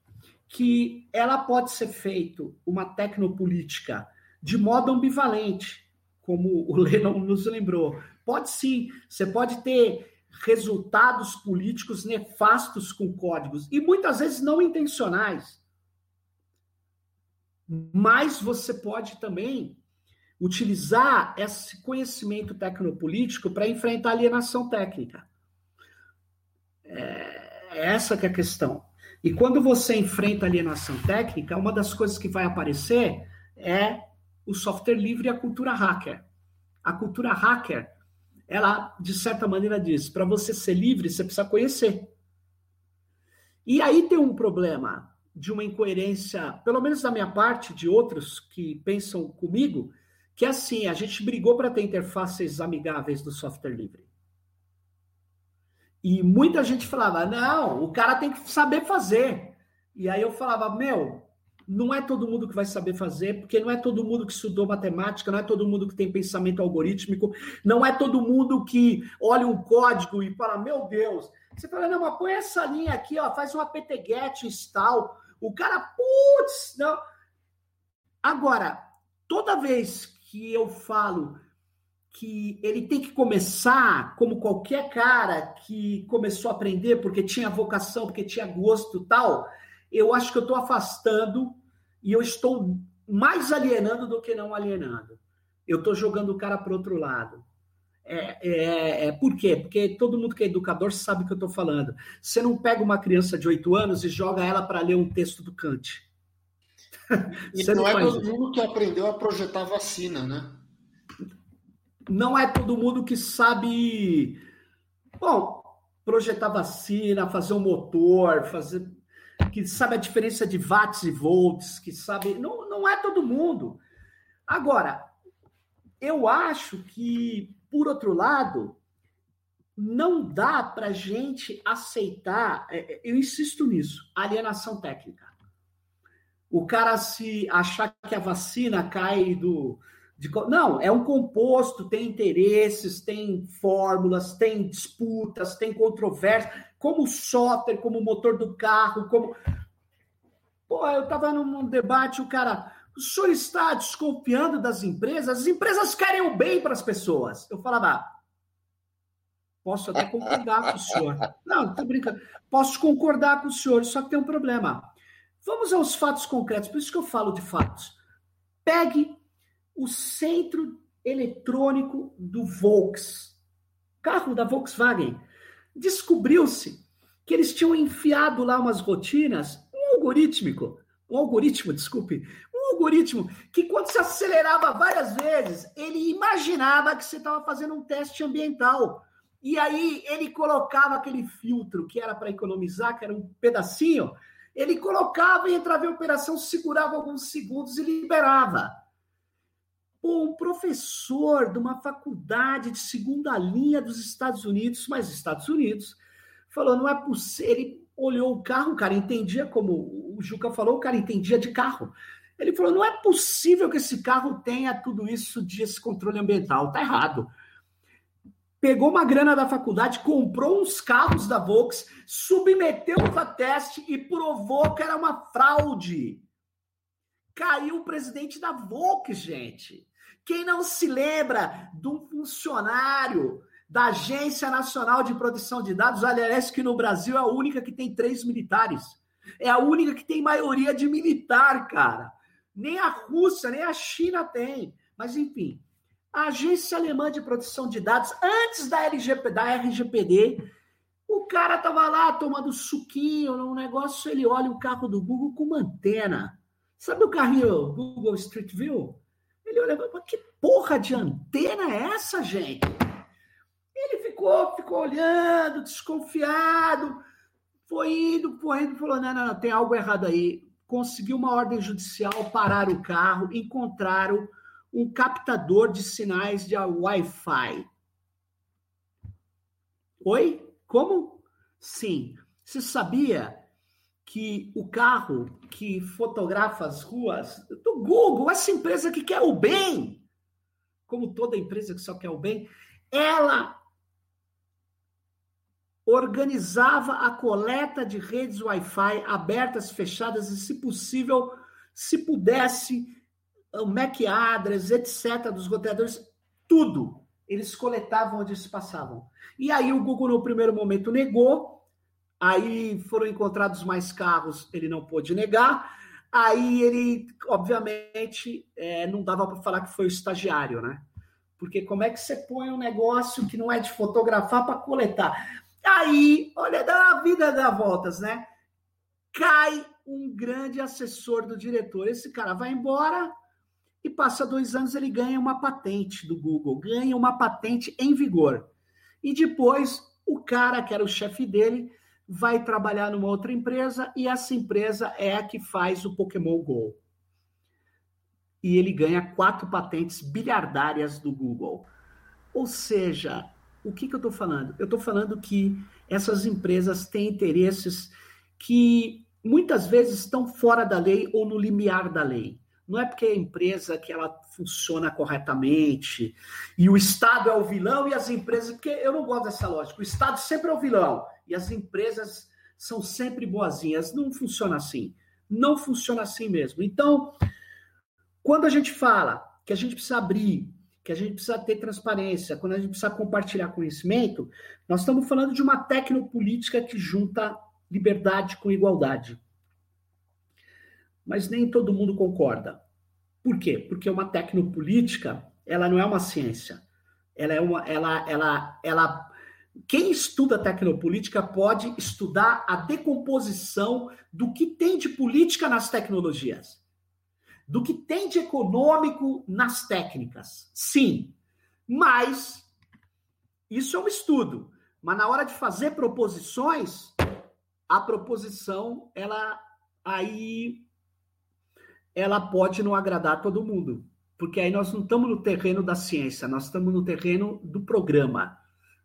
que ela pode ser feito uma tecnopolítica de modo ambivalente, como o Lennon nos lembrou. Pode sim, você pode ter resultados políticos nefastos com códigos e muitas vezes não intencionais. Mas você pode também utilizar esse conhecimento tecnopolítico para enfrentar alienação técnica. É essa que é a questão. E quando você enfrenta alienação técnica, uma das coisas que vai aparecer é o software livre e a cultura hacker. A cultura hacker, ela, de certa maneira, diz: para você ser livre, você precisa conhecer. E aí tem um problema de uma incoerência, pelo menos da minha parte, de outros que pensam comigo, que é assim: a gente brigou para ter interfaces amigáveis do software livre. E muita gente falava: não, o cara tem que saber fazer. E aí eu falava: meu, não é todo mundo que vai saber fazer, porque não é todo mundo que estudou matemática, não é todo mundo que tem pensamento algorítmico, não é todo mundo que olha um código e fala: meu Deus. Você fala: não, mas põe essa linha aqui, ó, faz um apt-get install. O cara, putz, não. Agora, toda vez que eu falo que ele tem que começar como qualquer cara que começou a aprender porque tinha vocação, porque tinha gosto tal, eu acho que eu estou afastando e eu estou mais alienando do que não alienando. Eu estou jogando o cara para outro lado. É, é, é, por quê? Porque todo mundo que é educador sabe o que eu estou falando. Você não pega uma criança de 8 anos e joga ela para ler um texto do Kant. E não, não é todo mundo que aprendeu a projetar vacina, né? Não é todo mundo que sabe. Bom, projetar vacina, fazer um motor, fazer. que sabe a diferença de watts e volts, que sabe. Não, não é todo mundo. Agora, eu acho que, por outro lado, não dá para gente aceitar, é, é, eu insisto nisso, alienação técnica. O cara se achar que a vacina cai do. De, não, é um composto, tem interesses, tem fórmulas, tem disputas, tem controvérsias, como o software, como o motor do carro, como. Pô, eu estava num debate, o cara. O senhor está desconfiando das empresas? As empresas querem o bem para as pessoas. Eu falava, posso até concordar com o senhor. Não, tá brincando. Posso concordar com o senhor, só que tem um problema. Vamos aos fatos concretos, por isso que eu falo de fatos. Pegue o centro eletrônico do Volks, carro da Volkswagen. Descobriu-se que eles tinham enfiado lá umas rotinas, um algorítmico, um algoritmo, desculpe, um algoritmo que quando se acelerava várias vezes, ele imaginava que você estava fazendo um teste ambiental. E aí ele colocava aquele filtro que era para economizar, que era um pedacinho, ele colocava e entrava em operação, segurava alguns segundos e liberava. Pô, um professor de uma faculdade de segunda linha dos Estados Unidos, mas Estados Unidos, falou: não é possível. Ele olhou o carro, o cara entendia, como o Juca falou, o cara entendia de carro. Ele falou: não é possível que esse carro tenha tudo isso de esse controle ambiental, tá errado pegou uma grana da faculdade, comprou uns carros da Volks, submeteu a teste e provou que era uma fraude. Caiu o presidente da Volks, gente. Quem não se lembra de um funcionário da Agência Nacional de Proteção de Dados, aliás, que no Brasil é a única que tem três militares. É a única que tem maioria de militar, cara. Nem a Rússia, nem a China tem. Mas, enfim, a Agência Alemã de Proteção de Dados, antes da, LGP, da RGPD, o cara tava lá tomando suquinho num negócio, ele olha o carro do Google com uma antena. Sabe o carrinho Google Street View? Ele olha, que porra de antena é essa, gente? Ele ficou, ficou olhando, desconfiado, foi indo, foi indo, falou, não, não, não, tem algo errado aí. Conseguiu uma ordem judicial, parar o carro, encontraram um captador de sinais de Wi-Fi. Oi? Como? Sim. Você sabia que o carro que fotografa as ruas do Google, essa empresa que quer o bem, como toda empresa que só quer o bem, ela organizava a coleta de redes Wi-Fi abertas, fechadas e, se possível, se pudesse o MAC address, etc., dos roteadores, tudo. Eles coletavam onde eles passavam. E aí o Google, no primeiro momento, negou. Aí foram encontrados mais carros, ele não pôde negar. Aí ele, obviamente, é, não dava para falar que foi o estagiário, né? Porque como é que você põe um negócio que não é de fotografar para coletar? Aí, olha, a vida dá voltas, né? Cai um grande assessor do diretor. Esse cara vai embora, e passa dois anos ele ganha uma patente do Google, ganha uma patente em vigor. E depois o cara que era o chefe dele vai trabalhar numa outra empresa e essa empresa é a que faz o Pokémon Go. E ele ganha quatro patentes bilhardárias do Google. Ou seja, o que, que eu estou falando? Eu estou falando que essas empresas têm interesses que muitas vezes estão fora da lei ou no limiar da lei. Não é porque a empresa que ela funciona corretamente e o Estado é o vilão e as empresas, porque eu não gosto dessa lógica. O Estado sempre é o vilão e as empresas são sempre boazinhas. Não funciona assim. não funciona assim mesmo. Então, quando a gente fala que a gente precisa abrir, que a gente precisa ter transparência, quando a gente precisa compartilhar conhecimento, nós estamos falando de uma tecnopolítica que junta liberdade com igualdade. Mas nem todo mundo concorda. Por quê? Porque uma tecnopolítica, ela não é uma ciência. Ela é uma ela ela ela quem estuda tecnopolítica pode estudar a decomposição do que tem de política nas tecnologias, do que tem de econômico nas técnicas. Sim, mas isso é um estudo. Mas na hora de fazer proposições, a proposição ela aí ela pode não agradar todo mundo, porque aí nós não estamos no terreno da ciência, nós estamos no terreno do programa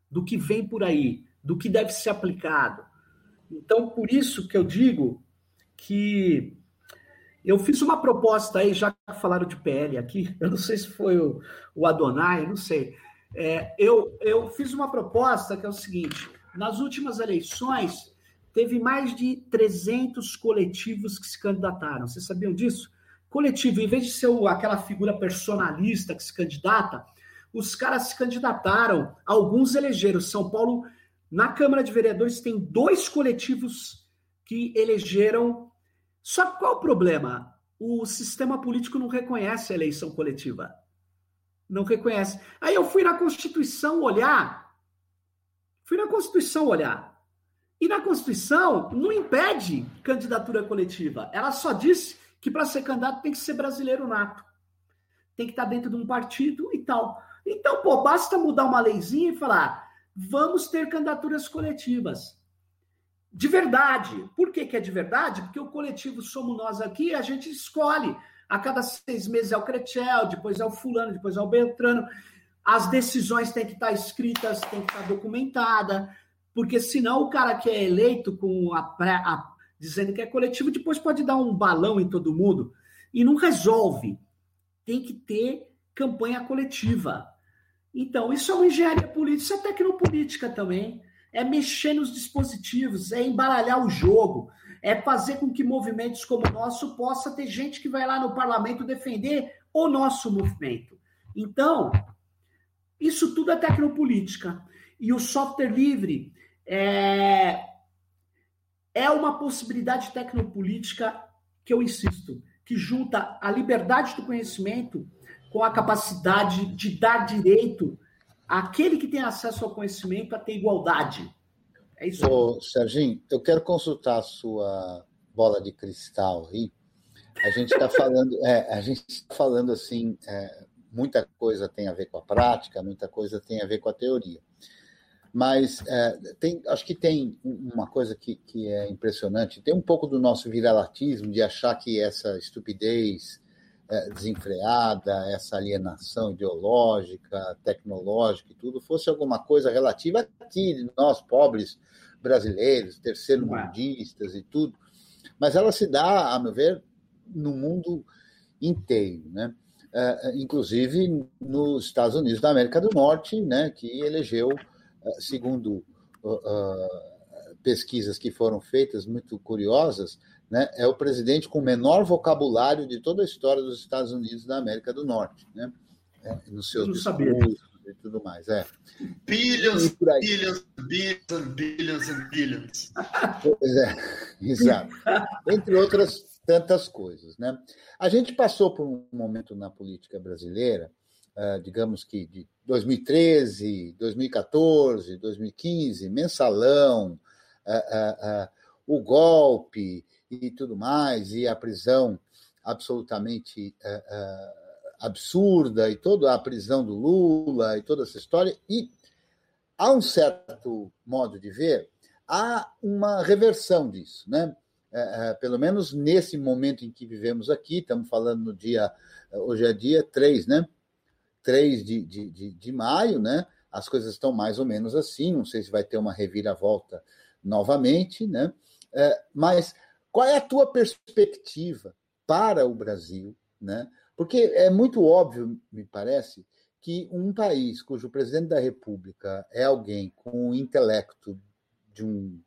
do que vem por aí, do que deve ser aplicado. Então, por isso que eu digo que eu fiz uma proposta aí, já falaram de PL aqui, eu não sei se foi o, o Adonai, não sei. É, eu, eu fiz uma proposta que é o seguinte: nas últimas eleições, teve mais de 300 coletivos que se candidataram. Vocês sabiam disso? Coletivo, em vez de ser aquela figura personalista que se candidata, os caras se candidataram, alguns elegeram. São Paulo, na Câmara de Vereadores, tem dois coletivos que elegeram. Só qual o problema? O sistema político não reconhece a eleição coletiva. Não reconhece. Aí eu fui na Constituição olhar. Fui na Constituição olhar. E na Constituição não impede candidatura coletiva. Ela só diz que para ser candidato tem que ser brasileiro nato. Tem que estar dentro de um partido e tal. Então, pô, basta mudar uma leizinha e falar: vamos ter candidaturas coletivas. De verdade. Por que, que é de verdade? Porque o coletivo somos nós aqui, a gente escolhe. A cada seis meses é o Cretel, depois é o fulano, depois é o Beltrano. As decisões têm que estar escritas, têm que estar documentadas, porque senão o cara que é eleito com a, pré, a dizendo que é coletivo, depois pode dar um balão em todo mundo e não resolve. Tem que ter campanha coletiva. Então, isso é uma engenharia política, isso é tecnopolítica também. É mexer nos dispositivos, é embaralhar o jogo, é fazer com que movimentos como o nosso possa ter gente que vai lá no parlamento defender o nosso movimento. Então, isso tudo é tecnopolítica. E o software livre é, é uma possibilidade tecnopolítica que eu insisto, que junta a liberdade do conhecimento com a capacidade de dar direito àquele que tem acesso ao conhecimento a ter igualdade. É isso. Ô, Serginho, eu quero consultar a sua bola de cristal aí. A gente está falando, é, a gente está falando assim, é, muita coisa tem a ver com a prática, muita coisa tem a ver com a teoria. Mas é, tem, acho que tem uma coisa que, que é impressionante, tem um pouco do nosso viralatismo de achar que essa estupidez é, desenfreada, essa alienação ideológica, tecnológica e tudo, fosse alguma coisa relativa aqui, nós pobres brasileiros, terceiro-mundistas e tudo. Mas ela se dá, a meu ver, no mundo inteiro, né? É, inclusive nos Estados Unidos da América do Norte, né, que elegeu, é, segundo uh, uh, pesquisas que foram feitas muito curiosas, né, é o presidente com menor vocabulário de toda a história dos Estados Unidos da América do Norte, né? É, nos seus discursos e tudo mais. É. Billions, billions, billions, billions and billions. Pois é, exato. Entre outras tantas coisas, né? A gente passou por um momento na política brasileira, digamos que de 2013, 2014, 2015, mensalão, uh, uh, o golpe, e tudo mais, e a prisão absolutamente absurda, e toda a prisão do Lula, e toda essa história. E há um certo modo de ver, há uma reversão disso, né? Pelo menos nesse momento em que vivemos aqui, estamos falando no dia, hoje é dia 3, né? 3 de, de, de, de maio, né? As coisas estão mais ou menos assim, não sei se vai ter uma reviravolta novamente, né? mas qual é a tua perspectiva para o Brasil? Né? Porque é muito óbvio, me parece, que um país cujo presidente da República é alguém com o intelecto de um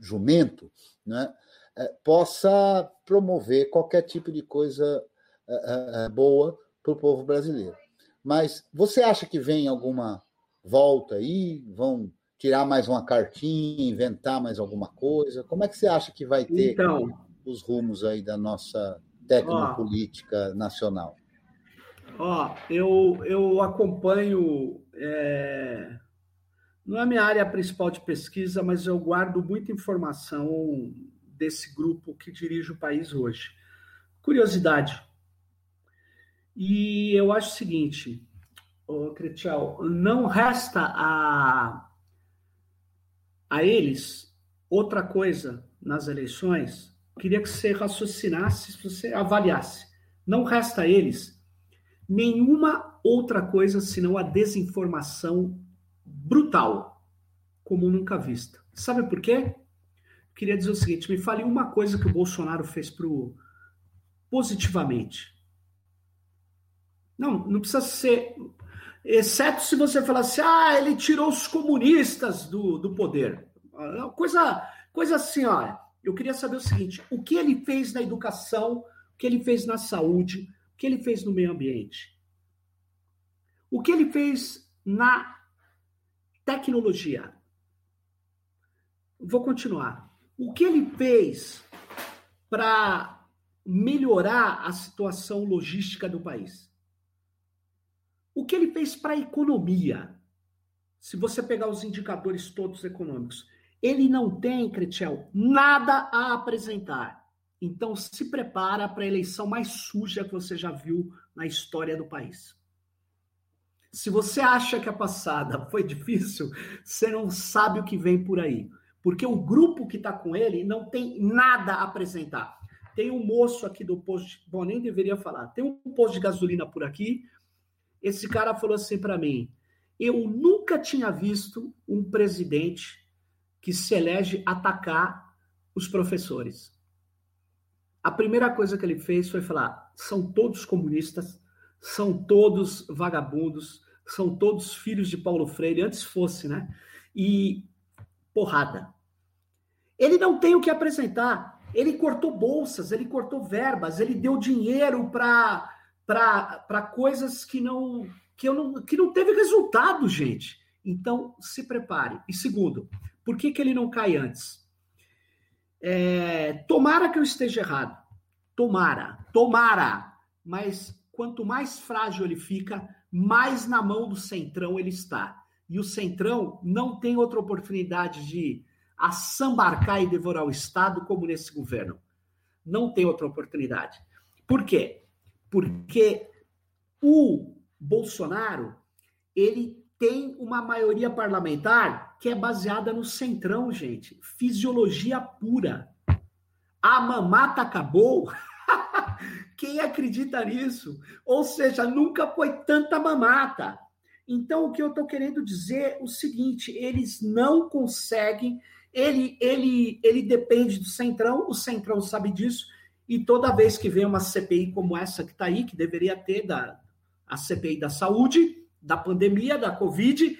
jumento, né? é, possa promover qualquer tipo de coisa é, boa para o povo brasileiro. Mas você acha que vem alguma volta aí? Vão tirar mais uma cartinha, inventar mais alguma coisa? Como é que você acha que vai ter então, os rumos aí da nossa tecnopolítica ó, nacional? Ó, eu, eu acompanho. É, não é a minha área principal de pesquisa, mas eu guardo muita informação desse grupo que dirige o país hoje. Curiosidade. E eu acho o seguinte, Cretial, não resta a, a eles outra coisa nas eleições. Queria que você raciocinasse, se você avaliasse. Não resta a eles nenhuma outra coisa senão a desinformação brutal, como nunca vista. Sabe por quê? Queria dizer o seguinte: me fale uma coisa que o Bolsonaro fez pro positivamente. Não, não precisa ser. Exceto se você falar assim, ah, ele tirou os comunistas do, do poder. Coisa, coisa assim, ó. Eu queria saber o seguinte: o que ele fez na educação, o que ele fez na saúde, o que ele fez no meio ambiente? O que ele fez na tecnologia? Vou continuar. O que ele fez para melhorar a situação logística do país? O que ele fez para a economia? Se você pegar os indicadores todos econômicos, ele não tem, Cretiel, nada a apresentar. Então se prepara para a eleição mais suja que você já viu na história do país. Se você acha que a passada foi difícil, você não sabe o que vem por aí. Porque o grupo que está com ele não tem nada a apresentar. Tem um moço aqui do posto, bom, nem deveria falar. Tem um posto de gasolina por aqui, esse cara falou assim para mim: eu nunca tinha visto um presidente que se elege atacar os professores. A primeira coisa que ele fez foi falar: são todos comunistas, são todos vagabundos, são todos filhos de Paulo Freire, antes fosse, né? E porrada. Ele não tem o que apresentar. Ele cortou bolsas, ele cortou verbas, ele deu dinheiro para para coisas que não, que, eu não, que não teve resultado, gente. Então, se prepare. E segundo, por que, que ele não cai antes? É, tomara que eu esteja errado. Tomara, tomara. Mas quanto mais frágil ele fica, mais na mão do Centrão ele está. E o Centrão não tem outra oportunidade de assambarcar e devorar o Estado como nesse governo. Não tem outra oportunidade. Por quê? Porque o Bolsonaro ele tem uma maioria parlamentar que é baseada no centrão, gente. Fisiologia pura. A mamata acabou. Quem acredita nisso? Ou seja, nunca foi tanta mamata. Então, o que eu estou querendo dizer é o seguinte: eles não conseguem. Ele, ele, ele depende do centrão, o centrão sabe disso, e toda vez que vem uma CPI como essa que está aí, que deveria ter da, a CPI da saúde, da pandemia, da Covid,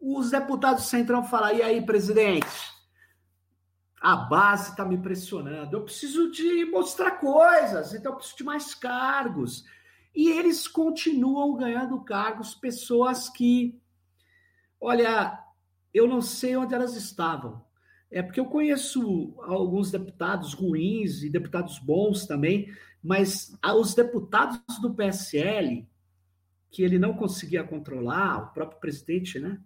os deputados do Centrão falam: e aí, presidente? A base está me pressionando. Eu preciso de mostrar coisas, então eu preciso de mais cargos. E eles continuam ganhando cargos, pessoas que, olha, eu não sei onde elas estavam. É porque eu conheço alguns deputados ruins e deputados bons também, mas os deputados do PSL, que ele não conseguia controlar, o próprio presidente, né?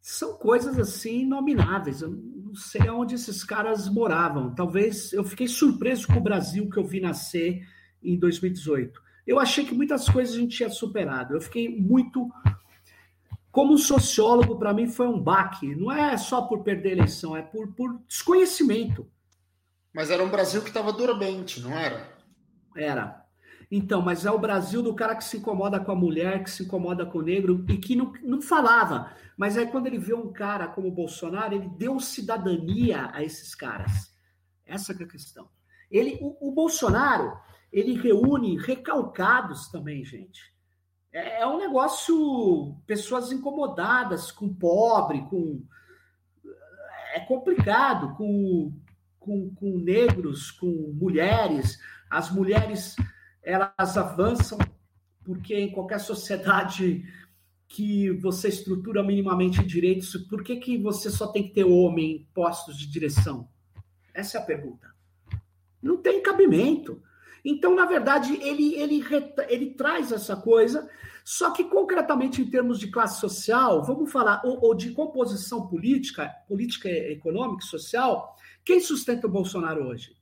São coisas assim inomináveis. Eu não sei onde esses caras moravam. Talvez eu fiquei surpreso com o Brasil que eu vi nascer em 2018. Eu achei que muitas coisas a gente tinha superado. Eu fiquei muito como sociólogo, para mim foi um baque. Não é só por perder a eleição, é por, por desconhecimento. Mas era um Brasil que estava duramente, não era? Era. Então, mas é o Brasil do cara que se incomoda com a mulher, que se incomoda com o negro e que não, não falava. Mas aí, quando ele vê um cara como o Bolsonaro, ele deu cidadania a esses caras. Essa é a questão. Ele, o, o Bolsonaro, ele reúne recalcados também, gente. É, é um negócio, pessoas incomodadas com pobre, com. É complicado, com, com com, negros, com mulheres. As mulheres elas avançam porque em qualquer sociedade que você estrutura minimamente direitos, por que, que você só tem que ter homem em postos de direção? Essa é a pergunta. Não tem cabimento. Então, na verdade, ele, ele, ele traz essa coisa, só que concretamente em termos de classe social, vamos falar, ou, ou de composição política, política econômica e social, quem sustenta o Bolsonaro hoje?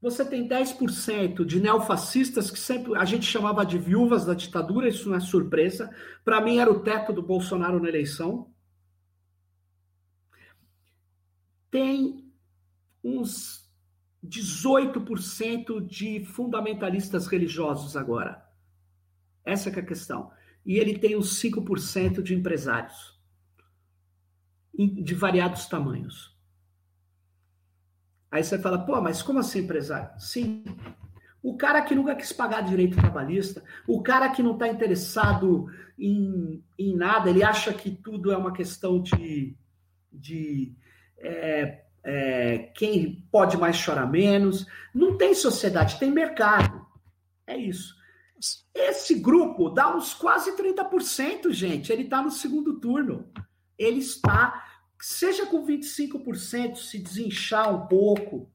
Você tem 10% de neofascistas que sempre a gente chamava de viúvas da ditadura, isso não é surpresa. Para mim era o teto do Bolsonaro na eleição. Tem uns 18% de fundamentalistas religiosos agora. Essa é a questão. E ele tem uns 5% de empresários de variados tamanhos. Aí você fala, pô, mas como assim empresário? Sim. O cara que nunca quis pagar direito trabalhista, o cara que não está interessado em, em nada, ele acha que tudo é uma questão de, de é, é, quem pode mais chorar menos. Não tem sociedade, tem mercado. É isso. Esse grupo dá uns quase 30%, gente. Ele está no segundo turno. Ele está seja com 25%, se desinchar um pouco,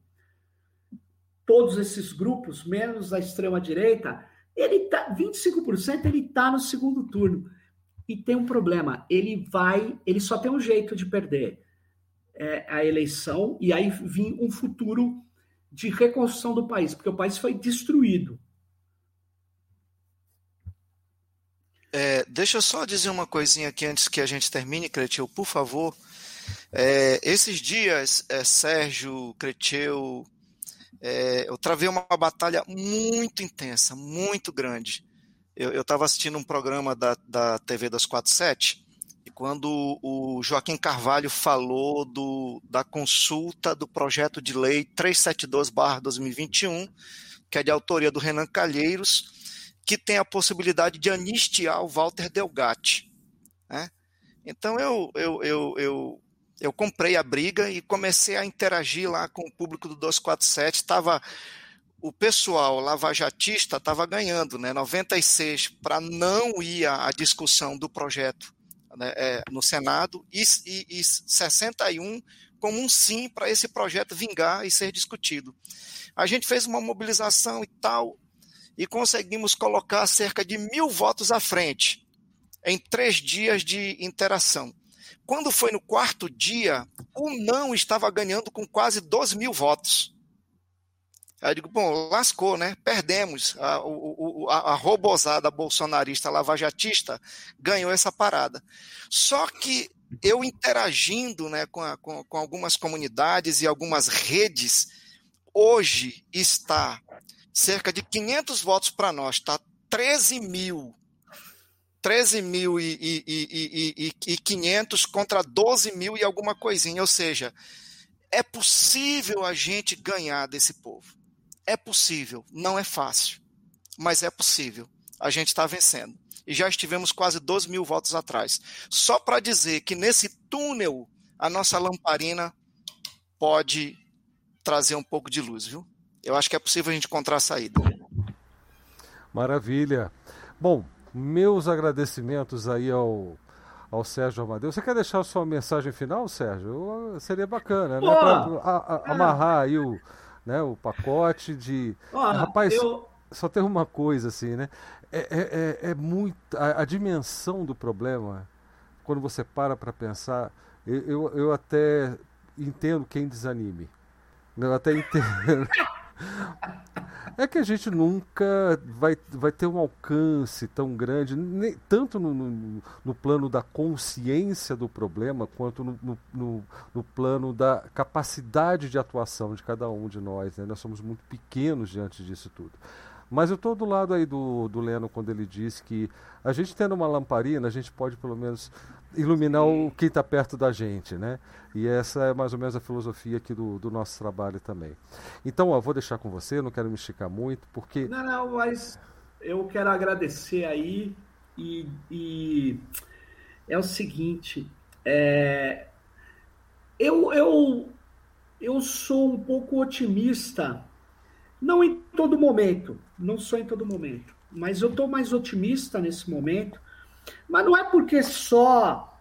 todos esses grupos, menos a extrema-direita, ele tá, 25% ele está no segundo turno. E tem um problema, ele vai, ele só tem um jeito de perder é, a eleição e aí vir um futuro de reconstrução do país, porque o país foi destruído. É, deixa eu só dizer uma coisinha aqui antes que a gente termine, Cretil, por favor. É, esses dias, é, Sérgio, Creteu, é, eu travei uma batalha muito intensa, muito grande. Eu estava assistindo um programa da, da TV 247 e quando o Joaquim Carvalho falou do, da consulta do projeto de lei 372-2021, que é de autoria do Renan Calheiros, que tem a possibilidade de anistiar o Walter Delgatti. Né? Então eu, eu, eu, eu eu comprei a briga e comecei a interagir lá com o público do 247. Tava, o pessoal lavajatista estava ganhando, né? 96 para não ir à, discussão do projeto né, é, no Senado e, e, e 61 como um sim para esse projeto vingar e ser discutido. A gente fez uma mobilização e tal e conseguimos colocar cerca de mil votos à frente em três dias de interação. Quando foi no quarto dia, o não estava ganhando com quase 12 mil votos. Aí eu digo, bom, lascou, né? Perdemos. A, o, a, a robozada bolsonarista lavajatista ganhou essa parada. Só que eu interagindo né, com, a, com, com algumas comunidades e algumas redes, hoje está cerca de 500 votos para nós, está 13 mil 13.500 contra 12 mil e alguma coisinha. Ou seja, é possível a gente ganhar desse povo. É possível. Não é fácil, mas é possível. A gente está vencendo. E já estivemos quase 12 mil votos atrás. Só para dizer que nesse túnel a nossa lamparina pode trazer um pouco de luz, viu? Eu acho que é possível a gente encontrar a saída. Maravilha. Bom, meus agradecimentos aí ao, ao Sérgio Amadeu. Você quer deixar a sua mensagem final, Sérgio? Seria bacana, né? Para amarrar aí o, né, o pacote de. Rapaz, eu... só tem uma coisa assim, né? É, é, é, é muito. A, a, dimensão do problema, quando você para para pensar, eu, eu, eu até entendo quem desanime. Eu até entendo. É que a gente nunca vai, vai ter um alcance tão grande, nem, tanto no, no, no, plano da consciência do problema, quanto no, no, no, plano da capacidade de atuação de cada um de nós. Né? Nós somos muito pequenos diante disso tudo. Mas eu estou do lado aí do, do Leno quando ele diz que a gente tendo uma lamparina, a gente pode pelo menos iluminar o quem está perto da gente, né? E essa é mais ou menos a filosofia aqui do, do nosso trabalho também. Então, ó, vou deixar com você, não quero me esticar muito, porque... Não, não, mas eu quero agradecer aí e, e é o seguinte, é, eu, eu, eu sou um pouco otimista, não em todo momento, não sou em todo momento, mas eu estou mais otimista nesse momento, mas não é porque só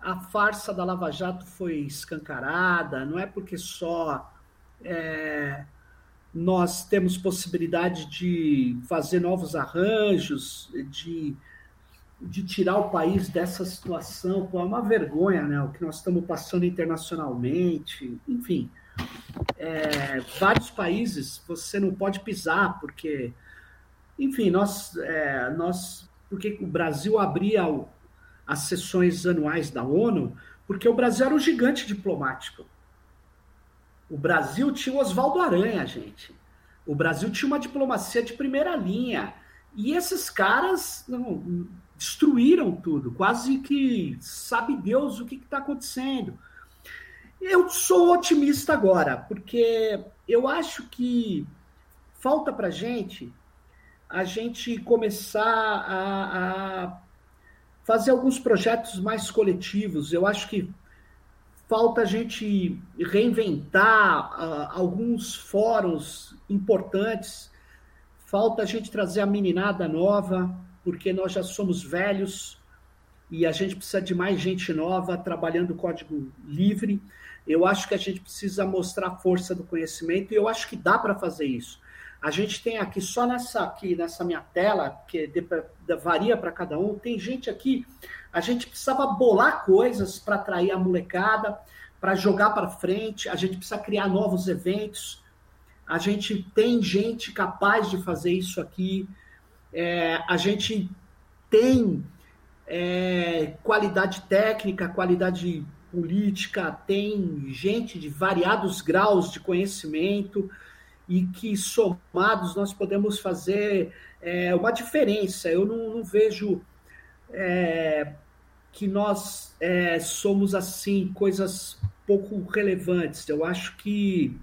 a farsa da Lava Jato foi escancarada, não é porque só é, nós temos possibilidade de fazer novos arranjos, de, de tirar o país dessa situação. Pô, é uma vergonha né, o que nós estamos passando internacionalmente, enfim. É, vários países você não pode pisar, porque, enfim, nós, é, nós porque o Brasil abria as sessões anuais da ONU, porque o Brasil era um gigante diplomático. O Brasil tinha o Oswaldo Aranha, gente. O Brasil tinha uma diplomacia de primeira linha. E esses caras não, destruíram tudo, quase que sabe Deus o que está acontecendo. Eu sou otimista agora, porque eu acho que falta para gente a gente começar a, a fazer alguns projetos mais coletivos. Eu acho que falta a gente reinventar uh, alguns fóruns importantes, falta a gente trazer a meninada nova, porque nós já somos velhos e a gente precisa de mais gente nova trabalhando código livre. Eu acho que a gente precisa mostrar a força do conhecimento e eu acho que dá para fazer isso. A gente tem aqui, só nessa aqui, nessa minha tela, que de, varia para cada um, tem gente aqui, a gente precisava bolar coisas para atrair a molecada, para jogar para frente, a gente precisa criar novos eventos, a gente tem gente capaz de fazer isso aqui, é, a gente tem é, qualidade técnica, qualidade política, tem gente de variados graus de conhecimento, e que somados nós podemos fazer é, uma diferença. Eu não, não vejo é, que nós é, somos assim coisas pouco relevantes. Eu acho que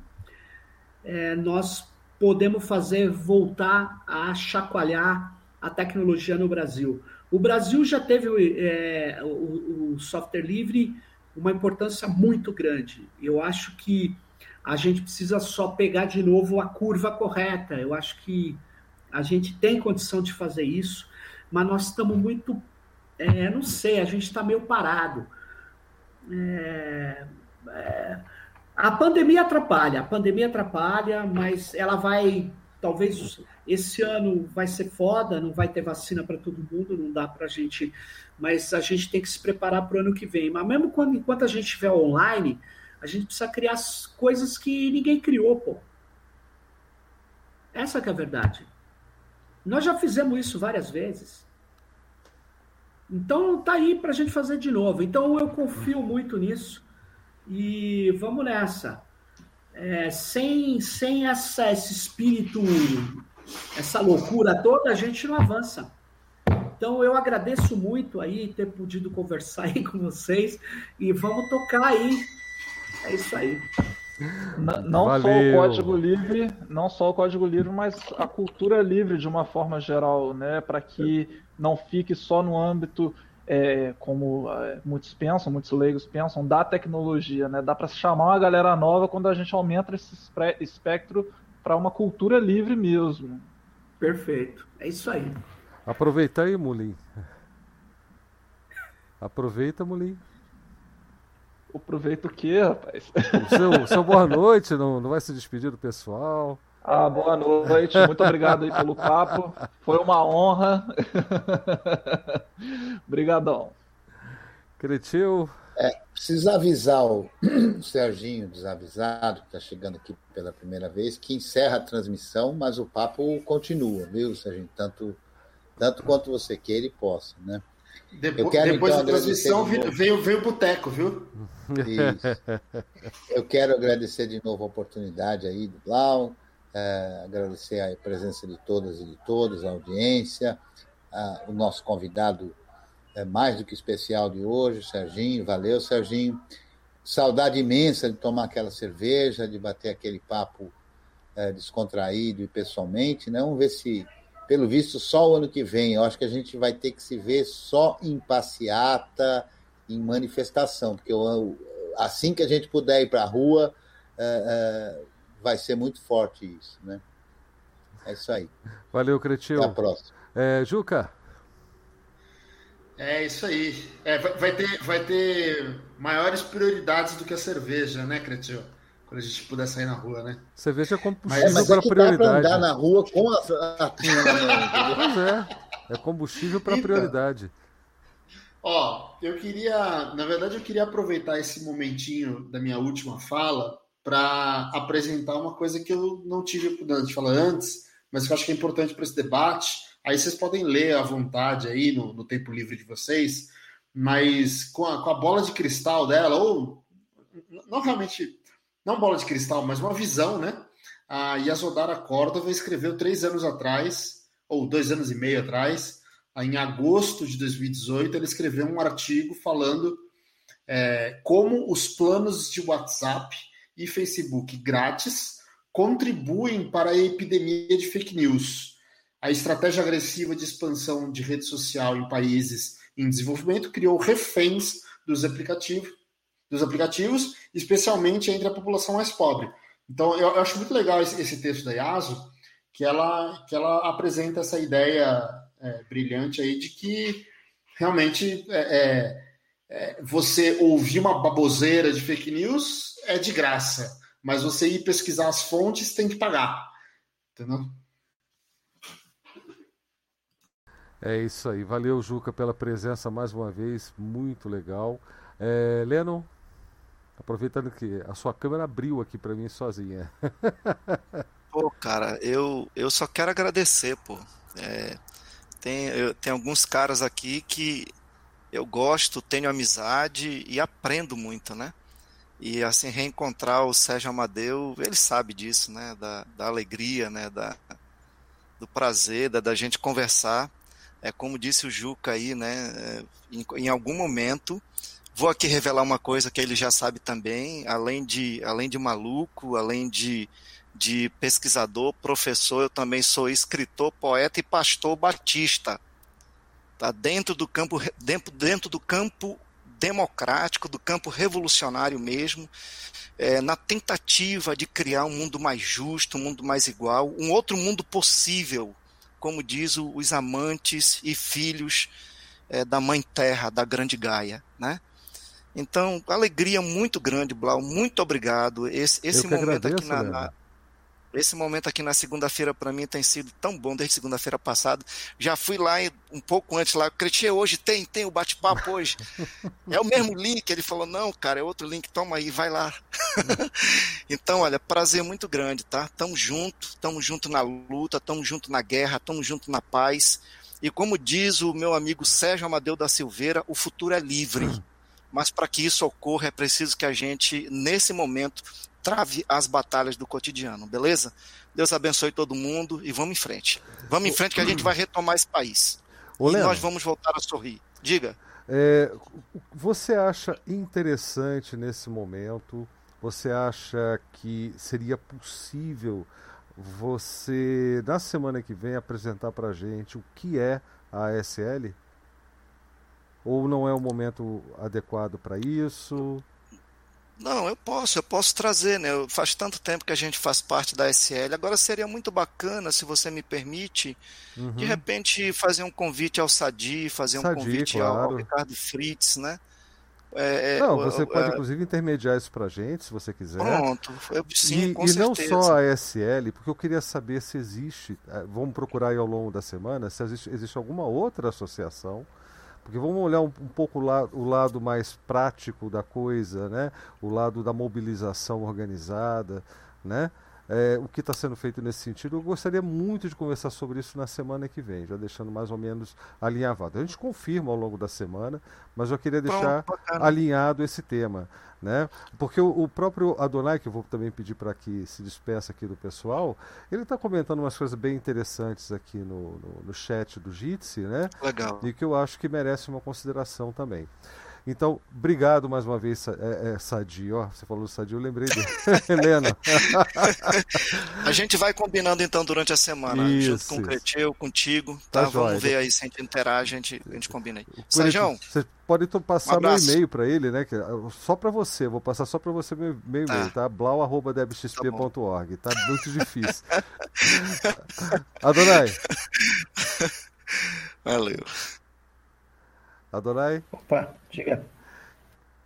é, nós podemos fazer voltar a chacoalhar a tecnologia no Brasil. O Brasil já teve é, o, o software livre uma importância muito grande. Eu acho que a gente precisa só pegar de novo a curva correta. Eu acho que a gente tem condição de fazer isso, mas nós estamos muito. É, não sei, a gente está meio parado. É, é, a pandemia atrapalha, a pandemia atrapalha, mas ela vai. Talvez esse ano vai ser foda, não vai ter vacina para todo mundo, não dá para a gente. Mas a gente tem que se preparar para o ano que vem. Mas mesmo quando, enquanto a gente estiver online, a gente precisa criar coisas que ninguém criou, pô. Essa é a verdade. Nós já fizemos isso várias vezes. Então tá aí para a gente fazer de novo. Então eu confio muito nisso e vamos nessa. É, sem sem essa, esse espírito, essa loucura toda, a gente não avança. Então eu agradeço muito aí ter podido conversar aí com vocês e vamos tocar aí é isso aí. Não, não só o código livre, não só o código livre, mas a cultura livre de uma forma geral, né, para que não fique só no âmbito é, como é, muitos pensam, muitos leigos pensam, da tecnologia, né? Dá para chamar uma galera nova quando a gente aumenta esse espectro para uma cultura livre mesmo. Perfeito, é isso aí. Aproveita aí, Mulim. Aproveita, Mulim. Aproveita o quê, rapaz? O seu, seu boa noite, não, não vai se despedir do pessoal? Ah, boa noite, muito obrigado aí pelo papo. Foi uma honra. Obrigadão. Cretil. É, preciso avisar o Serginho desavisado, que está chegando aqui pela primeira vez, que encerra a transmissão, mas o papo continua, viu, Serginho? Tanto, tanto quanto você queira e possa, né? Depois, quero, depois então, da transmissão de veio, veio o boteco, viu? Isso. Eu quero agradecer de novo a oportunidade aí do Blau, é, agradecer a presença de todas e de todos, a audiência, a, o nosso convidado é, mais do que especial de hoje, Serginho. Valeu, Serginho. Saudade imensa de tomar aquela cerveja, de bater aquele papo é, descontraído e pessoalmente. Né? Vamos ver se pelo visto, só o ano que vem. Eu acho que a gente vai ter que se ver só em passeata, em manifestação, porque assim que a gente puder ir para a rua, é, é, vai ser muito forte isso, né? É isso aí. Valeu, Cretil. Até a próxima. É, Juca. É isso aí. É, vai, ter, vai ter maiores prioridades do que a cerveja, né, Cretil? Quando a gente puder sair na rua, né? Cerveja é combustível mas, mas é para prioridade. Dá andar na rua com a, na mão. Pois é. É combustível para então, prioridade. Ó, eu queria, na verdade, eu queria aproveitar esse momentinho da minha última fala para apresentar uma coisa que eu não tive a oportunidade de falar antes, mas que eu acho que é importante para esse debate. Aí vocês podem ler à vontade aí no, no tempo livre de vocês, mas com a, com a bola de cristal dela, ou não realmente, não bola de cristal, mas uma visão, né? A Yasodara Córdova escreveu três anos atrás, ou dois anos e meio atrás, em agosto de 2018, ele escreveu um artigo falando é, como os planos de WhatsApp e Facebook grátis contribuem para a epidemia de fake news. A estratégia agressiva de expansão de rede social em países em desenvolvimento criou reféns dos aplicativos, dos aplicativos, especialmente entre a população mais pobre. Então, eu, eu acho muito legal esse, esse, texto da IASO, que ela, que ela apresenta essa ideia é, brilhante aí de que realmente é, é, é você ouvir uma baboseira de fake news é de graça, mas você ir pesquisar as fontes tem que pagar. Entendeu? É isso aí. Valeu, Juca, pela presença mais uma vez. Muito legal. É, Lennon, aproveitando que a sua câmera abriu aqui para mim sozinha. Pô, cara, eu, eu só quero agradecer, pô. É, tem, eu, tem alguns caras aqui que eu gosto, tenho amizade e aprendo muito, né? E assim, reencontrar o Sérgio Amadeu, ele sabe disso, né? Da, da alegria, né? Da, do prazer, da, da gente conversar. É como disse o Juca aí, né? É, em, em algum momento, vou aqui revelar uma coisa que ele já sabe também, além de, além de maluco, além de, de pesquisador, professor, eu também sou escritor, poeta e pastor batista. Tá dentro do campo dentro, dentro do campo democrático, do campo revolucionário mesmo, é, na tentativa de criar um mundo mais justo, um mundo mais igual, um outro mundo possível, como diz os amantes e filhos é, da Mãe Terra, da Grande Gaia, né? Então, alegria muito grande, Blau, muito obrigado. Esse, esse momento agradeço, aqui na, na esse momento aqui na segunda-feira para mim tem sido tão bom desde segunda-feira passada. Já fui lá um pouco antes lá, Cretia, hoje tem, tem o bate-papo hoje. é o mesmo link, ele falou: "Não, cara, é outro link, toma aí, vai lá". então, olha, prazer muito grande, tá? Tamo junto, tamo junto na luta, tamo junto na guerra, tamo junto na paz. E como diz o meu amigo Sérgio Amadeu da Silveira, o futuro é livre. Mas para que isso ocorra, é preciso que a gente, nesse momento, trave as batalhas do cotidiano, beleza? Deus abençoe todo mundo e vamos em frente. Vamos em frente que a gente vai retomar esse país. Ô, e Leandro, nós vamos voltar a sorrir. Diga. É, você acha interessante nesse momento? Você acha que seria possível você, na semana que vem, apresentar para a gente o que é a ASL? Ou não é o momento adequado para isso? Não, eu posso, eu posso trazer, né? Faz tanto tempo que a gente faz parte da SL. Agora seria muito bacana, se você me permite, uhum. de repente fazer um convite ao Sadi, fazer Sadi, um convite claro. ao, Ricardo Fritz, né? É, é Não, você é, pode inclusive intermediar isso pra gente, se você quiser. Pronto, eu, sim, e, com e não só a SL, porque eu queria saber se existe, é, vamos procurar aí ao longo da semana, se existe, existe alguma outra associação porque vamos olhar um, um pouco la, o lado mais prático da coisa, né? o lado da mobilização organizada, né? É, o que está sendo feito nesse sentido. Eu gostaria muito de conversar sobre isso na semana que vem, já deixando mais ou menos alinhavado. A gente confirma ao longo da semana, mas eu queria deixar Bom, alinhado esse tema. Né? Porque o, o, próprio Adonai, que eu vou também pedir para que se despeça aqui do pessoal, ele está comentando umas coisas bem interessantes aqui no, no, no chat do Jitsi, né? Legal. E que eu acho que merece uma consideração também. Então, obrigado mais uma vez, é, é, Sadio. Ó, você falou Sadio, eu lembrei dele. Helena. a gente vai combinando então durante a semana, isso, junto com o Creteu, contigo. Tá, tá Vamos ver aí se a gente interage, a gente, a gente combina aí. Sérgio. Você pode então passar um meu e-mail para ele, né? Só para você, vou passar só para você meu, meu e-mail, tá? tá? blau.debxp.org. Tá, tá muito difícil. Adonai. Valeu. Adonai? Opa, diga.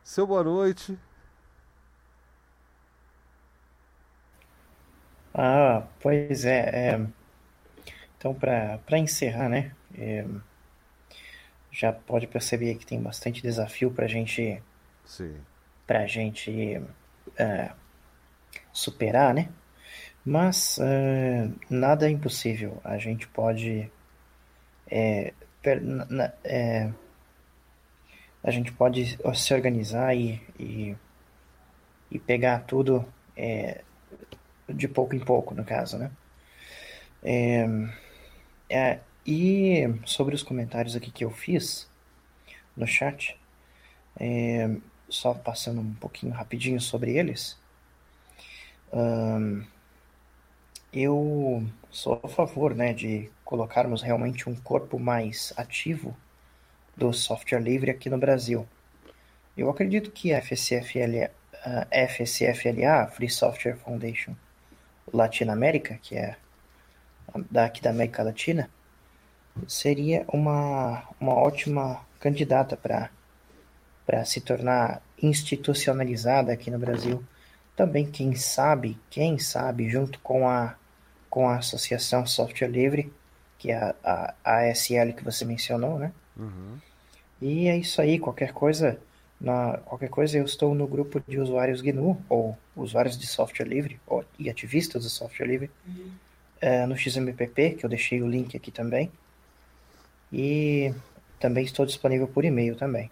Seu boa noite. Ah, pois é. é... Então, para encerrar, né? É... Já pode perceber que tem bastante desafio para gente, Sim. Pra gente é, superar, né? Mas uh, nada é impossível. A gente pode é, per, na, é, a gente pode se organizar e, e, e pegar tudo é, de pouco em pouco, no caso, né? É, é, e sobre os comentários aqui que eu fiz no chat, é, só passando um pouquinho rapidinho sobre eles, eu sou a favor né, de colocarmos realmente um corpo mais ativo do software livre aqui no Brasil. Eu acredito que a FCFLA, a FCFLA, Free Software Foundation Latinoamérica, que é daqui da América Latina, seria uma, uma ótima candidata para se tornar institucionalizada aqui no Brasil. Também, quem sabe, quem sabe, junto com a, com a Associação Software Livre, que é a, a ASL que você mencionou, né? Uhum. E é isso aí, qualquer coisa, na, qualquer coisa eu estou no grupo de usuários GNU, ou usuários de software livre, ou, e ativistas do software livre, uhum. é, no XMPP, que eu deixei o link aqui também. E também estou disponível por e-mail também.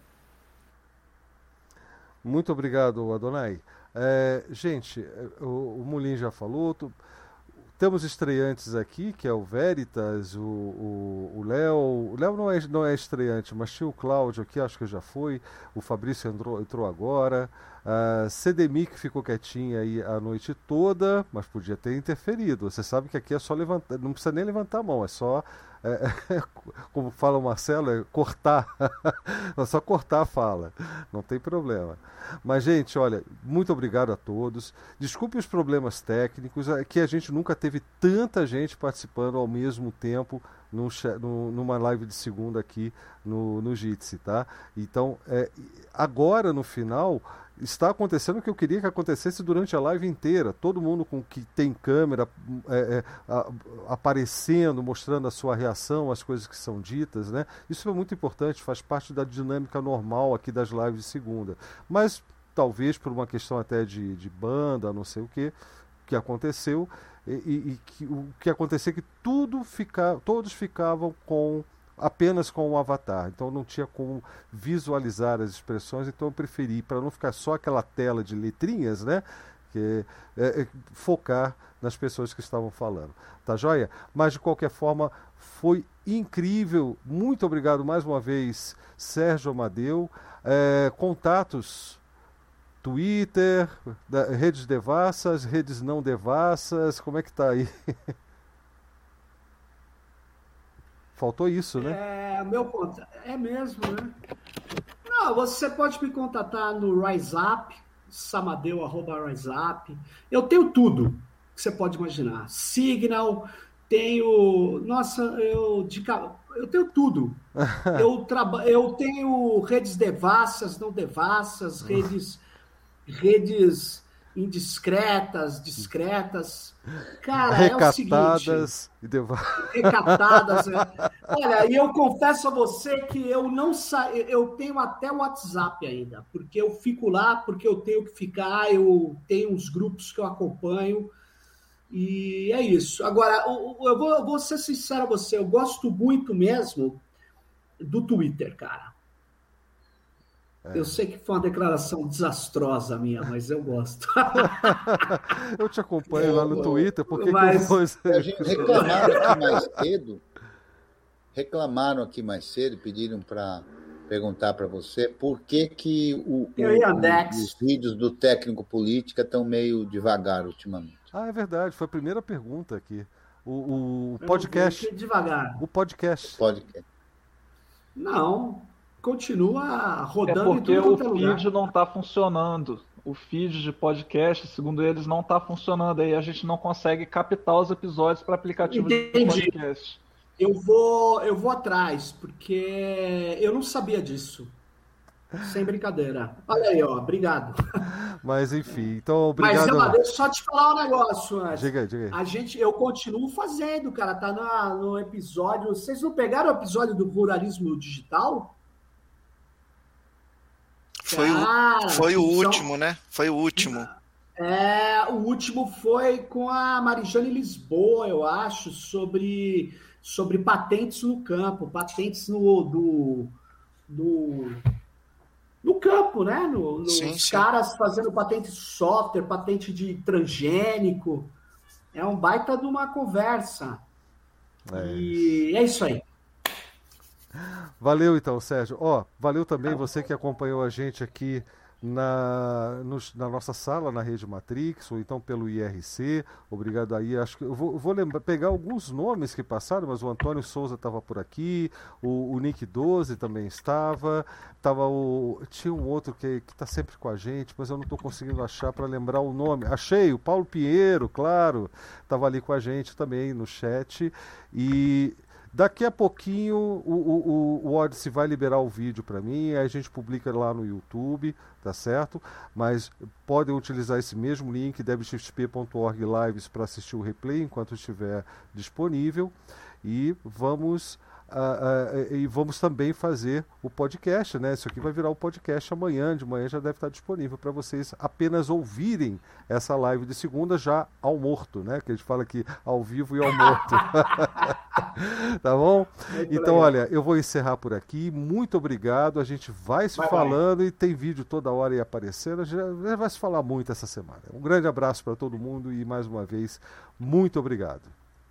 Muito obrigado, Adonai. É, gente, é, o, o Mulim já falou. Tu, temos estreantes aqui, que é o Veritas, o Léo. O Léo não é, não é estreante, mas tinha o Cláudio aqui, acho que já foi. O Fabrício entrou, entrou agora. A CDMI que ficou quietinha aí a noite toda, mas podia ter interferido. Você sabe que aqui é só levantar, não precisa nem levantar a mão, é só é, é, como fala o Marcelo, é cortar. é só cortar a fala. Não tem problema. Mas, gente, olha, muito obrigado a todos. Desculpe os problemas técnicos, é que a gente nunca teve tanta gente participando ao mesmo tempo num, numa live de segunda aqui no, no Jitsi, tá? Então, é, agora no final está acontecendo o que eu queria que acontecesse durante a live inteira. Todo mundo com que tem câmera é, é, a, aparecendo, mostrando a sua reação às coisas que são ditas, né? Isso é muito importante, faz parte da dinâmica normal aqui das lives de segunda. Mas talvez por uma questão até de, de banda, não sei o que, que aconteceu e, e, e que, o que aconteceu é que tudo fica, todos ficavam com apenas com o avatar. Então não tinha como visualizar as expressões, então eu preferi, para não ficar só aquela tela de letrinhas, né? Que, é, é, focar nas pessoas que estavam falando. Tá joia? Mas de qualquer forma, foi incrível. Muito obrigado mais uma vez, Sérgio Amadeu. É, contatos. Twitter, redes devassas, redes não devassas, como é que tá aí? Faltou isso, né? É, meu ponto. É mesmo, né? Não, você pode me contatar no RiseUp, samadeu.riseup. Eu tenho tudo que você pode imaginar. Signal, tenho. Nossa, eu, de, eu tenho tudo. eu, traba, eu tenho redes devassas, não devassas, redes. redes indiscretas, discretas. Cara, Recatadas é o seguinte. Recatadas. É. Olha, e eu confesso a você que eu não sa... eu tenho até o WhatsApp ainda, porque eu fico lá, porque eu tenho que ficar, eu tenho uns grupos que eu acompanho. E é isso. Agora, eu vou, eu vou ser sincero a você, eu gosto muito mesmo do Twitter, cara. É. Eu sei que foi uma declaração desastrosa minha, mas eu gosto. eu te acompanho lá no Twitter, porque mas... que você... reclamaram aqui mais cedo. Reclamaram aqui mais cedo, pediram para perguntar para você por que, que o, Eu o- Dex. os vídeos do técnico política estão meio devagar ultimamente. Ah, é verdade, foi a primeira pergunta aqui. O, o Eu podcast. devagar. O podcast. Podcast. Não, continua É rodando em porque tudo o é lugar. feed não está funcionando. O feed de podcast, segundo eles, não está funcionando. Aí a gente não consegue captar os episódios para aplicativo de Entendi. podcast. Eu vou, eu vou atrás, porque eu não sabia disso. Sem brincadeira. Olha aí, ó, obrigado. Mas enfim, então Mas, obrigado. Ela, deixa eu só te falar um negócio antes. Diga diga. A gente, eu continuo fazendo, cara. Tá na, no episódio. Vocês não pegaram o episódio do ruralismo digital? Foi, Cara, o, foi o são- último, né? Foi o último. É, o último foi com a Marijane Lisboa, eu acho, sobre, sobre patentes no campo, patentes no do, do no campo, né? No, nos Sim, sim. caras fazendo patente de software, patente de transgênico. É um baita de uma conversa. É. E é isso aí. Valeu então, Sérgio. Ó, valeu também você que acompanhou a gente aqui na, nos- na nossa sala na Rede Matrix, ou então pelo IRC. Obrigado aí. Acho que eu vou, vou lembrar, pegar alguns nomes que passaram, mas o Antônio Souza estava por aqui, o, o Nick 12 também estava, tava o tinha um outro que está sempre com a gente, mas eu não estou conseguindo achar para lembrar o nome. Achei o Paulo Pinheiro, claro, estava ali com a gente também no chat e Daqui a pouquinho o, o, o- Odyssey vai liberar o vídeo para mim, aí a gente publica lá no YouTube, tá certo? Mas podem utilizar esse mesmo link, debxp.org lives para assistir o replay enquanto estiver disponível. E vamos, ah, ah, e vamos também fazer o podcast, né? Isso aqui vai virar o podcast amanhã, de manhã já deve estar disponível para vocês apenas ouvirem essa live de segunda já ao morto, né? Que a gente fala aqui ao vivo e ao morto. tá bom? Muito Então, legal. olha, eu vou encerrar por aqui. Muito obrigado. A gente vai se Vai, falando e tem vídeo toda hora aí aparecendo. A gente já vai se falar muito essa semana. Um grande abraço para todo mundo e mais uma vez, muito obrigado.